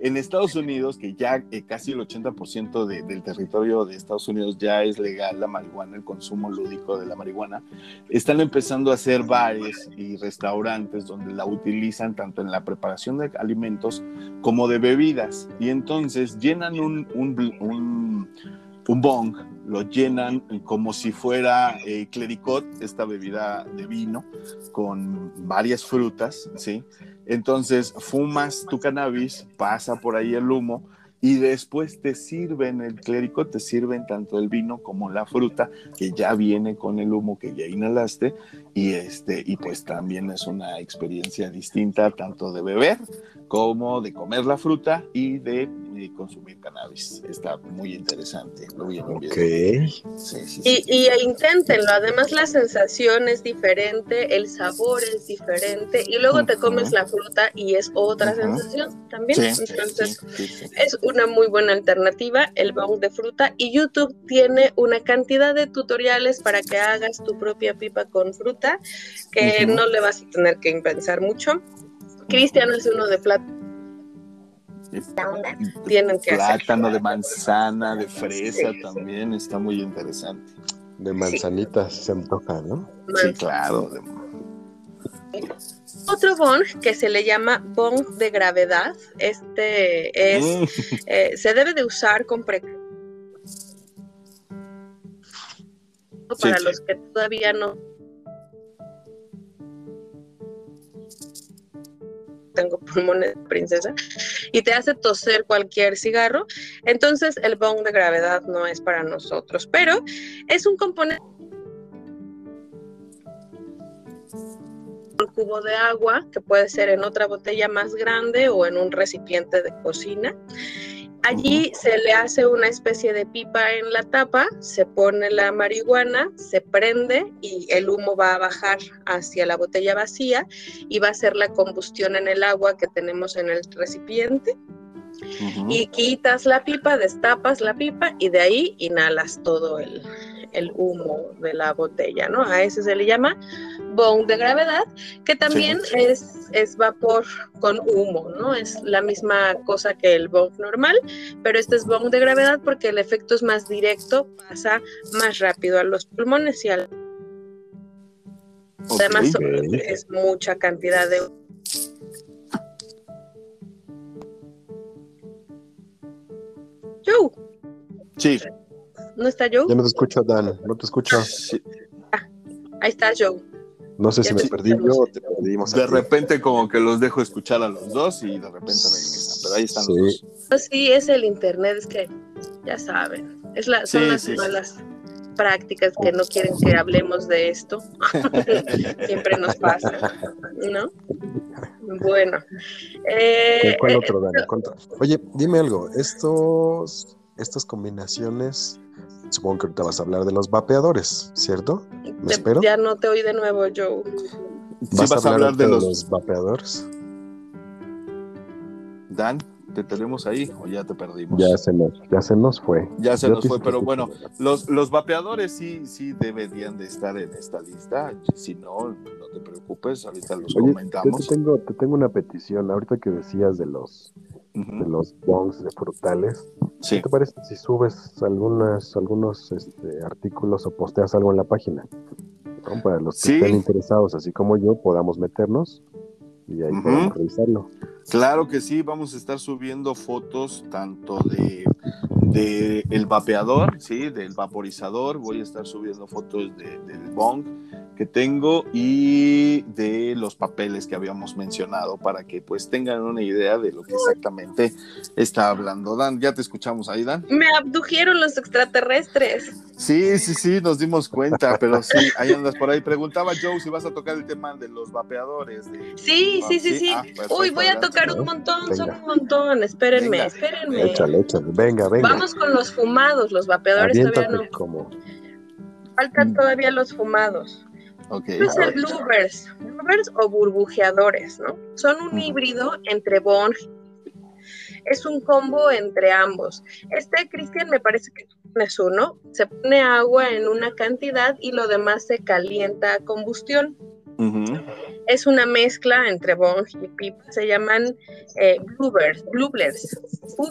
en Estados Unidos, que ya eh, casi el 80% del territorio de Estados Unidos ya es legal la marihuana, el consumo lúdico de la marihuana, están empezando a hacer bares y restaurantes donde la utilizan tanto en la preparación de alimentos como de bebidas. Y entonces llenan un, un, un bong, lo llenan como si fuera eh, clericot, esta bebida de vino, con varias frutas, ¿sí? Entonces fumas tu cannabis, pasa por ahí el humo, y después te sirven el clérico, te sirven tanto el vino como la fruta que ya viene con el humo que ya inhalaste y este y pues también es una experiencia distinta tanto de beber como de comer la fruta y de, consumir cannabis. Está muy interesante. Muy y, y inténtenlo. Además la sensación es diferente, el sabor es diferente y luego te comes la fruta y es otra sensación también. Entonces es una muy buena alternativa el bong de fruta y YouTube tiene una cantidad de tutoriales para que hagas tu propia pipa con fruta que no le vas a tener que pensar mucho. Cristian es uno de plátano. Tienen que plátano de manzana, de fresa también, está muy interesante. De manzanitas se antoja, ¿no? Sí, claro. Otro bong que se le llama bong de gravedad, este es, mm. eh, se debe de usar con precaución para los que todavía no tengo pulmones de princesa, y te hace toser cualquier cigarro, entonces el bong de gravedad no es para nosotros, pero es un componente un cubo de agua, que puede ser en otra botella más grande o en un recipiente de cocina. Allí se le hace una especie de pipa en la tapa, se pone la marihuana, se prende y el humo va a bajar hacia la botella vacía y va a ser la combustión en el agua que tenemos en el recipiente. Y quitas la pipa, destapas la pipa y de ahí inhalas todo el, el humo de la botella, ¿no? A ese se le llama bong de gravedad, que también es, es vapor con humo, ¿no? Es la misma cosa que el bong normal, pero este es bong de gravedad porque el efecto es más directo, pasa más rápido a los pulmones y al... Además, es mucha cantidad de. Sí. ¿No está Joe? Ya no te escucho, Dan. No te escucho. Ah, ahí está Joe. No sé si me perdí yo o te perdimos. De repente como que los dejo escuchar a los dos y de repente regresan, pero ahí están los dos. Sí, es el internet, es que ya saben, es la, son las malas prácticas que no quieren que hablemos de esto. Siempre nos pasa, ¿no? Bueno. Eh, ¿Cuál otro, eh, Oye, dime algo, estos, estas combinaciones Supongo que ahorita vas a hablar de los vapeadores, ¿cierto? ¿Me espero? Ya no te oí de nuevo, Joe. ¿Vas, a hablar, de, los... vapeadores? Dan, ¿te tenemos ahí o ya te perdimos? Ya se nos, ya se nos fue. Ya se nos fue, pero bueno, los, los vapeadores sí, sí deberían de estar en esta lista. Si no, no te preocupes, ahorita los comentamos. te tengo, te tengo una petición, ahorita que decías de los de los bongs de frutales. ¿Qué te parece si subes algunas, algunos este, artículos o posteas algo en la página? Para los que estén interesados, así como yo, podamos meternos y ahí podemos revisarlo. Claro que sí, vamos a estar subiendo fotos tanto de, de el vapeador, sí, del vaporizador, voy a estar subiendo fotos del bong que tengo y de los papeles que habíamos mencionado para que pues tengan una idea de lo que exactamente está hablando Dan. Ya te escuchamos ahí, Dan. Me abdujeron los extraterrestres. Sí, sí, sí, nos dimos cuenta, pero sí, ahí andas por ahí. Preguntaba Joe si vas a tocar el tema de los vapeadores. sí, sí, sí, sí. Ah, Uy, voy a tocar un montón, son un montón. Espérenme, espérenme. Échale, échale. Venga, venga. Vamos con los fumados, los vapeadores todavía no. Como... Faltan todavía los fumados. Okay, es el bluebirds, bluebirds o burbujeadores, ¿no? Son un híbrido entre bong es un combo entre ambos. Este, Cristian, me parece que es uno. Se pone agua en una cantidad y lo demás se calienta a combustión. Es una mezcla entre bong y pipa. Se llaman eh,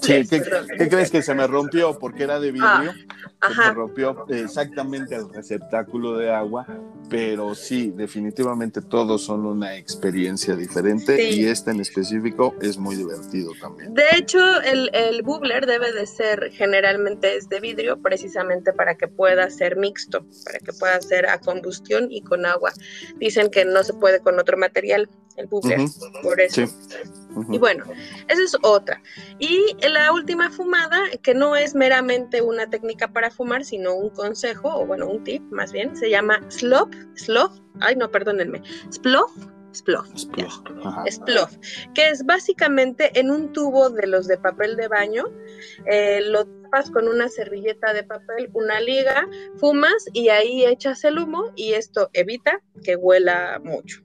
Sí, ¿qué, crees que se me rompió? Porque era de vidrio. Ah, se me rompió exactamente el receptáculo de agua pero sí, definitivamente todos son una experiencia diferente y este en específico es muy divertido también. De hecho, el, el bubbler debe de ser generalmente es de vidrio precisamente para que pueda ser mixto, para que pueda ser a combustión y con agua. Dicen que no se puede con otro material, el bubbler, por eso. Y bueno, esa es otra. Y la última fumada, que no es meramente una técnica para fumar, sino un consejo, o bueno, un tip más bien, se llama slop, slop, ay no, perdónenme, splof, splof, splof, que es básicamente en un tubo de los de papel de baño, eh, lo tapas con una servilleta de papel, una liga, fumas y ahí echas el humo y esto evita que huela mucho.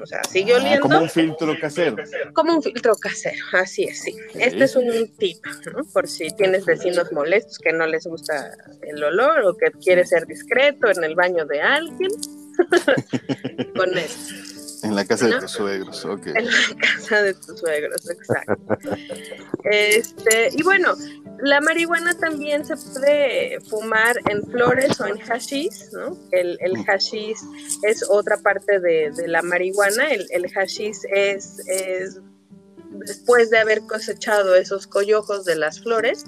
O sea, sigue ah, oliendo. como un filtro casero. Como un filtro casero, así es, sí. Este es un tip, ¿no? Por si tienes vecinos molestos que no les gusta el olor o que quieres ser discreto en el baño de alguien. con esto. En la casa de tus suegros, ok. En la casa de tus suegros, exacto. este, y bueno, la marihuana también se puede fumar en flores o en hashish, ¿no? El, el hashish es otra parte de, la marihuana. El, el hashish es, es después de haber cosechado esos collojos de las flores,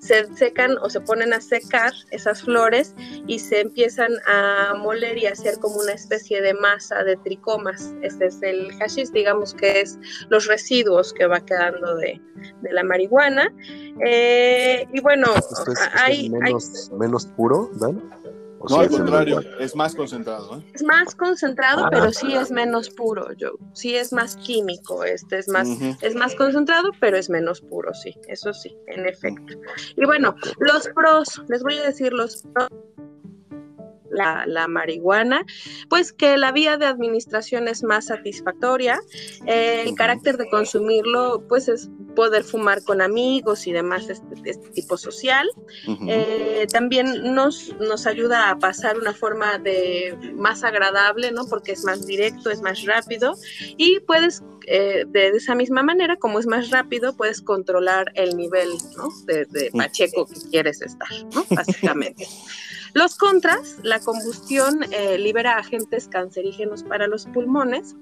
se secan o se ponen a secar esas flores y se empiezan a moler y a hacer como una especie de masa de tricomas. Este es el hashish, digamos que es los residuos que va quedando de, la marihuana. Eh, y bueno, hay, menos, menos puro, No, al contrario, es más concentrado. ¿eh? Es más concentrado, pero sí es menos puro, Joe. Sí es más químico, este es más, es más concentrado, pero es menos puro, sí, eso sí, en efecto. Y bueno, los pros, les voy a decir los pros la, marihuana, pues que la vía de administración es más satisfactoria, el carácter de consumirlo, pues es poder fumar con amigos y demás de este, este tipo social. Eh, también nos, nos ayuda a pasar una forma de más agradable, ¿no? Porque es más directo, es más rápido y puedes eh, de esa misma manera, como es más rápido, puedes controlar el nivel ¿no? de, de, pacheco que quieres estar, ¿no? Básicamente. Los contras, la combustión eh, libera agentes cancerígenos para los pulmones,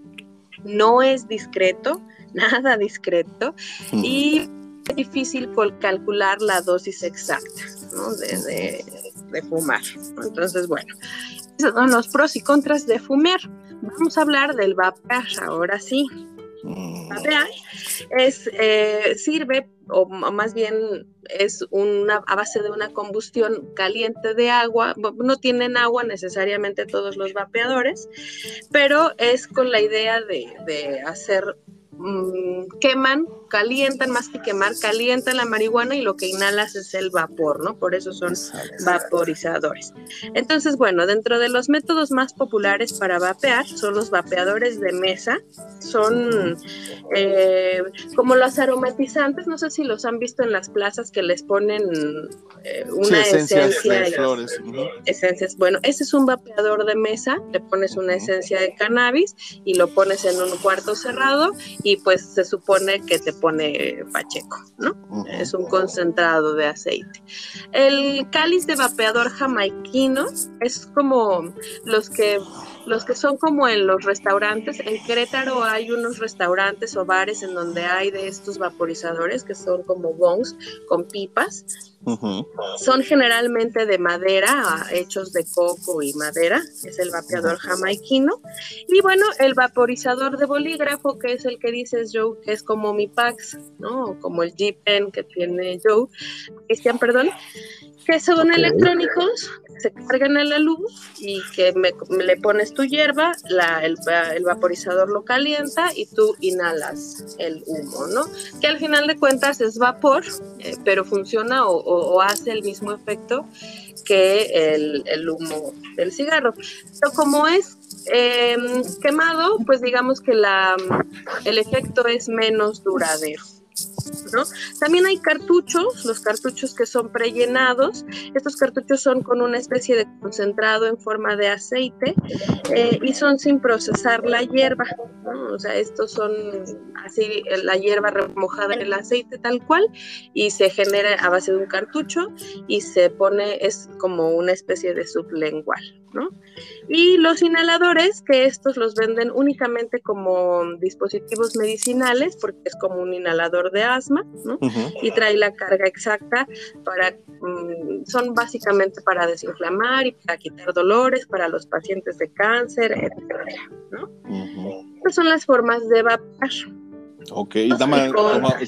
no es discreto, nada discreto, y es difícil calcular la dosis exacta de, fumar. Entonces, bueno, esos son los pros y contras de fumar. Vamos a hablar del vapor ahora sí. Mm. es, eh, sirve, o más bien es una, a base de una combustión caliente de agua. No tienen agua necesariamente todos los vapeadores, pero es con la idea de, de hacer Mm, queman, calientan, más que quemar, calientan la marihuana y lo que inhalas es el vapor, ¿no? Por eso son vaporizadores. Entonces, bueno, dentro de los métodos más populares para vapear son los vapeadores de mesa. Son eh, como los aromatizantes, no sé si los han visto en las plazas que les ponen eh, una esencia de flores. Esencias. Bueno, ese es un vapeador de mesa, le pones una esencia de cannabis y lo pones en un cuarto cerrado y pues se supone que te pone pacheco, ¿no? Es un concentrado de aceite. El cáliz de vapeador jamaiquino es como los que los que son como en los restaurantes. En Querétaro hay unos restaurantes o bares en donde hay de estos vaporizadores que son como bongs con pipas. Son generalmente de madera, hechos de coco y madera, es el vapeador jamaiquino. Y bueno, el vaporizador de bolígrafo, que es el que dices Joe, que es como mi Pax, ¿no? Como el G-Pen que tiene Joe, Cristian, perdón que son electrónicos, se cargan a la luz y que me, le pones tu hierba, la, el, vaporizador lo calienta y tú inhalas el humo, ¿no? Que al final de cuentas es vapor, eh, pero funciona o, hace el mismo efecto que el, humo del cigarro. Pero como es em, quemado, pues digamos que la, el efecto es menos duradero. También hay cartuchos, los cartuchos que son prellenados. Estos cartuchos son con una especie de concentrado en forma de aceite eh, y son sin procesar la hierba. O sea, estos son así la hierba remojada en el aceite tal cual y se genera a base de un cartucho y se pone, es como una especie de sublengual. ¿No? Y los inhaladores, que estos los venden únicamente como dispositivos medicinales, porque es como un inhalador de asma, ¿no? Y trae la carga exacta para, mm, son básicamente para desinflamar y para quitar dolores para los pacientes de cáncer, etcétera, ¿no? Estas son las formas de vapor. Ok,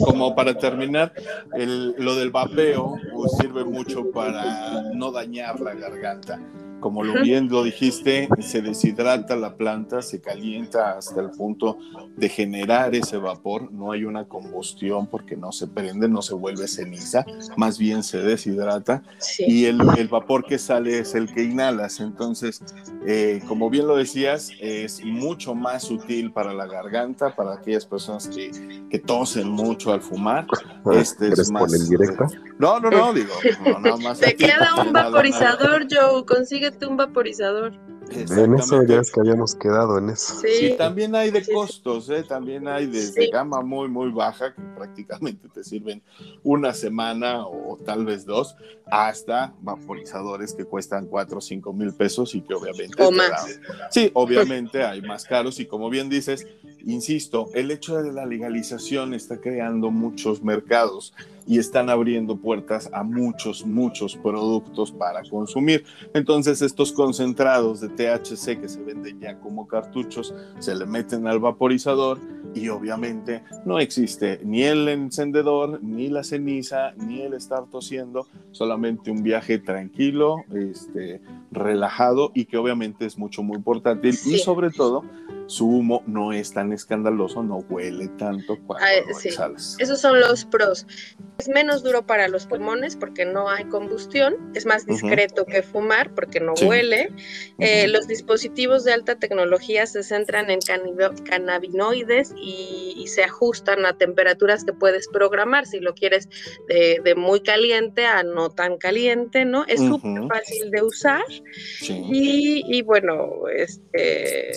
como, para terminar, lo del vapeo pues, sirve mucho para no dañar la garganta. Como lo bien lo dijiste, se deshidrata la planta, se calienta hasta el punto de generar ese vapor. No hay una combustión porque no se prende, no se vuelve ceniza, más bien se deshidrata. Y el, vapor que sale es el que inhalas. Entonces, eh, como bien lo decías, es mucho más útil para la garganta, para aquellas personas que, que tosen mucho al fumar. Este es más. No, no, no, digo, no, nada más. Te queda un vaporizador, Joe, consigue un vaporizador. En eso ya es que habíamos quedado en eso. Sí, también hay de costos, ¿eh? también hay desde gama muy, muy baja, que prácticamente te sirven una semana o, tal vez dos, hasta vaporizadores que cuestan 4 o 5 mil pesos y que obviamente... O más. sí, obviamente hay más caros y como bien dices, insisto, el hecho de la legalización está creando muchos mercados y están abriendo puertas a muchos, muchos productos para consumir. Entonces estos concentrados de THC que se venden ya como cartuchos se le meten al vaporizador y obviamente no existe ni el encendedor, ni la ceniza, ni el estar tosiendo, solamente un viaje tranquilo, este, relajado y que obviamente es mucho, muy portátil y sobre todo su humo no es tan escandaloso, no huele tanto cuando ah, Esos son los pros. Es menos duro para los pulmones porque no hay combustión, es más discreto que fumar porque no huele. Eh, los dispositivos de alta tecnología se centran en cannabinoides y, se ajustan a temperaturas que puedes programar, si lo quieres de, muy caliente a no tan caliente, ¿no? Es súper fácil de usar. Y, y, bueno, este,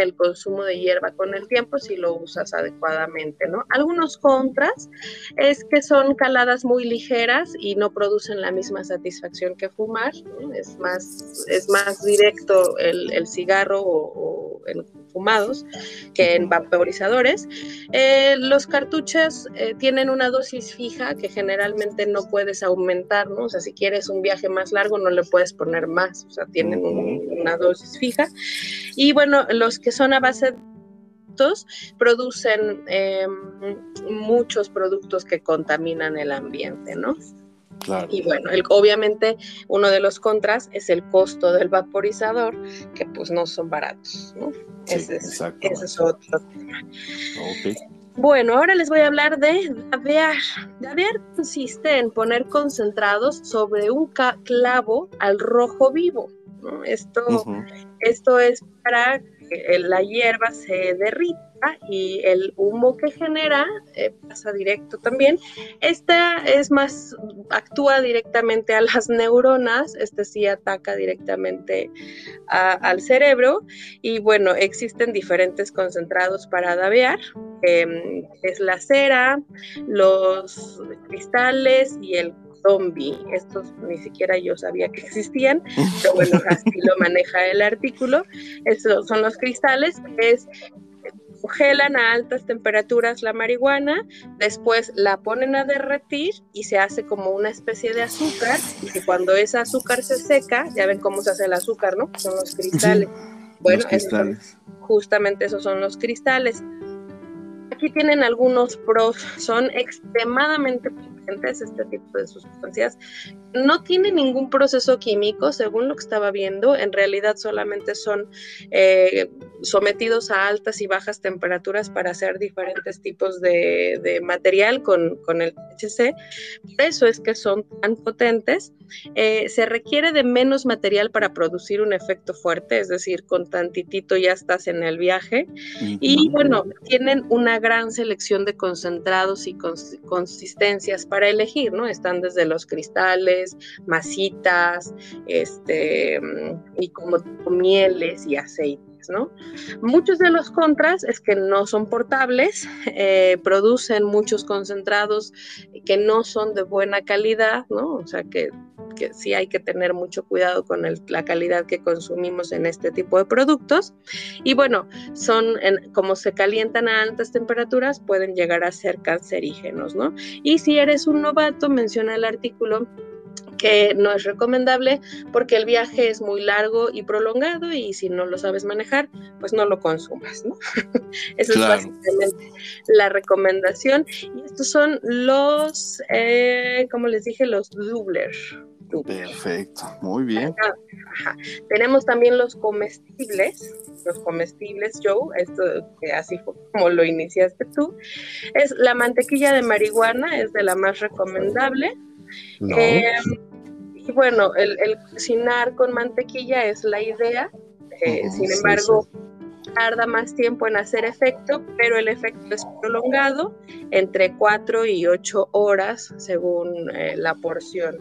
el consumo de hierba con el tiempo si lo usas adecuadamente, ¿no? Algunos contras es que son caladas muy ligeras y no producen la misma satisfacción que fumar, es, más, es más directo el, cigarro o, en fumados que en vaporizadores. Eh, los cartuchos eh, tienen una dosis fija que generalmente no puedes aumentar, ¿no? O sea, si quieres un viaje más largo no le puedes poner más, o sea, tienen una dosis fija. Y bueno, los que son a base de producen em, muchos productos que contaminan el ambiente, ¿no? Y bueno, obviamente uno de los contras es el costo del vaporizador, que pues no son baratos, ¿no? ese, es, otro tema. Bueno, ahora les voy a hablar de davear. Davear consiste en poner concentrados sobre un clavo al rojo vivo. Esto, esto es para que la hierba se derrita y el humo que genera eh, pasa directo también. Esta es más, actúa directamente a las neuronas, este sí ataca directamente al cerebro y bueno, existen diferentes concentrados para davear, em, es la cera, los cristales y el zombie. Estos ni siquiera yo sabía que existían, pero bueno, así lo maneja el artículo. Estos son los cristales, que es congelan a altas temperaturas la marihuana, después la ponen a derretir y se hace como una especie de azúcar, y cuando ese azúcar se seca, ya ven cómo se hace el azúcar, ¿no? Son los cristales. Bueno, justamente esos son los cristales. Aquí tienen algunos pros, son extremadamente este tipo de sustancias. No tiene ningún proceso químico, según lo que estaba viendo, en realidad solamente son eh, sometidos a altas y bajas temperaturas para hacer diferentes tipos de, material con, con, el THC. Por eso es que son tan potentes. Eh, se requiere de menos material para producir un efecto fuerte, es decir, con tantitito ya estás en el viaje. Y bueno, tienen una gran selección de concentrados y consistencias para para elegir, ¿no? Están desde los cristales, masitas, este, y como mieles y Muchos de los contras es que no son portables, eh, producen muchos concentrados que no son de buena calidad, ¿no? O sea, que que sí hay que tener mucho cuidado con la calidad que consumimos en este tipo de productos. Y bueno, son, como se calientan a altas temperaturas, pueden llegar a ser cancerígenos, ¿no? Y si eres un novato, menciona el artículo que no es recomendable porque el viaje es muy largo y prolongado y si no lo sabes manejar, pues no lo consumas, ¿no? Esa es básicamente la recomendación. Y estos son los, eh, como les dije, los doublers. Perfecto, muy bien. Tenemos también los comestibles, los comestibles, Joe, esto que así fue como lo iniciaste tú. Es la mantequilla de marihuana, es de la más recomendable. Eh, y bueno, el, cocinar con mantequilla es la idea, eh, sin embargo, tarda más tiempo en hacer efecto, pero el efecto es prolongado, entre 4 y 8 horas según eh, la porción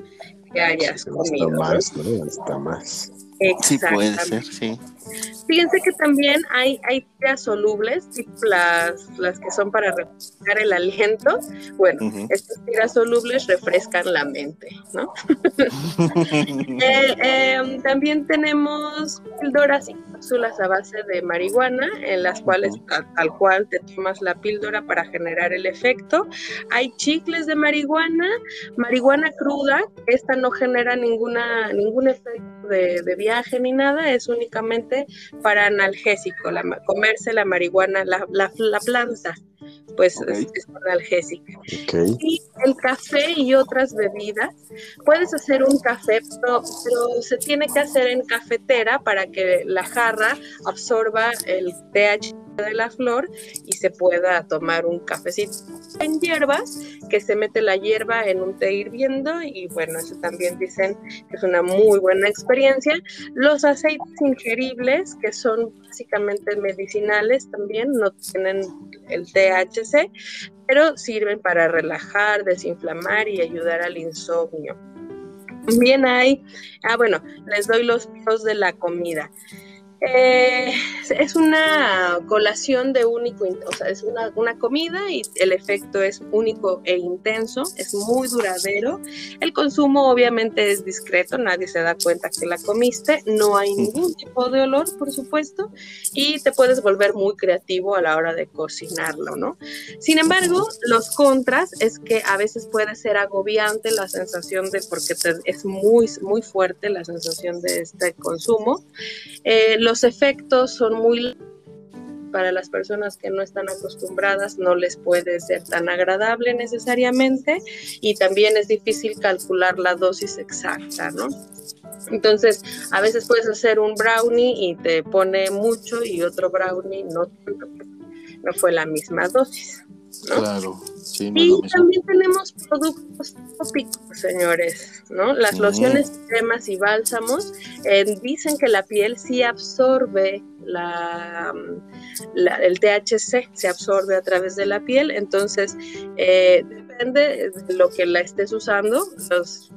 que hayas comido. más, ¿no? más. Sí, puede ser, sí. Fíjense que también hay, hay tiras solubles, las, las que son para refrescar el aliento. Bueno, estas tiras solubles refrescan la mente, ¿no? Eh, em, también tenemos píldoras y cápsulas a base de marihuana, en las cuales tal cual te tomas la píldora para generar el efecto. Hay chicles de marihuana, marihuana cruda, esta no genera ninguna, ningún efecto de, de viaje ni nada, es únicamente para analgésico, la, comerse la marihuana, la, la, planta, pues es, analgésica. Y el café y otras bebidas, puedes hacer un café, pero, se tiene que hacer en cafetera para que la jarra absorba el pH de la flor y se pueda tomar un cafecito en hierbas, que se mete la hierba en un té hirviendo y bueno, eso también dicen que es una muy buena experiencia. Los aceites ingeribles, que son básicamente medicinales también, no tienen el THC, pero sirven para relajar, desinflamar y ayudar al insomnio. También hay, ah bueno, les doy los pros de la comida. Eh, es una colación de único, o sea, es una, una, comida y el efecto es único e intenso, es muy duradero. El consumo obviamente es discreto, nadie se da cuenta que la comiste, no hay ningún tipo de olor, por supuesto, y te puedes volver muy creativo a la hora de cocinarlo, ¿no? Sin embargo, los contras es que a veces puede ser agobiante la sensación de, porque es muy, muy fuerte la sensación de este consumo. Eh, los efectos son muy para las personas que no están acostumbradas no les puede ser tan agradable necesariamente y también es difícil calcular la dosis exacta, ¿no? Entonces, a veces puedes hacer un brownie y te pone mucho y otro brownie no no fue la misma dosis. Claro. y también tenemos productos tópicos, señores, ¿no? Las lociones, cremas y bálsamos eh, dicen que la piel sí absorbe la, el THC, se absorbe a través de la piel, entonces eh, depende de lo que la estés usando.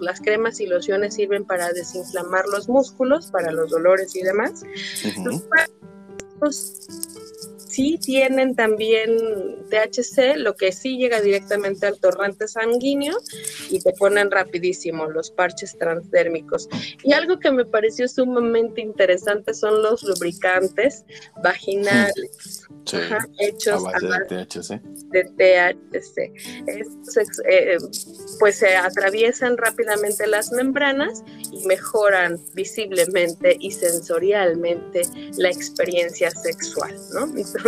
las cremas y lociones sirven para desinflamar los músculos, para los dolores y demás sí tienen también THC, lo que sí llega directamente al torrente sanguíneo y te ponen rapidísimo los parches transdérmicos. Y algo que me pareció sumamente interesante son los lubricantes vaginales hechos a base de THC. De THC. Eh, pues se atraviesan rápidamente las membranas y mejoran visiblemente y sensorialmente la experiencia sexual, ¿no? Entonces,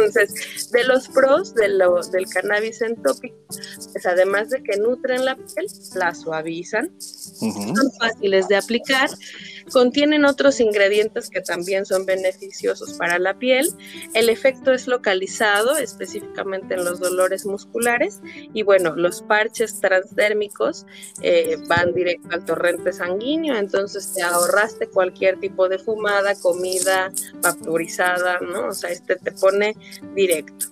de los pros de lo, del cannabis en tópico, pues además de que nutren la piel, la suavizan, son fáciles de aplicar, contienen otros ingredientes que también son beneficiosos para la piel, el efecto es localizado específicamente en los dolores musculares y bueno, los parches transdérmicos eh, van directo al torrente sanguíneo, entonces te ahorraste cualquier tipo de fumada, comida vaporizada, ¿no? O sea, este te pone directo.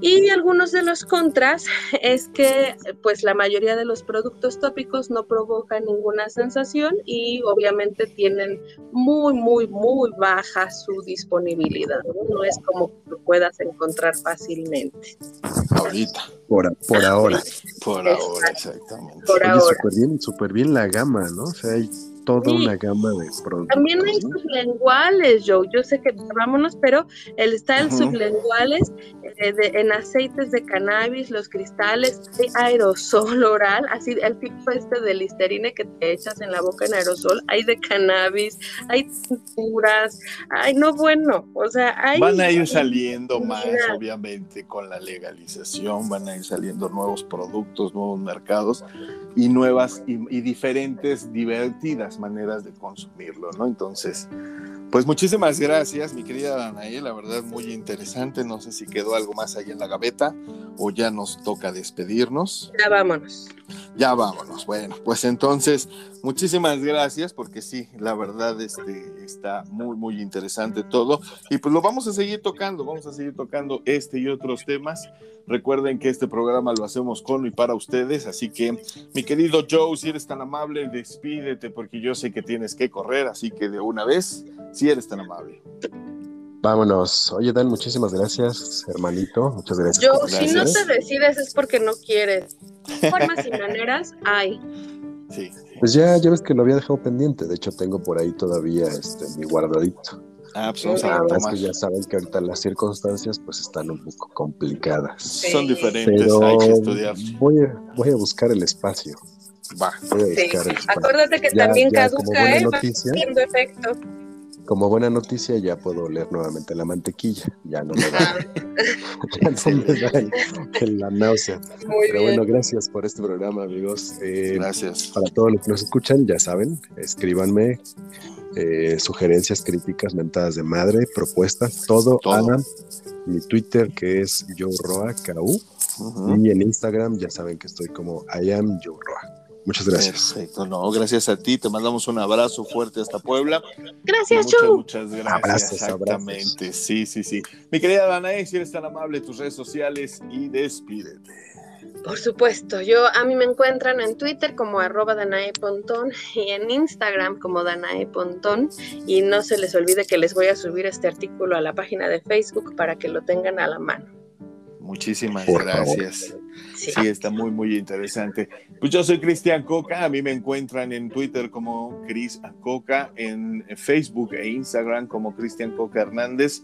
Y algunos de los contras es que pues la mayoría de los productos tópicos no provocan ninguna sensación y obviamente tienen muy, muy, muy baja su disponibilidad. No, es como que lo puedas encontrar fácilmente. Ahorita. Por, por ahora. Por ahora, exactamente. Por ahora. Súper bien, súper bien la gama, ¿no? O sea, hay toda Sí. una gama de productos. También hay ¿no? sublenguales, Joe. Yo sé que vámonos, pero el, está el sublenguales eh, de- en aceites de cannabis, los cristales, hay aerosol oral, así el tipo este de listerine que te echas en la boca en aerosol, hay de cannabis, hay tinturas, ay, no bueno, o sea, hay... Van a ir saliendo más, Mira. obviamente, con la legalización, van a ir saliendo nuevos productos, nuevos mercados y nuevas y, y diferentes, divertidas maneras de consumirlo, ¿no? Entonces, pues muchísimas gracias, mi querida Danae, la verdad muy interesante, no sé si quedó algo más ahí en la gaveta o ya nos toca despedirnos. Ya vámonos. Ya vámonos. Bueno, pues entonces, muchísimas gracias, porque sí, la verdad este, está muy, muy interesante todo. Y pues lo vamos a seguir tocando, vamos a seguir tocando este y otros temas. Recuerden que este programa lo hacemos con y para ustedes, así que mi querido Joe, si eres tan amable, despídete, porque yo sé que tienes que correr, así que de una vez, si eres tan amable. Vámonos. Oye, Dan, muchísimas gracias, hermanito. Muchas gracias. Por- si no te decides es porque no quieres. Formas y maneras hay. Sí. Pues ya, ya ves que lo había dejado pendiente. De hecho, tengo por ahí todavía este, mi guardadito. Ah, pues vamos La a La verdad es que ya saben que ahorita las circunstancias pues están un poco complicadas. Son diferentes, Pero hay que estudiar. voy a, voy a buscar el espacio. Va. Voy a Sí. buscar el espacio. Acuérdate que Ya- también ya caduca, ¿eh? Va efecto. Como buena noticia, ya puedo oler nuevamente la mantequilla. Ya no me da, ya no me da el- el- la náusea. muy Pero bien. bueno, gracias por este programa, amigos. Eh, Gracias. para todos los que nos escuchan, ya saben, escríbanme eh, sugerencias, críticas, mentadas de madre, propuestas, todo, Todo. a mi Twitter que es YoRoaKU Ujú. y en Instagram ya saben que estoy como I am YoRoa. Muchas gracias. Perfecto, no, gracias a ti, te mandamos un abrazo fuerte hasta Puebla. Gracias, muchas, Joe. muchas gracias. Abrazos, Exactamente, sí, sí, sí. Mi querida Danae, si eres tan amable, tus redes sociales y despídete. Por supuesto, yo a mí me encuentran en Twitter como arroba Danae Pontón y en Instagram como Danae Pontón y no se les olvide que les voy a subir este artículo a la página de Facebook para que lo tengan a la mano. Muchísimas Por favor. gracias. Sí. Sí, está muy, muy interesante. Pues yo soy Cristian Coca, a mí me encuentran en Twitter como Cris Coca, en Facebook e Instagram como Cristian Coca Hernández.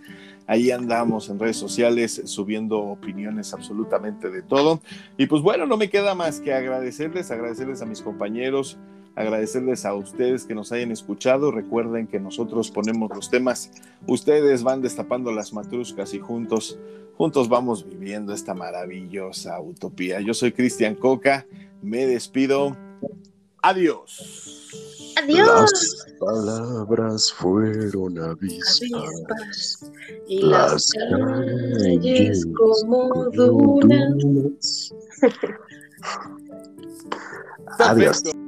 Ahí andamos en redes sociales subiendo opiniones absolutamente de todo. Y pues bueno, no me queda más que agradecerles, agradecerles a mis compañeros, agradecerles a ustedes que nos hayan escuchado. Recuerden que nosotros ponemos los temas, ustedes van destapando las matruscas y juntos juntos vamos viviendo esta maravillosa utopía. Yo soy Cristian Coca, me despido. Adiós. Adiós. Las palabras fueron avispas. Y las Las calles como dunas. Adiós. Perfecto.